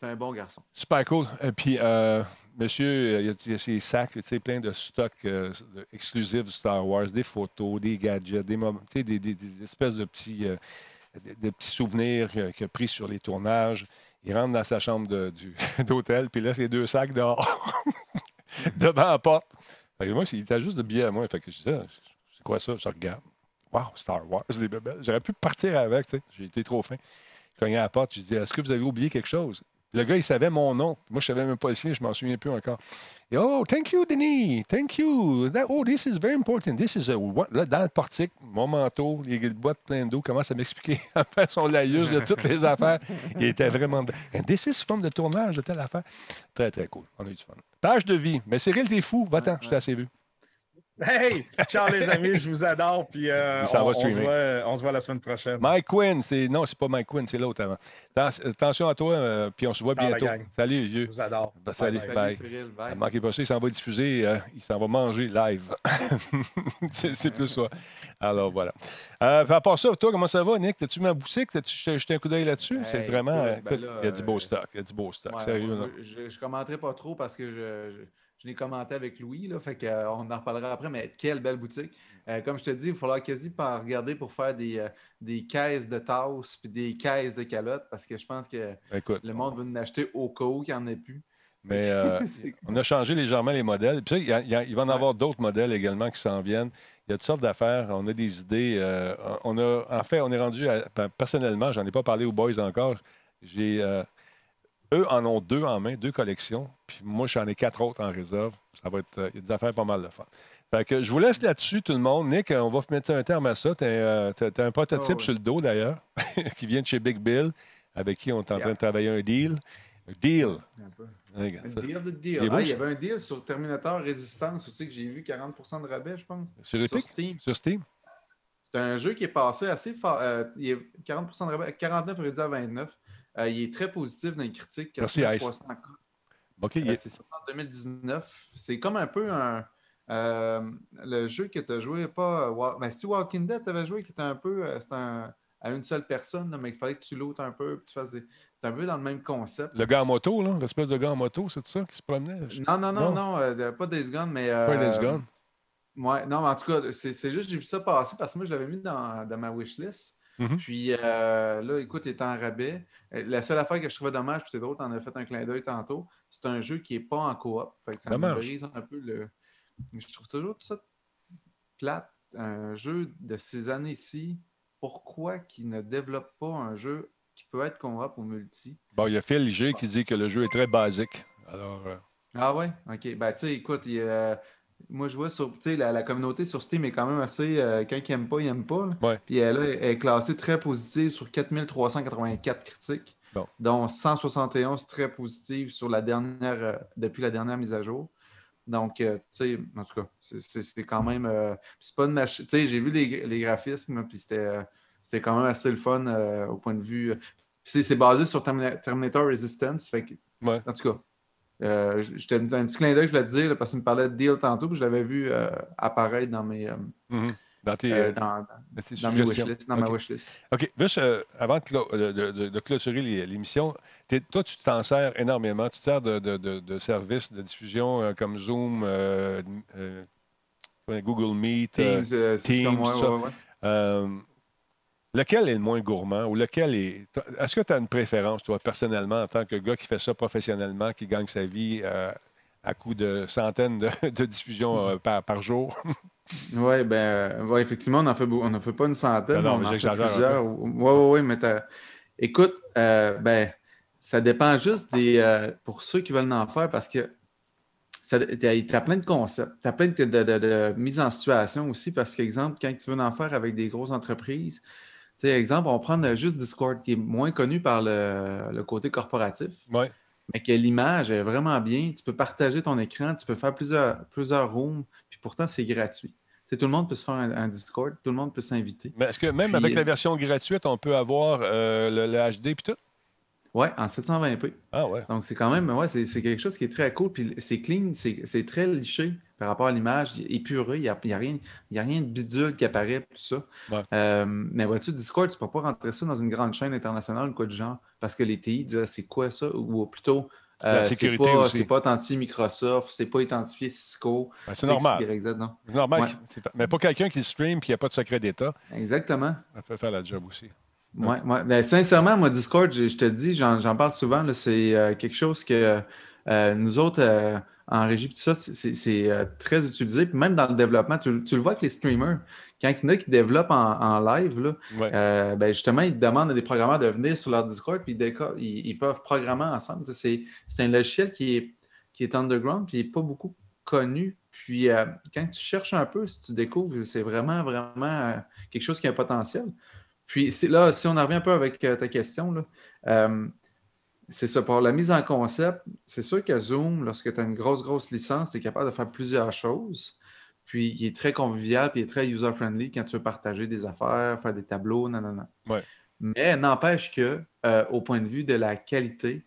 C'est un bon garçon. Super cool. Et puis, euh, monsieur, euh, il y a- ses sacs, tu sais, plein de stocks euh, exclusifs du Star Wars, des photos, des gadgets, des, des, des- des espèces de petits, euh, petits souvenirs qu'il a- pris sur les tournages. Il rentre dans sa chambre <laughs> d'hôtel, puis là, ses deux sacs dehors, <laughs> devant la porte. Fait que moi, il était juste de billets à moi. Fait que je disais, c'est quoi ça? Je regarde. Wow, Star Wars, des. J'aurais pu partir avec, tu sais. J'ai été trop fin. Je cognais à la porte, je dis, est-ce que vous avez oublié quelque chose? Le gars, il savait mon nom. Moi, je savais même pas le sien, je m'en souviens plus encore. Et, oh, thank you, Denis. Thank you. Oh, this is very important. This is a... what- Là, dans le portique, mon manteau, les boîtes pleines d'eau, commence à m'expliquer <laughs> à faire son laïus de toutes les affaires. Il était vraiment... And this is from de tournage de telle affaire. Très, très cool. On a eu du fun. Page de vie. Mais Cyril, t'es fou. Va-t'en, je t'ai assez vu. Hey, ciao les amis, je vous adore. Puis euh, s'en on, va on se voit, on se voit la semaine prochaine. Mike Quinn, c'est... Non, c'est pas Mike Quinn, c'est l'autre avant. Atten- Attention à toi, euh, puis on se voit bientôt. Salut, les vieux. Je vous adore. Ben, salut. Bye bye. Bye. Cyril, bye. Ne manquez pas ça, il s'en va diffuser, euh, il s'en va manger live. <laughs> c'est c'est plus ça. Alors voilà. Euh, à part ça, toi, comment ça va, Nick? T'as-tu ma boutique? T'as-tu jeté- jeté un coup d'œil là-dessus? c'est vraiment. ben là, il y a du beau euh, stock. Il y a du beau stock. Ouais, Sérieux, je, je commenterai pas trop parce que je, je, je l'ai commenté avec Louis, là, fait qu'on en reparlera après, mais quelle belle boutique. Euh, comme je te dis, il va falloir quasi pas regarder pour faire des, euh, des caisses de tasses puis des caisses de calottes parce que je pense que Écoute, le monde veut en acheter au cas où qu'il n'y en ait plus. Mais euh, <laughs> on a changé légèrement les modèles. Puis, il y a- il y a- il va en avoir d'autres modèles également qui s'en viennent. Il y a toutes sortes d'affaires. On a des idées. euh, on a, en fait, on est rendu à- pe- personnellement, j'en ai pas parlé aux boys encore. J'ai, euh, eux en ont deux en main, deux collections. Puis moi, j'en ai quatre autres en réserve. Ça va être, euh, y a des affaires pas mal de fun. Fait que je vous laisse là-dessus, tout le monde. Nick, on va mettre un terme à ça. Tu as, un prototype oui. sur le dos, d'ailleurs, <laughs> qui vient de chez Big Bill, avec qui on est en train de travailler un deal. Deal. Un peu. Regarde ça. Un deal de deal. Il Ah, il y avait un deal sur Terminator Résistance aussi que j'ai vu 40% de rabais, je pense. Sur Epic? Steam. Sur Steam? C'est un jeu qui est passé assez fort. euh, il est 40% de rabais, 49 réduit à 29. Euh, il est très positif dans les critiques. Merci, Ice. 300 codes. OK, il Euh, est- c'est sorti en 2019. C'est comme un peu un. euh, le jeu que tu as joué, pas. Ben, si Walking Dead, tu avais joué, qui était un peu. C'était un- à une seule personne, là, mais il fallait que tu l'ôtes un peu. puis tu fasses des- C'est un peu dans le même concept. Le gars en moto, là, l'espèce de gars en moto, c'est ça qui se promenait? Non, non, non, Non. pas Days Gone, mais. euh, Pas Days Gone. Ouais, non, mais en tout cas, c'est c'est juste que j'ai vu ça passer parce que moi, je l'avais mis dans, dans ma wishlist. Mhm. Puis euh, là, écoute, il est en rabais. Euh, La seule affaire que je trouvais dommage, puis c'est drôle, tu en as fait un clin d'œil tantôt, c'est un jeu qui n'est pas en coop. Fait que ça brise un peu le. Je trouve toujours tout ça plate. Un jeu de ces années-ci, pourquoi qu'ils ne développent pas un jeu qui peut être coop ou multi? Bon, il y a Phil Liger qui dit que le jeu est très basique. Alors, euh, Ah ouais? OK. Ben, tu sais, écoute, il, euh, moi, je vois sur, tu sais, la, la communauté sur Steam est quand même assez, euh, quand il n'aime pas, il n'aime pas. là. Ouais. Puis elle, est classée très positive sur 4384 critiques, Bon. dont 171 très positives sur la dernière, euh, depuis la dernière mise à jour. Donc, euh, tu sais, en tout cas, c'est- c'est c'est quand même. c'est pas une machine. Tu sais, j'ai vu les, les graphismes, puis c'était c'était quand même assez le fun au point de vue. C'est c'est basé sur Termina- Terminator Resistance. Fait que, Ouais. En tout cas, euh, je un petit clin d'œil, je voulais te dire, là, parce qu'il me parlait de deal tantôt, puis je l'avais vu euh, apparaître dans mes, euh, mhm. dans tes, euh, euh, dans, dans tes dans mes wishlists, dans ma wishlist. OK. Euh, avant de, clôturer l'émission, toi, tu t'en sers énormément. Tu te sers de, de- services de diffusion comme Zoom, Google Meet. Teams, ouais, ça. ouais, ouais. Lequel est le moins gourmand ou lequel est. Est-ce que tu as une préférence, toi, personnellement, en tant que gars qui fait ça professionnellement, qui gagne sa vie euh, à coup de centaines de, <laughs> de diffusions euh, par, par jour? <laughs> Oui, ben, euh, ouais, effectivement, on n'en fait, beau- on en fait pas une centaine, Ben non, on mais en fait plusieurs. Oui, oui, oui, mais écoute, euh, ben, ça dépend juste des. pour ceux qui veulent en faire, parce que tu as, plein de concepts, tu as plein de, de, de- de mises en situation aussi, parce qu'exemple, quand tu veux en faire avec des grosses entreprises, sais, exemple, on prend euh, juste Discord, qui est moins connu par le, le côté corporatif Oui. mais que l'image est vraiment bien. Tu peux partager ton écran, tu peux faire plusieurs, plusieurs rooms, puis pourtant, c'est gratuit. Tout le monde peut se faire un, un Discord, tout le monde peut s'inviter. Mais est-ce que même Puis- avec la version gratuite, on peut avoir euh, le, le HD puis tout? Ouais, en 720p. Ah ouais. Donc, c'est quand même, ouais, c'est quelque chose qui est très cool. Puis c'est clean, c'est très liché par rapport à l'image, épuré. Il n'y a, y a rien y a rien de bidule qui apparaît, tout ça. Ouais. Euh, mais vois-tu, Discord, tu ne peux pas rentrer ça dans une grande chaîne internationale ou quoi de genre, parce que les TI disent c'est quoi ça? Ou plutôt, euh, c'est pas, pas authentifié Microsoft, c'est pas identifié Cisco. Ben, c'est normal. C'est normal. Ouais. Mais pas quelqu'un qui stream et qui n'a pas de secret d'État. Exactement. Ça peut faire la job aussi. Ouais, ouais. Ben, sincèrement, moi, Discord, je, je te le dis, j'en j'en parle souvent, là, c'est euh, quelque chose que euh, nous autres, euh, en régie, tout ça, c'est- très utilisé. Puis même dans le développement, tu, tu le vois avec les streamers. Quand il y en a qui développent en, en live, là, Ouais. ben, justement, ils demandent à des programmeurs de venir sur leur Discord, puis ils, ils, ils peuvent programmer ensemble. C'est c'est un logiciel qui est, qui est underground, puis il n'est pas beaucoup connu. Puis quand tu cherches un peu, si tu découvres, c'est vraiment, vraiment quelque chose qui a un potentiel. Puis là, si on en revient un peu avec euh, ta question, euh, c'est ça, pour la mise en concept, c'est sûr que Zoom, lorsque tu as une grosse, grosse licence, tu es capable de faire plusieurs choses. Puis il est très convivial, puis il est très user-friendly quand tu veux partager des affaires, faire des tableaux, non, non, non. Ouais. Mais n'empêche que, euh, au point de vue de la qualité,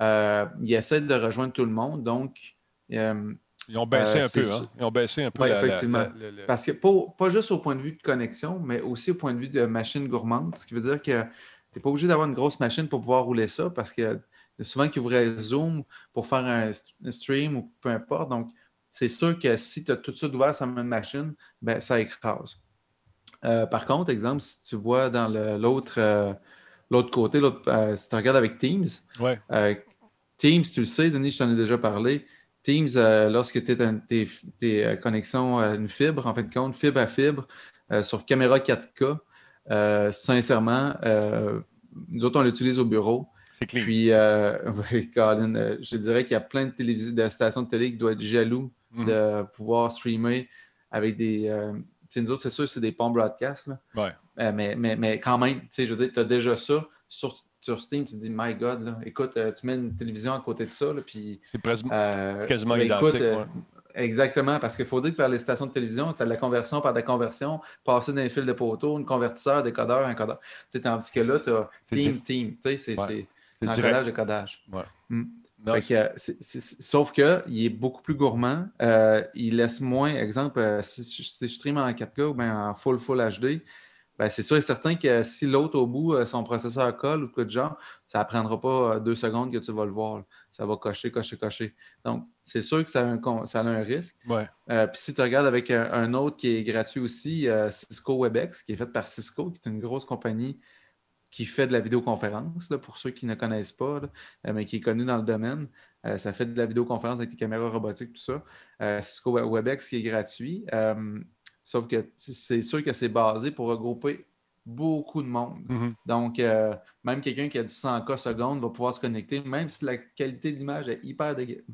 euh, il essaie de rejoindre tout le monde. Donc, euh, Ils ont baissé Euh, un peu, hein? Ils ont baissé un peu la- effectivement. la- la- la- parce que pas, pas juste au point de vue de connexion, mais aussi au point de vue de machine gourmande, ce qui veut dire que tu n'es pas obligé d'avoir une grosse machine pour pouvoir rouler ça parce que souvent qui ouvraient Zoom pour faire un, un stream ou peu importe. Donc, c'est sûr que si tu as tout ça ouvert sur même machine, ben, ça écrase. Euh, par contre, exemple, si tu vois dans l'autre euh, l'autre côté, euh, si tu regardes avec Teams, Ouais. euh, Teams, tu le sais, Denis, je t'en ai déjà parlé. Teams, euh, lorsque tu es tes, euh, connexions à une fibre, en fin de compte, fibre à fibre, euh, sur caméra 4K, euh, sincèrement, euh, nous autres, on l'utilise au bureau. C'est clean. Puis, euh, <laughs> oui, Colin, euh, je dirais qu'il y a plein de, stations de télé qui doivent être jaloux Mhm. de pouvoir streamer avec des. euh, tu sais, nous autres, c'est sûr, c'est des ponts broadcast. là. Ouais. Euh, mais, mais, mais quand même, tu sais, je veux dire, tu as déjà ça sur, sur Steam. Tu te dis, my God, là, écoute, euh, tu mets une télévision à côté de ça, là, puis. C'est presque euh, quasiment mais identique. euh, ouais. Exactement, parce qu'il faut dire que par les stations de télévision, tu as de la conversion par de la conversion, passer d'un fil de poteau, un convertisseur, décodeur, un codeur. Tandis que là, tu as Team. Team. C'est Ouais. un codage de codage. Non, Fait que, c'est- c'est- sauf qu'il est beaucoup plus gourmand. Euh, il laisse moins, exemple, euh, si, si- je stream en 4K ou bien en full full HD, ben, c'est sûr et certain que si l'autre au bout, euh, son processeur colle ou de quoi de genre, ça ne prendra pas euh, deux secondes que tu vas le voir. là. Ça va cocher, cocher, cocher. Donc, c'est sûr que ça a un, con- ça a un risque. Ouais. Euh, Puis si tu regardes avec un, un autre qui est gratuit aussi, euh, Cisco WebEx, qui est fait par Cisco, qui est une grosse compagnie qui fait de la vidéoconférence, là, pour ceux qui ne connaissent pas, là, mais qui est connu dans le domaine. Euh, ça fait de la vidéoconférence avec des caméras robotiques, tout ça. Cisco We- WebEx qui est gratuit. Sauf que c'est sûr que c'est basé pour regrouper beaucoup de monde. Mhm. Donc, euh, même quelqu'un qui a du 100K secondes va pouvoir se connecter, même si la qualité de l'image est hyper dégueu-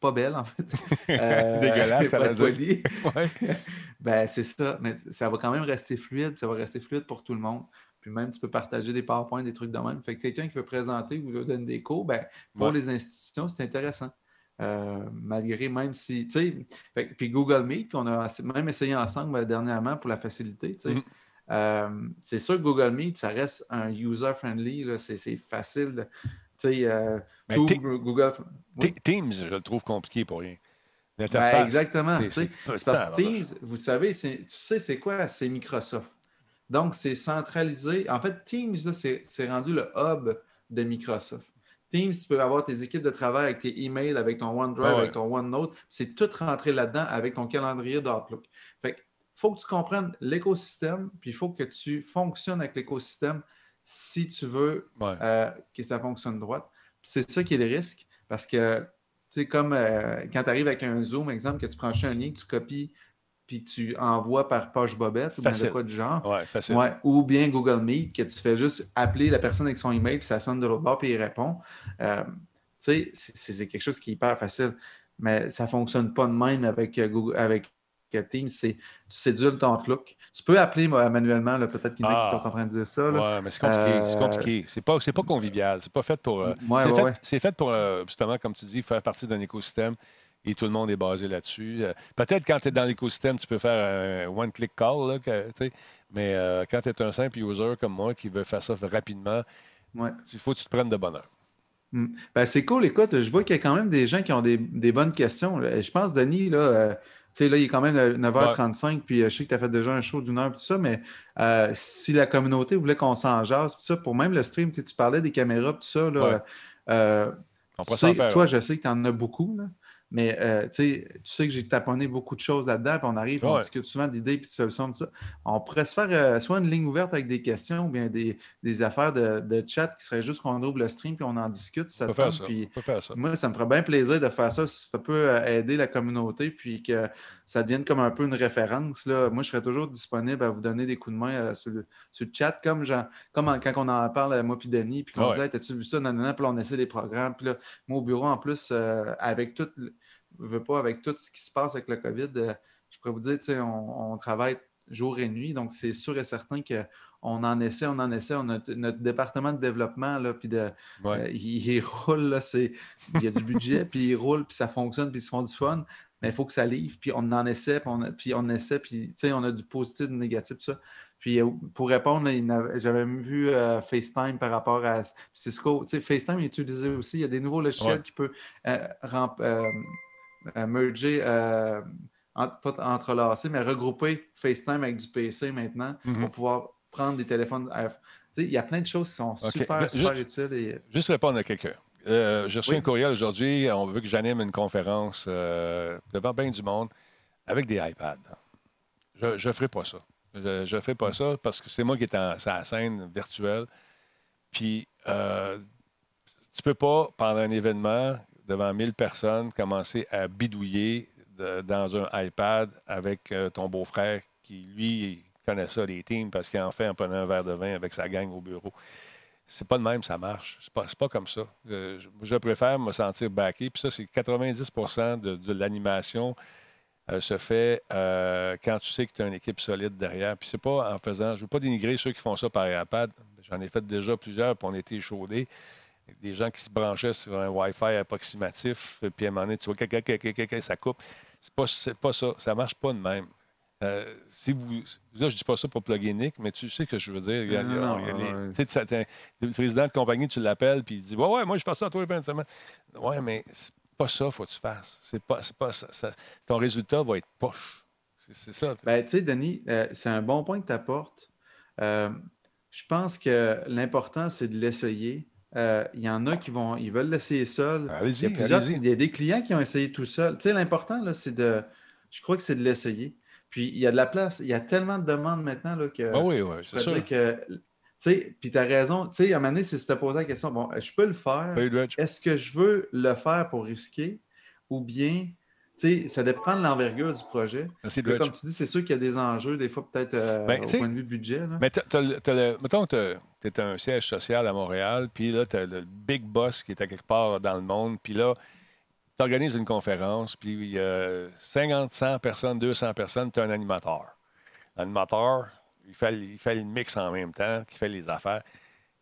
pas belle, en fait. <laughs> Euh, Dégueulasse, t'allais être dire. Ouais. <laughs> Ben, c'est ça, mais ça va quand même rester fluide, ça va rester fluide pour tout le monde. Puis même, tu peux partager des PowerPoints, des trucs de même. Fait que quelqu'un qui veut présenter ou veut donner des cours, ben, pour Ouais. les institutions, c'est intéressant. Euh, malgré même si, tu sais, puis Google Meet, qu'on a même essayé ensemble euh, dernièrement pour la facilité, tu sais. Mhm. Euh, c'est sûr que Google Meet, ça reste un user-friendly, c'est facile. Tu sais, euh, Te- Google. Oui. Teams, je le trouve compliqué pour rien. Ben, exactement. c'est- parce que. Teams, vous savez, tu sais, c'est quoi? C'est Microsoft. Donc, c'est centralisé. En fait, Teams, c'est rendu le hub de Microsoft. Teams, tu peux avoir tes équipes de travail avec tes emails, avec ton OneDrive, ouais. avec ton OneNote. C'est tout rentré là-dedans avec ton calendrier d'Outlook. Fait faut que tu comprennes l'écosystème, puis il faut que tu fonctionnes avec l'écosystème si tu veux Ouais. euh, que ça fonctionne droite. C'est ça qui est le risque, parce que, tu sais, comme euh, quand tu arrives avec un Zoom, exemple, que tu prends un lien, que tu copies, puis tu envoies par page bobette ou Facile. quoi du genre. Ouais, facile. Ouais, ou bien Google Meet, que tu fais juste appeler la personne avec son email, puis ça sonne de l'autre bord, puis il répond. Euh, tu sais, c'est- quelque chose qui est hyper facile. Mais ça ne fonctionne pas de même avec euh, Google, avec euh, Teams. C'est tu cédules ton Outlook. Tu peux appeler manuellement, peut-être qu'il y en a qui Ah. sont en train de dire ça. là. Ouais, mais c'est compliqué. C'est compliqué. C'est pas, c'est pas convivial. C'est pas fait pour. euh, Ouais, c'est, ouais, fait, pour, justement, comme tu dis, faire partie d'un écosystème et tout le monde est basé là-dessus. Euh, peut-être quand tu es dans l'écosystème, tu peux faire un one-click call, là, que- mais euh, quand tu es un simple user comme moi qui veut faire ça rapidement, Ouais. il faut que tu te prennes de bonheur. Mm. Ben, c'est cool. Écoute, je vois qu'il y a quand même des gens qui ont des, des bonnes questions. là. Je pense, Denis, là, euh, tu sais, là, il est quand même euh, 9h35, puis euh, je sais que tu as fait déjà un show d'une heure, tout ça, mais euh, si la communauté voulait qu'on s'en jase, puis ça, pour même le stream, tu parlais des caméras, tout ça, là, Ouais. euh, On tu pourrait sais, s'en faire. toi, je sais que tu en as beaucoup, là, mais euh, tu sais, que j'ai taponné beaucoup de choses là-dedans, puis on arrive, on discute souvent d'idées puis de solutions, tout ça. On pourrait se faire euh, soit une ligne ouverte avec des questions ou bien des, des affaires de, de chat qui serait juste qu'on ouvre le stream puis on en discute. si ça On peut faire ça. puis On peut faire ça. moi, ça me ferait bien plaisir de faire ça ça peut euh, aider la communauté puis que ça devienne comme un peu une référence. Là. Moi, je serais toujours disponible à vous donner des coups de main euh, sur, le, sur le chat, comme, genre, comme en- quand on en parle, euh, moi puis Denis, puis qu'on Ah ouais. disait Hey, T'as-tu vu ça non, non, non. Puis on essaie des programmes. Puis là, moi, au bureau, en plus, avec tout, le- je veux pas, avec tout ce qui se passe avec le COVID, euh, je pourrais vous dire, tu sais, on, on travaille jour et nuit, donc c'est sûr et certain que on en essaie, on en essaie. On a t- notre département de développement, là, puis de, Ouais. euh, il, il roule, là, c'est, il y a du budget, <laughs> puis il roule, puis ça fonctionne, puis ils se font du fun, mais il faut que ça livre, puis on en essaie, puis on, puis on essaie, puis tu sais, on a du positif, du négatif, tout ça. Puis euh, pour répondre, j'avais même vu euh, FaceTime par rapport à Cisco. Tu sais, FaceTime est utilisé aussi. Il y a des nouveaux logiciels Ouais. qui peuvent euh, merger, euh, en- pas entrelacer, mais regrouper FaceTime avec du PC maintenant Mhm. pour pouvoir prendre des téléphones. il y a plein de choses qui sont super, super utiles. Et... Juste répondre à quelqu'un. euh, j'ai reçu Oui. un courriel aujourd'hui. On veut que j'anime une conférence euh, devant bien du monde avec des iPads. Je ne ferai pas ça. Je ne ferai pas ça parce que c'est moi qui est en, la scène virtuelle. Puis, euh, tu peux pas, pendant un événement, devant 1000 personnes, commencer à bidouiller dans un iPad avec euh, ton beau-frère qui, lui, connaît ça, les teams, parce qu'il en fait en prenant un verre de vin avec sa gang au bureau. C'est pas de même, ça marche. C'est pas, pas comme ça. Euh, je, préfère me sentir backé. Puis ça, c'est 90 de, de l'animation euh, se fait quand tu sais que tu as une équipe solide derrière. Puis c'est pas en faisant. Je veux pas dénigrer ceux qui font ça par iPad. J'en ai fait déjà plusieurs, puis on a été échaudés. Des gens qui se branchaient sur un Wi-Fi approximatif, puis à un moment donné, tu vois, caca, ça coupe. C'est pas, c'est pas ça. Ça marche pas de même. Euh, si vous, là, je dis pas ça pour plugger Nick, mais tu sais ce que je veux dire. Il y a- il y a- Non, il y a les- ouais. tu sais, le président de compagnie, tu l'appelles, puis il dit Ouais, ouais, moi, je fais ça tous les fins de semaine. Ouais, mais c'est pas ça qu'il faut que tu fasses. C'est pas, c'est pas ça, ça- Ton résultat va être poche. C'est, c'est ça. Ben, tu sais, Denis, euh, c'est un bon point que tu apportes. je pense que l'important, c'est de l'essayer. Euh, Il y en a qui vont, ils veulent l'essayer seul. Allez-y, il, y a plusieurs- il y a des clients qui ont essayé tout seul. Tu sais, l'important, là, c'est de. Je crois que c'est de l'essayer. Puis il y a de la place. Il y a tellement de demandes maintenant là, que. Ah oui, oui, c'est sûr. que. Tu sais, puis tu as raison. Tu sais, à un moment donné, c'est se poser la question bon, je peux le faire. Est-ce que je veux le faire pour risquer ou bien, sais, ça dépend de l'envergure du projet. Merci, Là, Reg. comme tu dis, c'est sûr qu'il y a des enjeux, des fois, peut-être euh, Ben, au point de vue budget. là. Mais t'as- t'as le- t'as le- mettons que tu es un siège social à Montréal, puis là, tu as le big boss qui est à quelque part dans le monde, puis là, tu organises une conférence, puis il y a 50, 100 personnes, 200 personnes, tu as un animateur. L'animateur, il fait, il fait le mix en même temps, qui fait les affaires.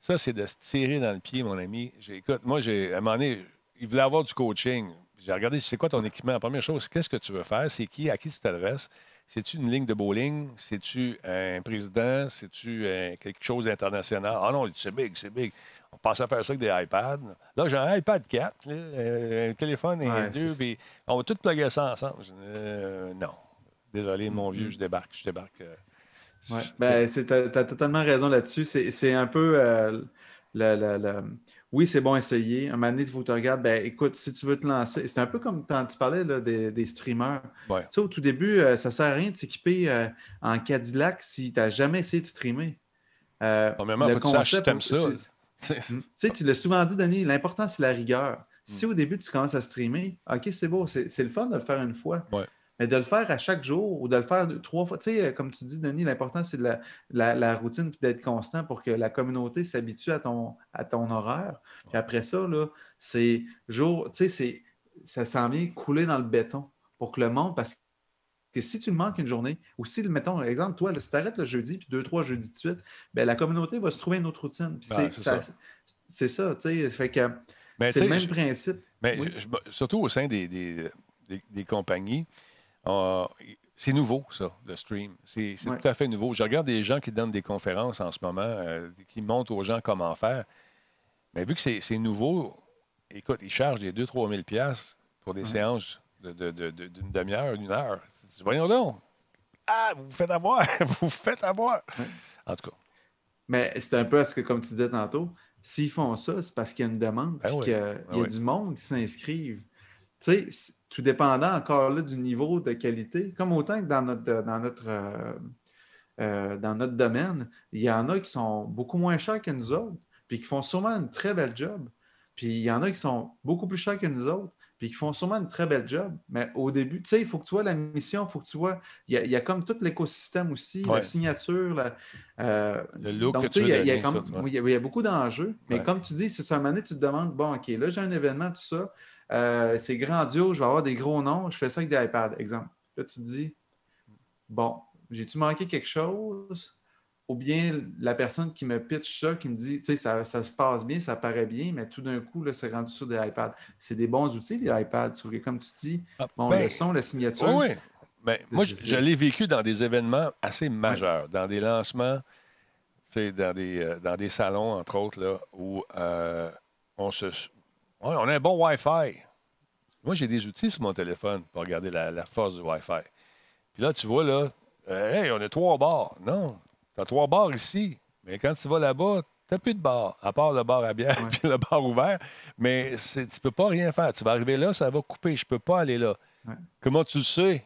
Ça, c'est de se tirer dans le pied, mon ami. J'ai- Écoute, moi, j'ai, à un moment donné, il voulait avoir du coaching. J'ai regardé, c'est quoi ton équipement? La première chose, qu'est-ce que tu veux faire? C'est qui? À qui tu t'adresses? C'est-tu une ligne de bowling? C'est-tu un président? C'est-tu euh, quelque chose d'international? Ah non, c'est big, c'est big. On pensait à faire ça avec des iPads. Là, j'ai un iPad 4, là, euh, un téléphone et Ouais, deux, puis on va tout plugger ça ensemble. Euh, non. Désolé, mon vieux, je débarque, je débarque. euh, Ouais. Ben, tu as, totalement raison là-dessus. C'est c'est un peu. euh, le- le- le- Oui, c'est bon à essayer. Un moment donné, il faut que tu regardes. Ben, écoute, si tu veux te lancer, c'est un peu comme quand tu parlais là, des, des streamers. Ouais. Tu sais, au tout début, euh, ça ne sert à rien de s'équiper euh, en Cadillac si tu n'as jamais essayé de streamer. Euh, Premièrement, le tu concept, t'aimes ça. <laughs> Tu sais, tu l'as souvent dit, Denis, l'important, c'est la rigueur. Si Mm. au début, tu commences à streamer, OK, c'est beau, c'est c'est le fun de le faire une fois. Ouais. Mais de le faire à chaque jour ou de le faire deux- trois fois, tu sais, euh, comme tu dis, Denis, l'important, c'est de la, la- la routine puis d'être constant pour que la communauté s'habitue à ton, à ton horaire. Puis après ça, c'est jour, tu sais, ça s'en vient couler dans le béton pour que le monde, parce que si tu le manques une journée, ou si, mettons, par exemple, toi, si tu arrêtes le jeudi, puis deux, trois jeudis de suite, ben, la communauté va se trouver une autre routine. Ben, c'est ça, tu sais. Fait que Mais c'est le même je- principe. Mais Oui. je- je- surtout au sein des, des, des- des compagnies, euh, c'est nouveau, ça, le stream. C'est Ouais. tout à fait nouveau. Je regarde des gens qui donnent des conférences en ce moment, euh, qui montrent aux gens comment faire. Mais vu que c'est nouveau, écoute, ils chargent des 2-3 000 piastres pour des Ouais. séances de- de- de- de- d'une demi-heure, d'une heure. Voyons donc. Ah, vous vous faites avoir. <laughs> vous vous faites avoir. En tout cas, Mais c'est un peu à ce que, comme tu disais tantôt, s'ils font ça, c'est parce qu'il y a une demande, Ben puis qu'il y a, Ben il y a oui. du monde qui s'inscrivent. Tu sais, tout dépendant encore là du niveau de qualité, comme autant que dans notre, dans notre, euh, euh, dans notre domaine, il y en a qui sont beaucoup moins chers que nous autres, puis qui font sûrement une très belle job. Puis il y en a qui sont beaucoup plus chers que nous autres, puis qui font sûrement une très belle job. Mais au début, tu sais, il faut que tu vois la mission, il faut que tu vois. Il y a, il y a comme tout l'écosystème aussi, Ouais. la signature, la, euh, Le look donc, que tu il y a- il y a comme- tout, ouais. il y a- il y a beaucoup d'enjeux. Mais Ouais. comme tu dis, c'est ça, à un moment donné, tu te demandes, bon, OK, là, j'ai un événement, tout ça, euh, c'est grandiose, je vais avoir des gros noms, je fais ça avec des iPads, exemple. Là, tu te dis, bon, j'ai-tu manqué quelque chose? Ou bien la personne qui me pitch ça, qui me dit, tu sais, ça, ça se passe bien, ça paraît bien, mais tout d'un coup, là, c'est rendu sur des iPads. C'est des bons outils, les iPads. Comme tu dis, Ah, bon, ben, le son, la signature. Oui. Mais moi, je, l'ai vécu dans des événements assez majeurs, dans des lancements, tu sais, dans des, euh, dans des salons, entre autres, là, où euh, on se. Ouais, on a un bon Wi-Fi. Moi, j'ai des outils sur mon téléphone pour regarder la, la force du Wi-Fi. Puis là, tu vois, là, euh, hey, on a trois bars. Non, tu as trois bars ici. Mais quand tu vas là-bas, Tu n'as plus de bar, à part le bar à bière Ouais. <laughs> puis le bar ouvert. Mais tu ne peux pas rien faire. Tu vas arriver là, ça va couper. Je ne peux pas aller là. Ouais. Comment tu le sais?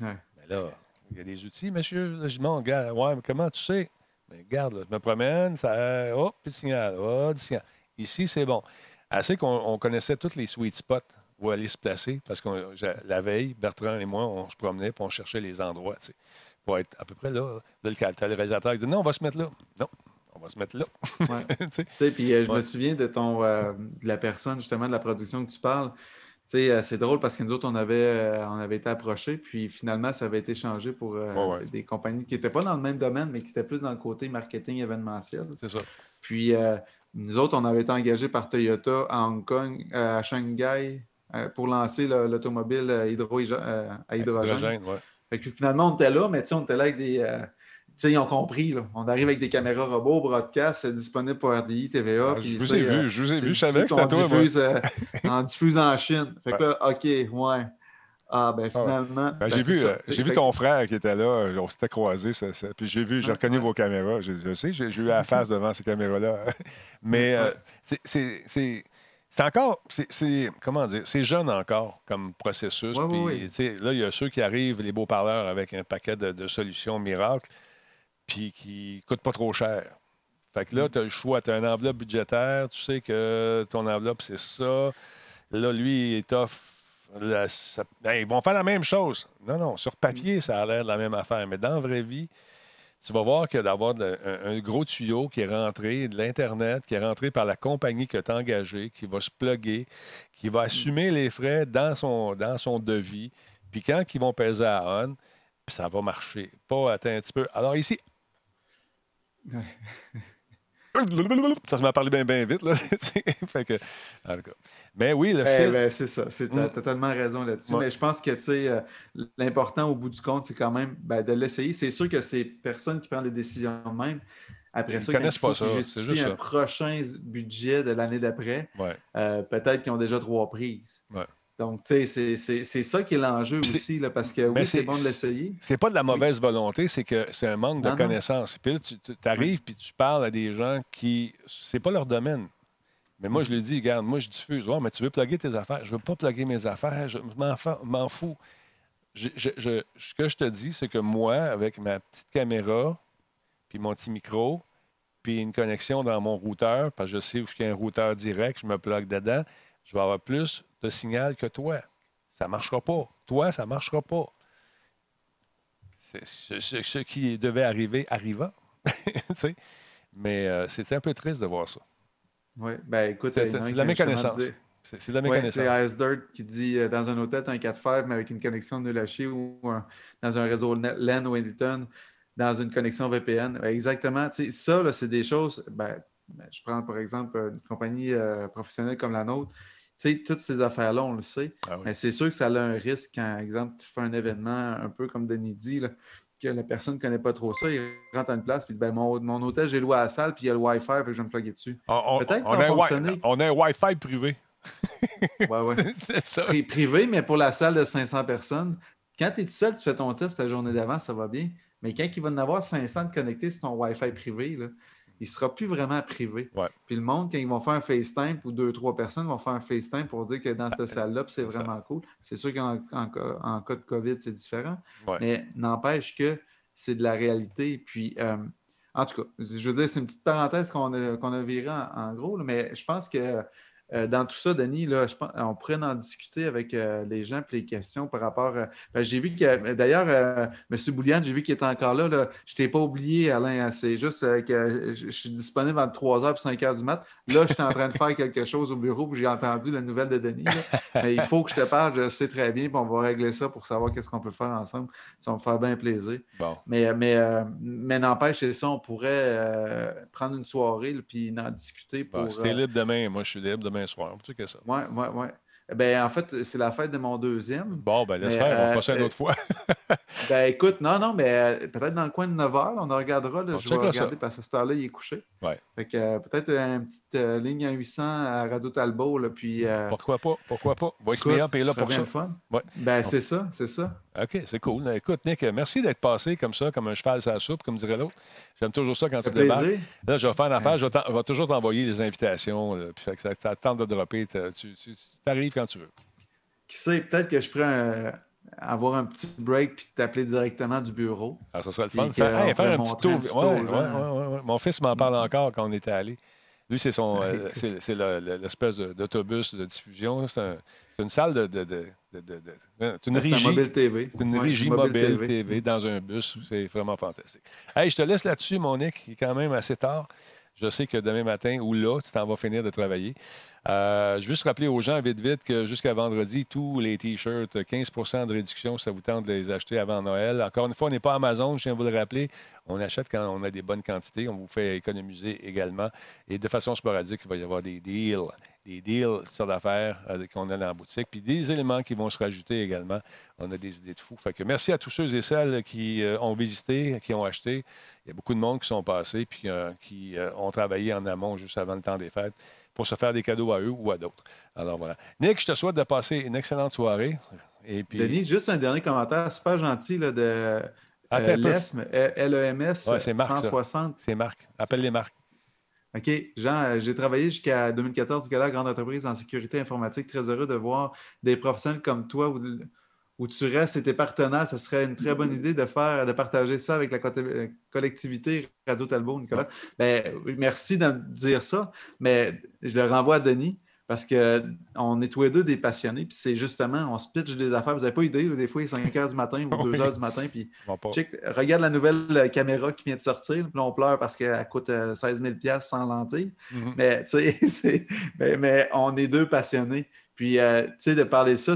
Mais là, il y a des outils, monsieur. Là, je regarde, ouais, mais comment tu sais? Mais regarde, là, je me promène, ça. Hop, puis le signal. Oh, du signal. Ici, c'est bon. Assez qu'on on connaissait tous les sweet spots où aller se placer, parce que la veille, Bertrand et moi, on se promenait puis on cherchait les endroits, tu sais, pour être à peu près là. Là, le, le réalisateur qui dit non, on va se mettre là. Non, on va se mettre là. Ouais. <laughs> Puis euh, je Ouais. me souviens de ton euh, de la personne, justement, de la production que tu parles. Euh, c'est drôle parce que nous autres, on avait, on avait été approchés, puis finalement, ça avait été changé pour Ouais, des compagnies qui n'étaient pas dans le même domaine, mais qui étaient plus dans le côté marketing événementiel. C'est ça. Puis euh, nous autres, on avait été engagés par Toyota à Hong Kong, euh, à Shanghai, euh, pour lancer le- l'automobile euh, hydro- à hydrogène. Hydrogène, ouais. Fait que finalement, on était là, mais tu sais, on était là avec des. euh, tu sais, ils ont compris. Là. On arrive avec des caméras robots, broadcast, disponibles pour RDI, TVA. Ah, je vous ai vu, je vous ai vu, je savais que c'était toi, diffuse, euh, <laughs> on diffuse en Chine. Fait que là, OK, ouais. Ah, ben Ah finalement. Ben, ben, j'ai vu, euh, j'ai vu ton frère qui était là, on s'était croisés, ça, ça- puis j'ai vu, j'ai Ouais, reconnu ouais. vos caméras, je, sais, j'ai eu la <laughs> face devant ces caméras-là. <laughs> Mais euh, Ouais. c'est- c'est c'est- c'est encore, c'est- comment dire, c'est jeune encore comme processus. Ouais, puis, sais, là, il y a ceux qui arrivent, les beaux parleurs, avec un paquet de, de solutions miracles, puis qui ne coûtent pas trop cher. Fait que là, tu as le choix, tu as une enveloppe budgétaire, tu sais que ton enveloppe, c'est ça. Là, lui, il est ça- ben, ils vont faire la même chose. Non, non, sur papier, ça a l'air de la même affaire. Mais dans la vraie vie, tu vas voir que d'avoir un, un gros tuyau qui est rentré de l'Internet, qui est rentré par la compagnie que tu as engagée, qui va se plugger, qui va assumer les frais dans son, dans son devis. Puis quand ils vont peser à on, ça va marcher. Pas attends un petit peu. Alors ici. <laughs> Ça se m'a parlé bien bien vite. Là. <laughs> fait que, en tout cas. Mais oui, le Eh ben, c'est ça, c'est t'as Mm. totalement raison là-dessus. Ouais. Mais je pense que tu sais, euh, l'important au bout du compte, c'est quand même ben, de l'essayer. C'est sûr que c'est personne qui prend les décisions même. Après Ils ça, connaissent pas ça, c'est juste un ça. prochain budget de l'année d'après, Ouais. euh, peut-être qu'ils ont déjà trois prises. Ouais. Donc, tu sais, c'est- ça qui est l'enjeu aussi, là, parce que oui, c'est bon de l'essayer. C'est pas de la mauvaise volonté, c'est que c'est un manque de Non, connaissances. Puis là, tu arrives puis tu parles à des gens qui. C'est pas leur domaine. Mais moi, je lui dis, regarde, moi, je diffuse. Ouais, mais tu veux plugger tes affaires. Je veux pas plugger mes affaires. Je m'en fous. Je- je- je- ce que je te dis, c'est que moi, avec ma petite caméra, puis mon petit micro, puis une connexion dans mon routeur, parce que je sais où il y a un routeur direct, je me plug dedans, je vais avoir plus de signal que toi. Ça ne marchera pas. Toi, ça ne marchera pas. C'est- Ce, ce- ce qui devait arriver arriva. <laughs> Mais euh, c'était un peu triste de voir ça. Oui, ben écoute, C'est c'est de la méconnaissance. de C'est c'est de la Ouais, méconnaissance. c'est Ice Dirt qui dit euh, dans un hôtel, tu as un 4 fèves, mais avec une connexion nul à chier ou un- dans un réseau LAN ou Hilton, dans une connexion VPN. Ouais, exactement. Ça, c'est des choses. Ben, ben, je prends par exemple une compagnie euh, professionnelle comme la nôtre. Tu sais, toutes ces affaires-là, on le sait. Ah oui. Mais c'est sûr que ça a un risque quand, par exemple, tu fais un événement un peu comme Denis dit, là, que la personne ne connaît pas trop ça, il rentre à une place puis il dit ben, mon, mon hôtel, j'ai loué à la salle, puis il y a le Wi-Fi, fait que je vais me plugger dessus. On, on- Peut-être que on ça va a on a un Wi-Fi privé. Ouais, ouais. <laughs> c'est ça. Pri- privé, mais pour la salle de 500 personnes, quand tu es tout seul, tu fais ton test la journée d'avant, ça va bien. Mais quand il va en avoir 500 de connectés sur ton Wi-Fi privé, là, il ne sera plus vraiment privé. Ouais. Puis le monde, quand ils vont faire un FaceTime ou deux, trois personnes vont faire un FaceTime pour dire que dans cette salle-là, c'est ça. vraiment cool. C'est sûr qu'en en cas- en cas de COVID, c'est différent. Ouais. Mais n'empêche que c'est de la réalité. Puis, euh, en tout cas, je veux dire, c'est une petite parenthèse qu'on a, qu'on a virée en, en gros, là, mais je pense que euh, dans tout ça, Denis, là, je pense, on pourrait en discuter avec euh, les gens et les questions par rapport. euh, ben, j'ai vu que, d'ailleurs, M. Boulian, j'ai vu qu'il était encore là. là. Je ne t'ai pas oublié, Alain. C'est juste que je, suis disponible entre 3h et 5h du mat. Là, je suis en train de faire quelque chose au bureau puis j'ai entendu la nouvelle de Denis. Mais il faut que je te parle, je sais très bien, puis on va régler ça pour savoir qu'est-ce qu'on peut faire ensemble. Ça va me faire bien plaisir. Bon. Mais, mais, mais n'empêche, c'est ça, on pourrait prendre une soirée puis en discuter pour. Bon, euh, libre demain, moi je suis libre demain soir. Tu sais que ça. Ben, en fait, c'est la fête de mon deuxième. Bon, ben laisse Mais, faire, on euh, fera ça une euh, autre fois. <laughs> Ben, écoute, non, non, mais euh, peut-être dans le coin de 9 h, on en regardera. Là, On je vais regarder ça. parce que à cette heure-là, il est couché. Ouais. Fait que euh, peut-être une petite euh, ligne à 800 à Radio Talbot, là, puis. Pourquoi pas? Pourquoi pas? Voice Me Up est là pour ça. fun. Ouais. Ben, c'est ça, c'est ça. OK, c'est cool. Écoute, Nick, merci d'être passé comme ça, comme un cheval sur la soupe, comme dirait l'autre. J'aime toujours ça quand tu débarques. Là, je vais faire une affaire, je vais, t'en- je vais toujours t'envoyer les invitations. là, puis ça, ça tente de dropper. t'as- Tu, tu, arrives quand tu veux. Qui sait, peut-être que je pourrais euh, avoir un petit break puis t'appeler directement du bureau. Alors, ça serait le fun. Faire, hey, faire un petit un tour. petit Ouais, tour ouais, aux gens. ouais, ouais, ouais. Mon fils m'en parle encore quand on était allé. Lui, c'est son, euh, c'est c'est le- le- l'espèce d'autobus de diffusion. C'est un- une salle de. de, de, de- de- c'est une un régie. mobile TV. C'est une régie mobile mobile TV. TV. dans un bus. C'est vraiment fantastique. Hey, je te laisse là-dessus, mon Nick. Il est quand même assez tard. Je sais que demain matin ou là, tu t'en vas finir de travailler. Euh, juste rappeler aux gens, vite, vite, que jusqu'à vendredi, tous les T-shirts, 15% de réduction ça vous tente de les acheter avant Noël. Encore une fois, on n'est pas Amazon, je tiens à vous le rappeler. On achète quand on a des bonnes quantités. On vous fait économiser également. Et de façon sporadique, il va y avoir des deals, des deals, toutes sortes d'affaires euh, qu'on a dans la boutique, puis des éléments qui vont se rajouter également. On a des idées de. Fait que merci à tous ceux et celles qui euh, ont visité, qui ont acheté. Il y a beaucoup de monde qui sont passés puis euh, qui ont travaillé en amont juste avant le temps des fêtes pour se faire des cadeaux à eux ou à d'autres. Alors voilà. Nick, je te souhaite de passer une excellente soirée. Et puis, Denis, juste un dernier commentaire super gentil là, de Attends L-E-M-S Ouais, ça. 160. c'est Marc. Appelle les marques. OK. Jean, euh, j'ai travaillé jusqu'à 2014 du Gala Grande Entreprise en sécurité informatique. Très heureux de voir des professionnels comme toi où, où tu restes et tes partenaires. Ce serait une très bonne idée de faire, de partager ça avec la co- collectivité Radio Talbot, Nicolas. Ben, merci de me dire ça, mais je le renvoie à Denis parce qu'on est tous les deux des passionnés. Puis c'est justement, on se pitch des affaires. Vous n'avez pas idée, des fois, il est 5 heures du matin ou <laughs> 2 Oui. heures du matin. Puis Check, regarde la nouvelle euh, caméra qui vient de sortir. Puis là, on pleure parce qu'elle coûte euh, 16 000 sans lentilles. Mhm. Mais, tu sais, <laughs> mais, mais on est deux passionnés. Puis, euh, tu sais, de parler de ça,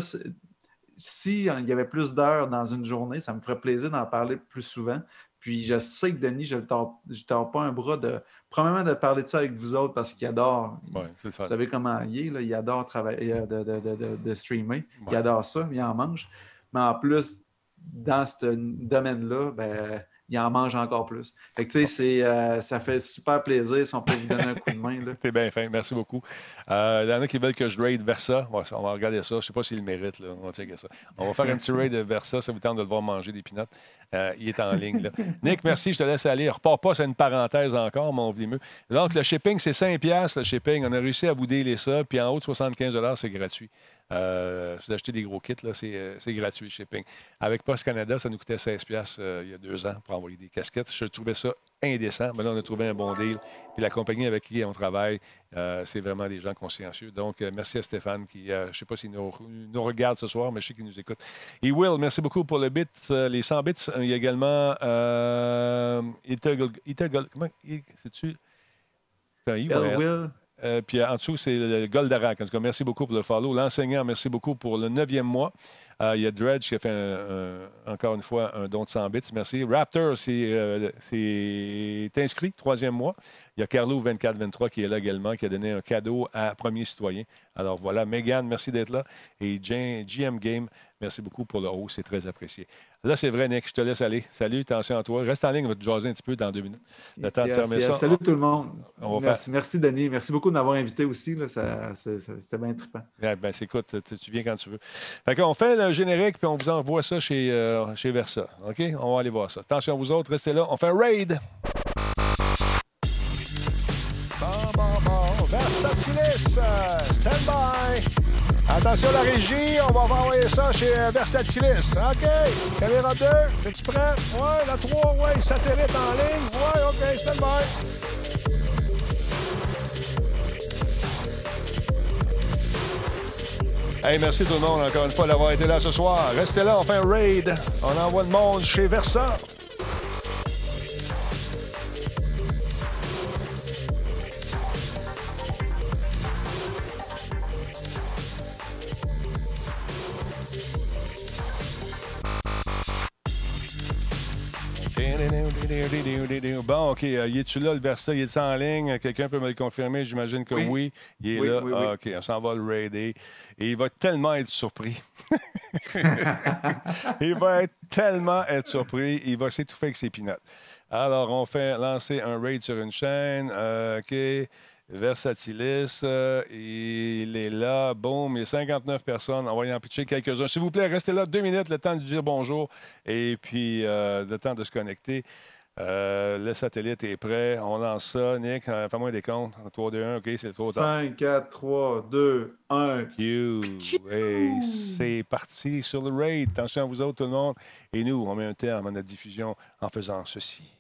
si il y avait plus d'heures dans une journée, ça me ferait plaisir d'en parler plus souvent. Puis, je sais que Denis, je ne tords pas un bras de, premièrement, de parler de ça avec vous autres parce qu'il adore. Ouais. Vous savez comment il est, là, il adore travailler, euh, de, de- de- de- streamer. Il adore ça, il en mange. Mais en plus, dans ce domaine-là, ben, il en mange encore plus. Fait que, tu sais, c'est, euh, ça fait super plaisir si on peut vous donner un coup de main. Là. <laughs> T'es bien fin, merci beaucoup. Euh, il y en a qui veulent que je raid Versa. Ouais, on va regarder ça. Je ne sais pas s'il le mérite. Là. On va checker ça. On va faire un petit raid de Versa. Ça vous tente de le voir manger des pinottes. Euh, il est en ligne. Là. <laughs> Nick, merci. Je te laisse aller. Repars pas, c'est une parenthèse encore, mon vlimeux. Donc, le shipping, c'est 5 piastres, le shipping. On a réussi à vous déler ça. Puis en haut de 75 c'est gratuit. Euh, si vous achetez des gros kits, là, c'est, euh, c'est gratuit le shipping. Avec Post Canada, ça nous coûtait 16 piastres, euh, il y a deux ans pour envoyer des casquettes. Je trouvais ça indécent. Mais là, on a trouvé un bon deal. Puis la compagnie avec qui on travaille, euh, c'est vraiment des gens consciencieux. Donc, euh, merci à Stéphane qui, euh, je ne sais pas s'il nous, nous regarde ce soir, mais je sais qu'il nous écoute. Et Will, merci beaucoup pour le bit, euh, les 100 bits. Il y a également euh, Itagol- Itagol- comment c'est-tu? C'est un I? Will, Euh, puis en dessous, c'est le Goldarak. En tout cas, merci beaucoup pour le follow. L'enseignant, merci beaucoup pour le neuvième mois. Euh, il y a Dredge qui a fait encore une fois un don de 100 bits. Merci. Raptor, c'est euh, inscrit, troisième mois. Il y a Carlo 2423 qui est là également, qui a donné un cadeau à Premier Citoyen. Alors voilà, Megan, merci d'être là. Et GM Game, merci beaucoup pour le haut, c'est très apprécié. Là, c'est vrai, Nick, je te laisse aller. Salut, attention à toi. Reste en ligne, on va te jaser un petit peu dans deux minutes. Le temps de fermer ça. Salut tout le monde. on merci, merci, Denis. Merci beaucoup de m'avoir invité aussi. C'était bien trippant. Ouais, ben, écoute, tu, viens quand tu veux. Fait qu'on fait le générique, puis on vous envoie ça chez, euh, chez Versa. OK? On va aller voir ça. Attention, vous autres, restez là. On fait un raid. Versatilis, euh, stand by. Attention, la régie, on va envoyer ça chez euh, Versatilis. OK. Caméra 2, es-tu prêt? Ouais, la 3, ouais, satellite en ligne. Ouais, OK, stand by. Hey, merci tout le monde encore une fois d'avoir été là ce soir. Restez là, on fait un raid. On envoie le monde chez Versa. Bon, OK. euh, y es-tu là, le Versa? Il est en ligne? Quelqu'un peut me le confirmer? J'imagine que oui. Oui. Il est Oui, là. oui. Ah, OK. On s'en va le raider. Et il va tellement être surpris. <laughs> il va être tellement être surpris. Il va s'étouffer avec ses pinottes. Alors, on fait lancer un raid sur une chaîne. Euh, OK. Versatilis, euh, il est là. Boum, il y a 59 personnes. On va y en pitcher quelques-uns. S'il vous plaît, restez là deux minutes, le temps de dire bonjour et puis euh, le temps de se connecter. Euh, le satellite est prêt. On lance ça. Nick, euh, fais-moi des comptes. 3, 2, 1. OK, c'est trop tard. 5, 4, 3, 2, 1. You. Hey, c'est parti sur le raid. Attention à vous autres, tout le monde. Et nous, on met un terme à notre diffusion en faisant ceci.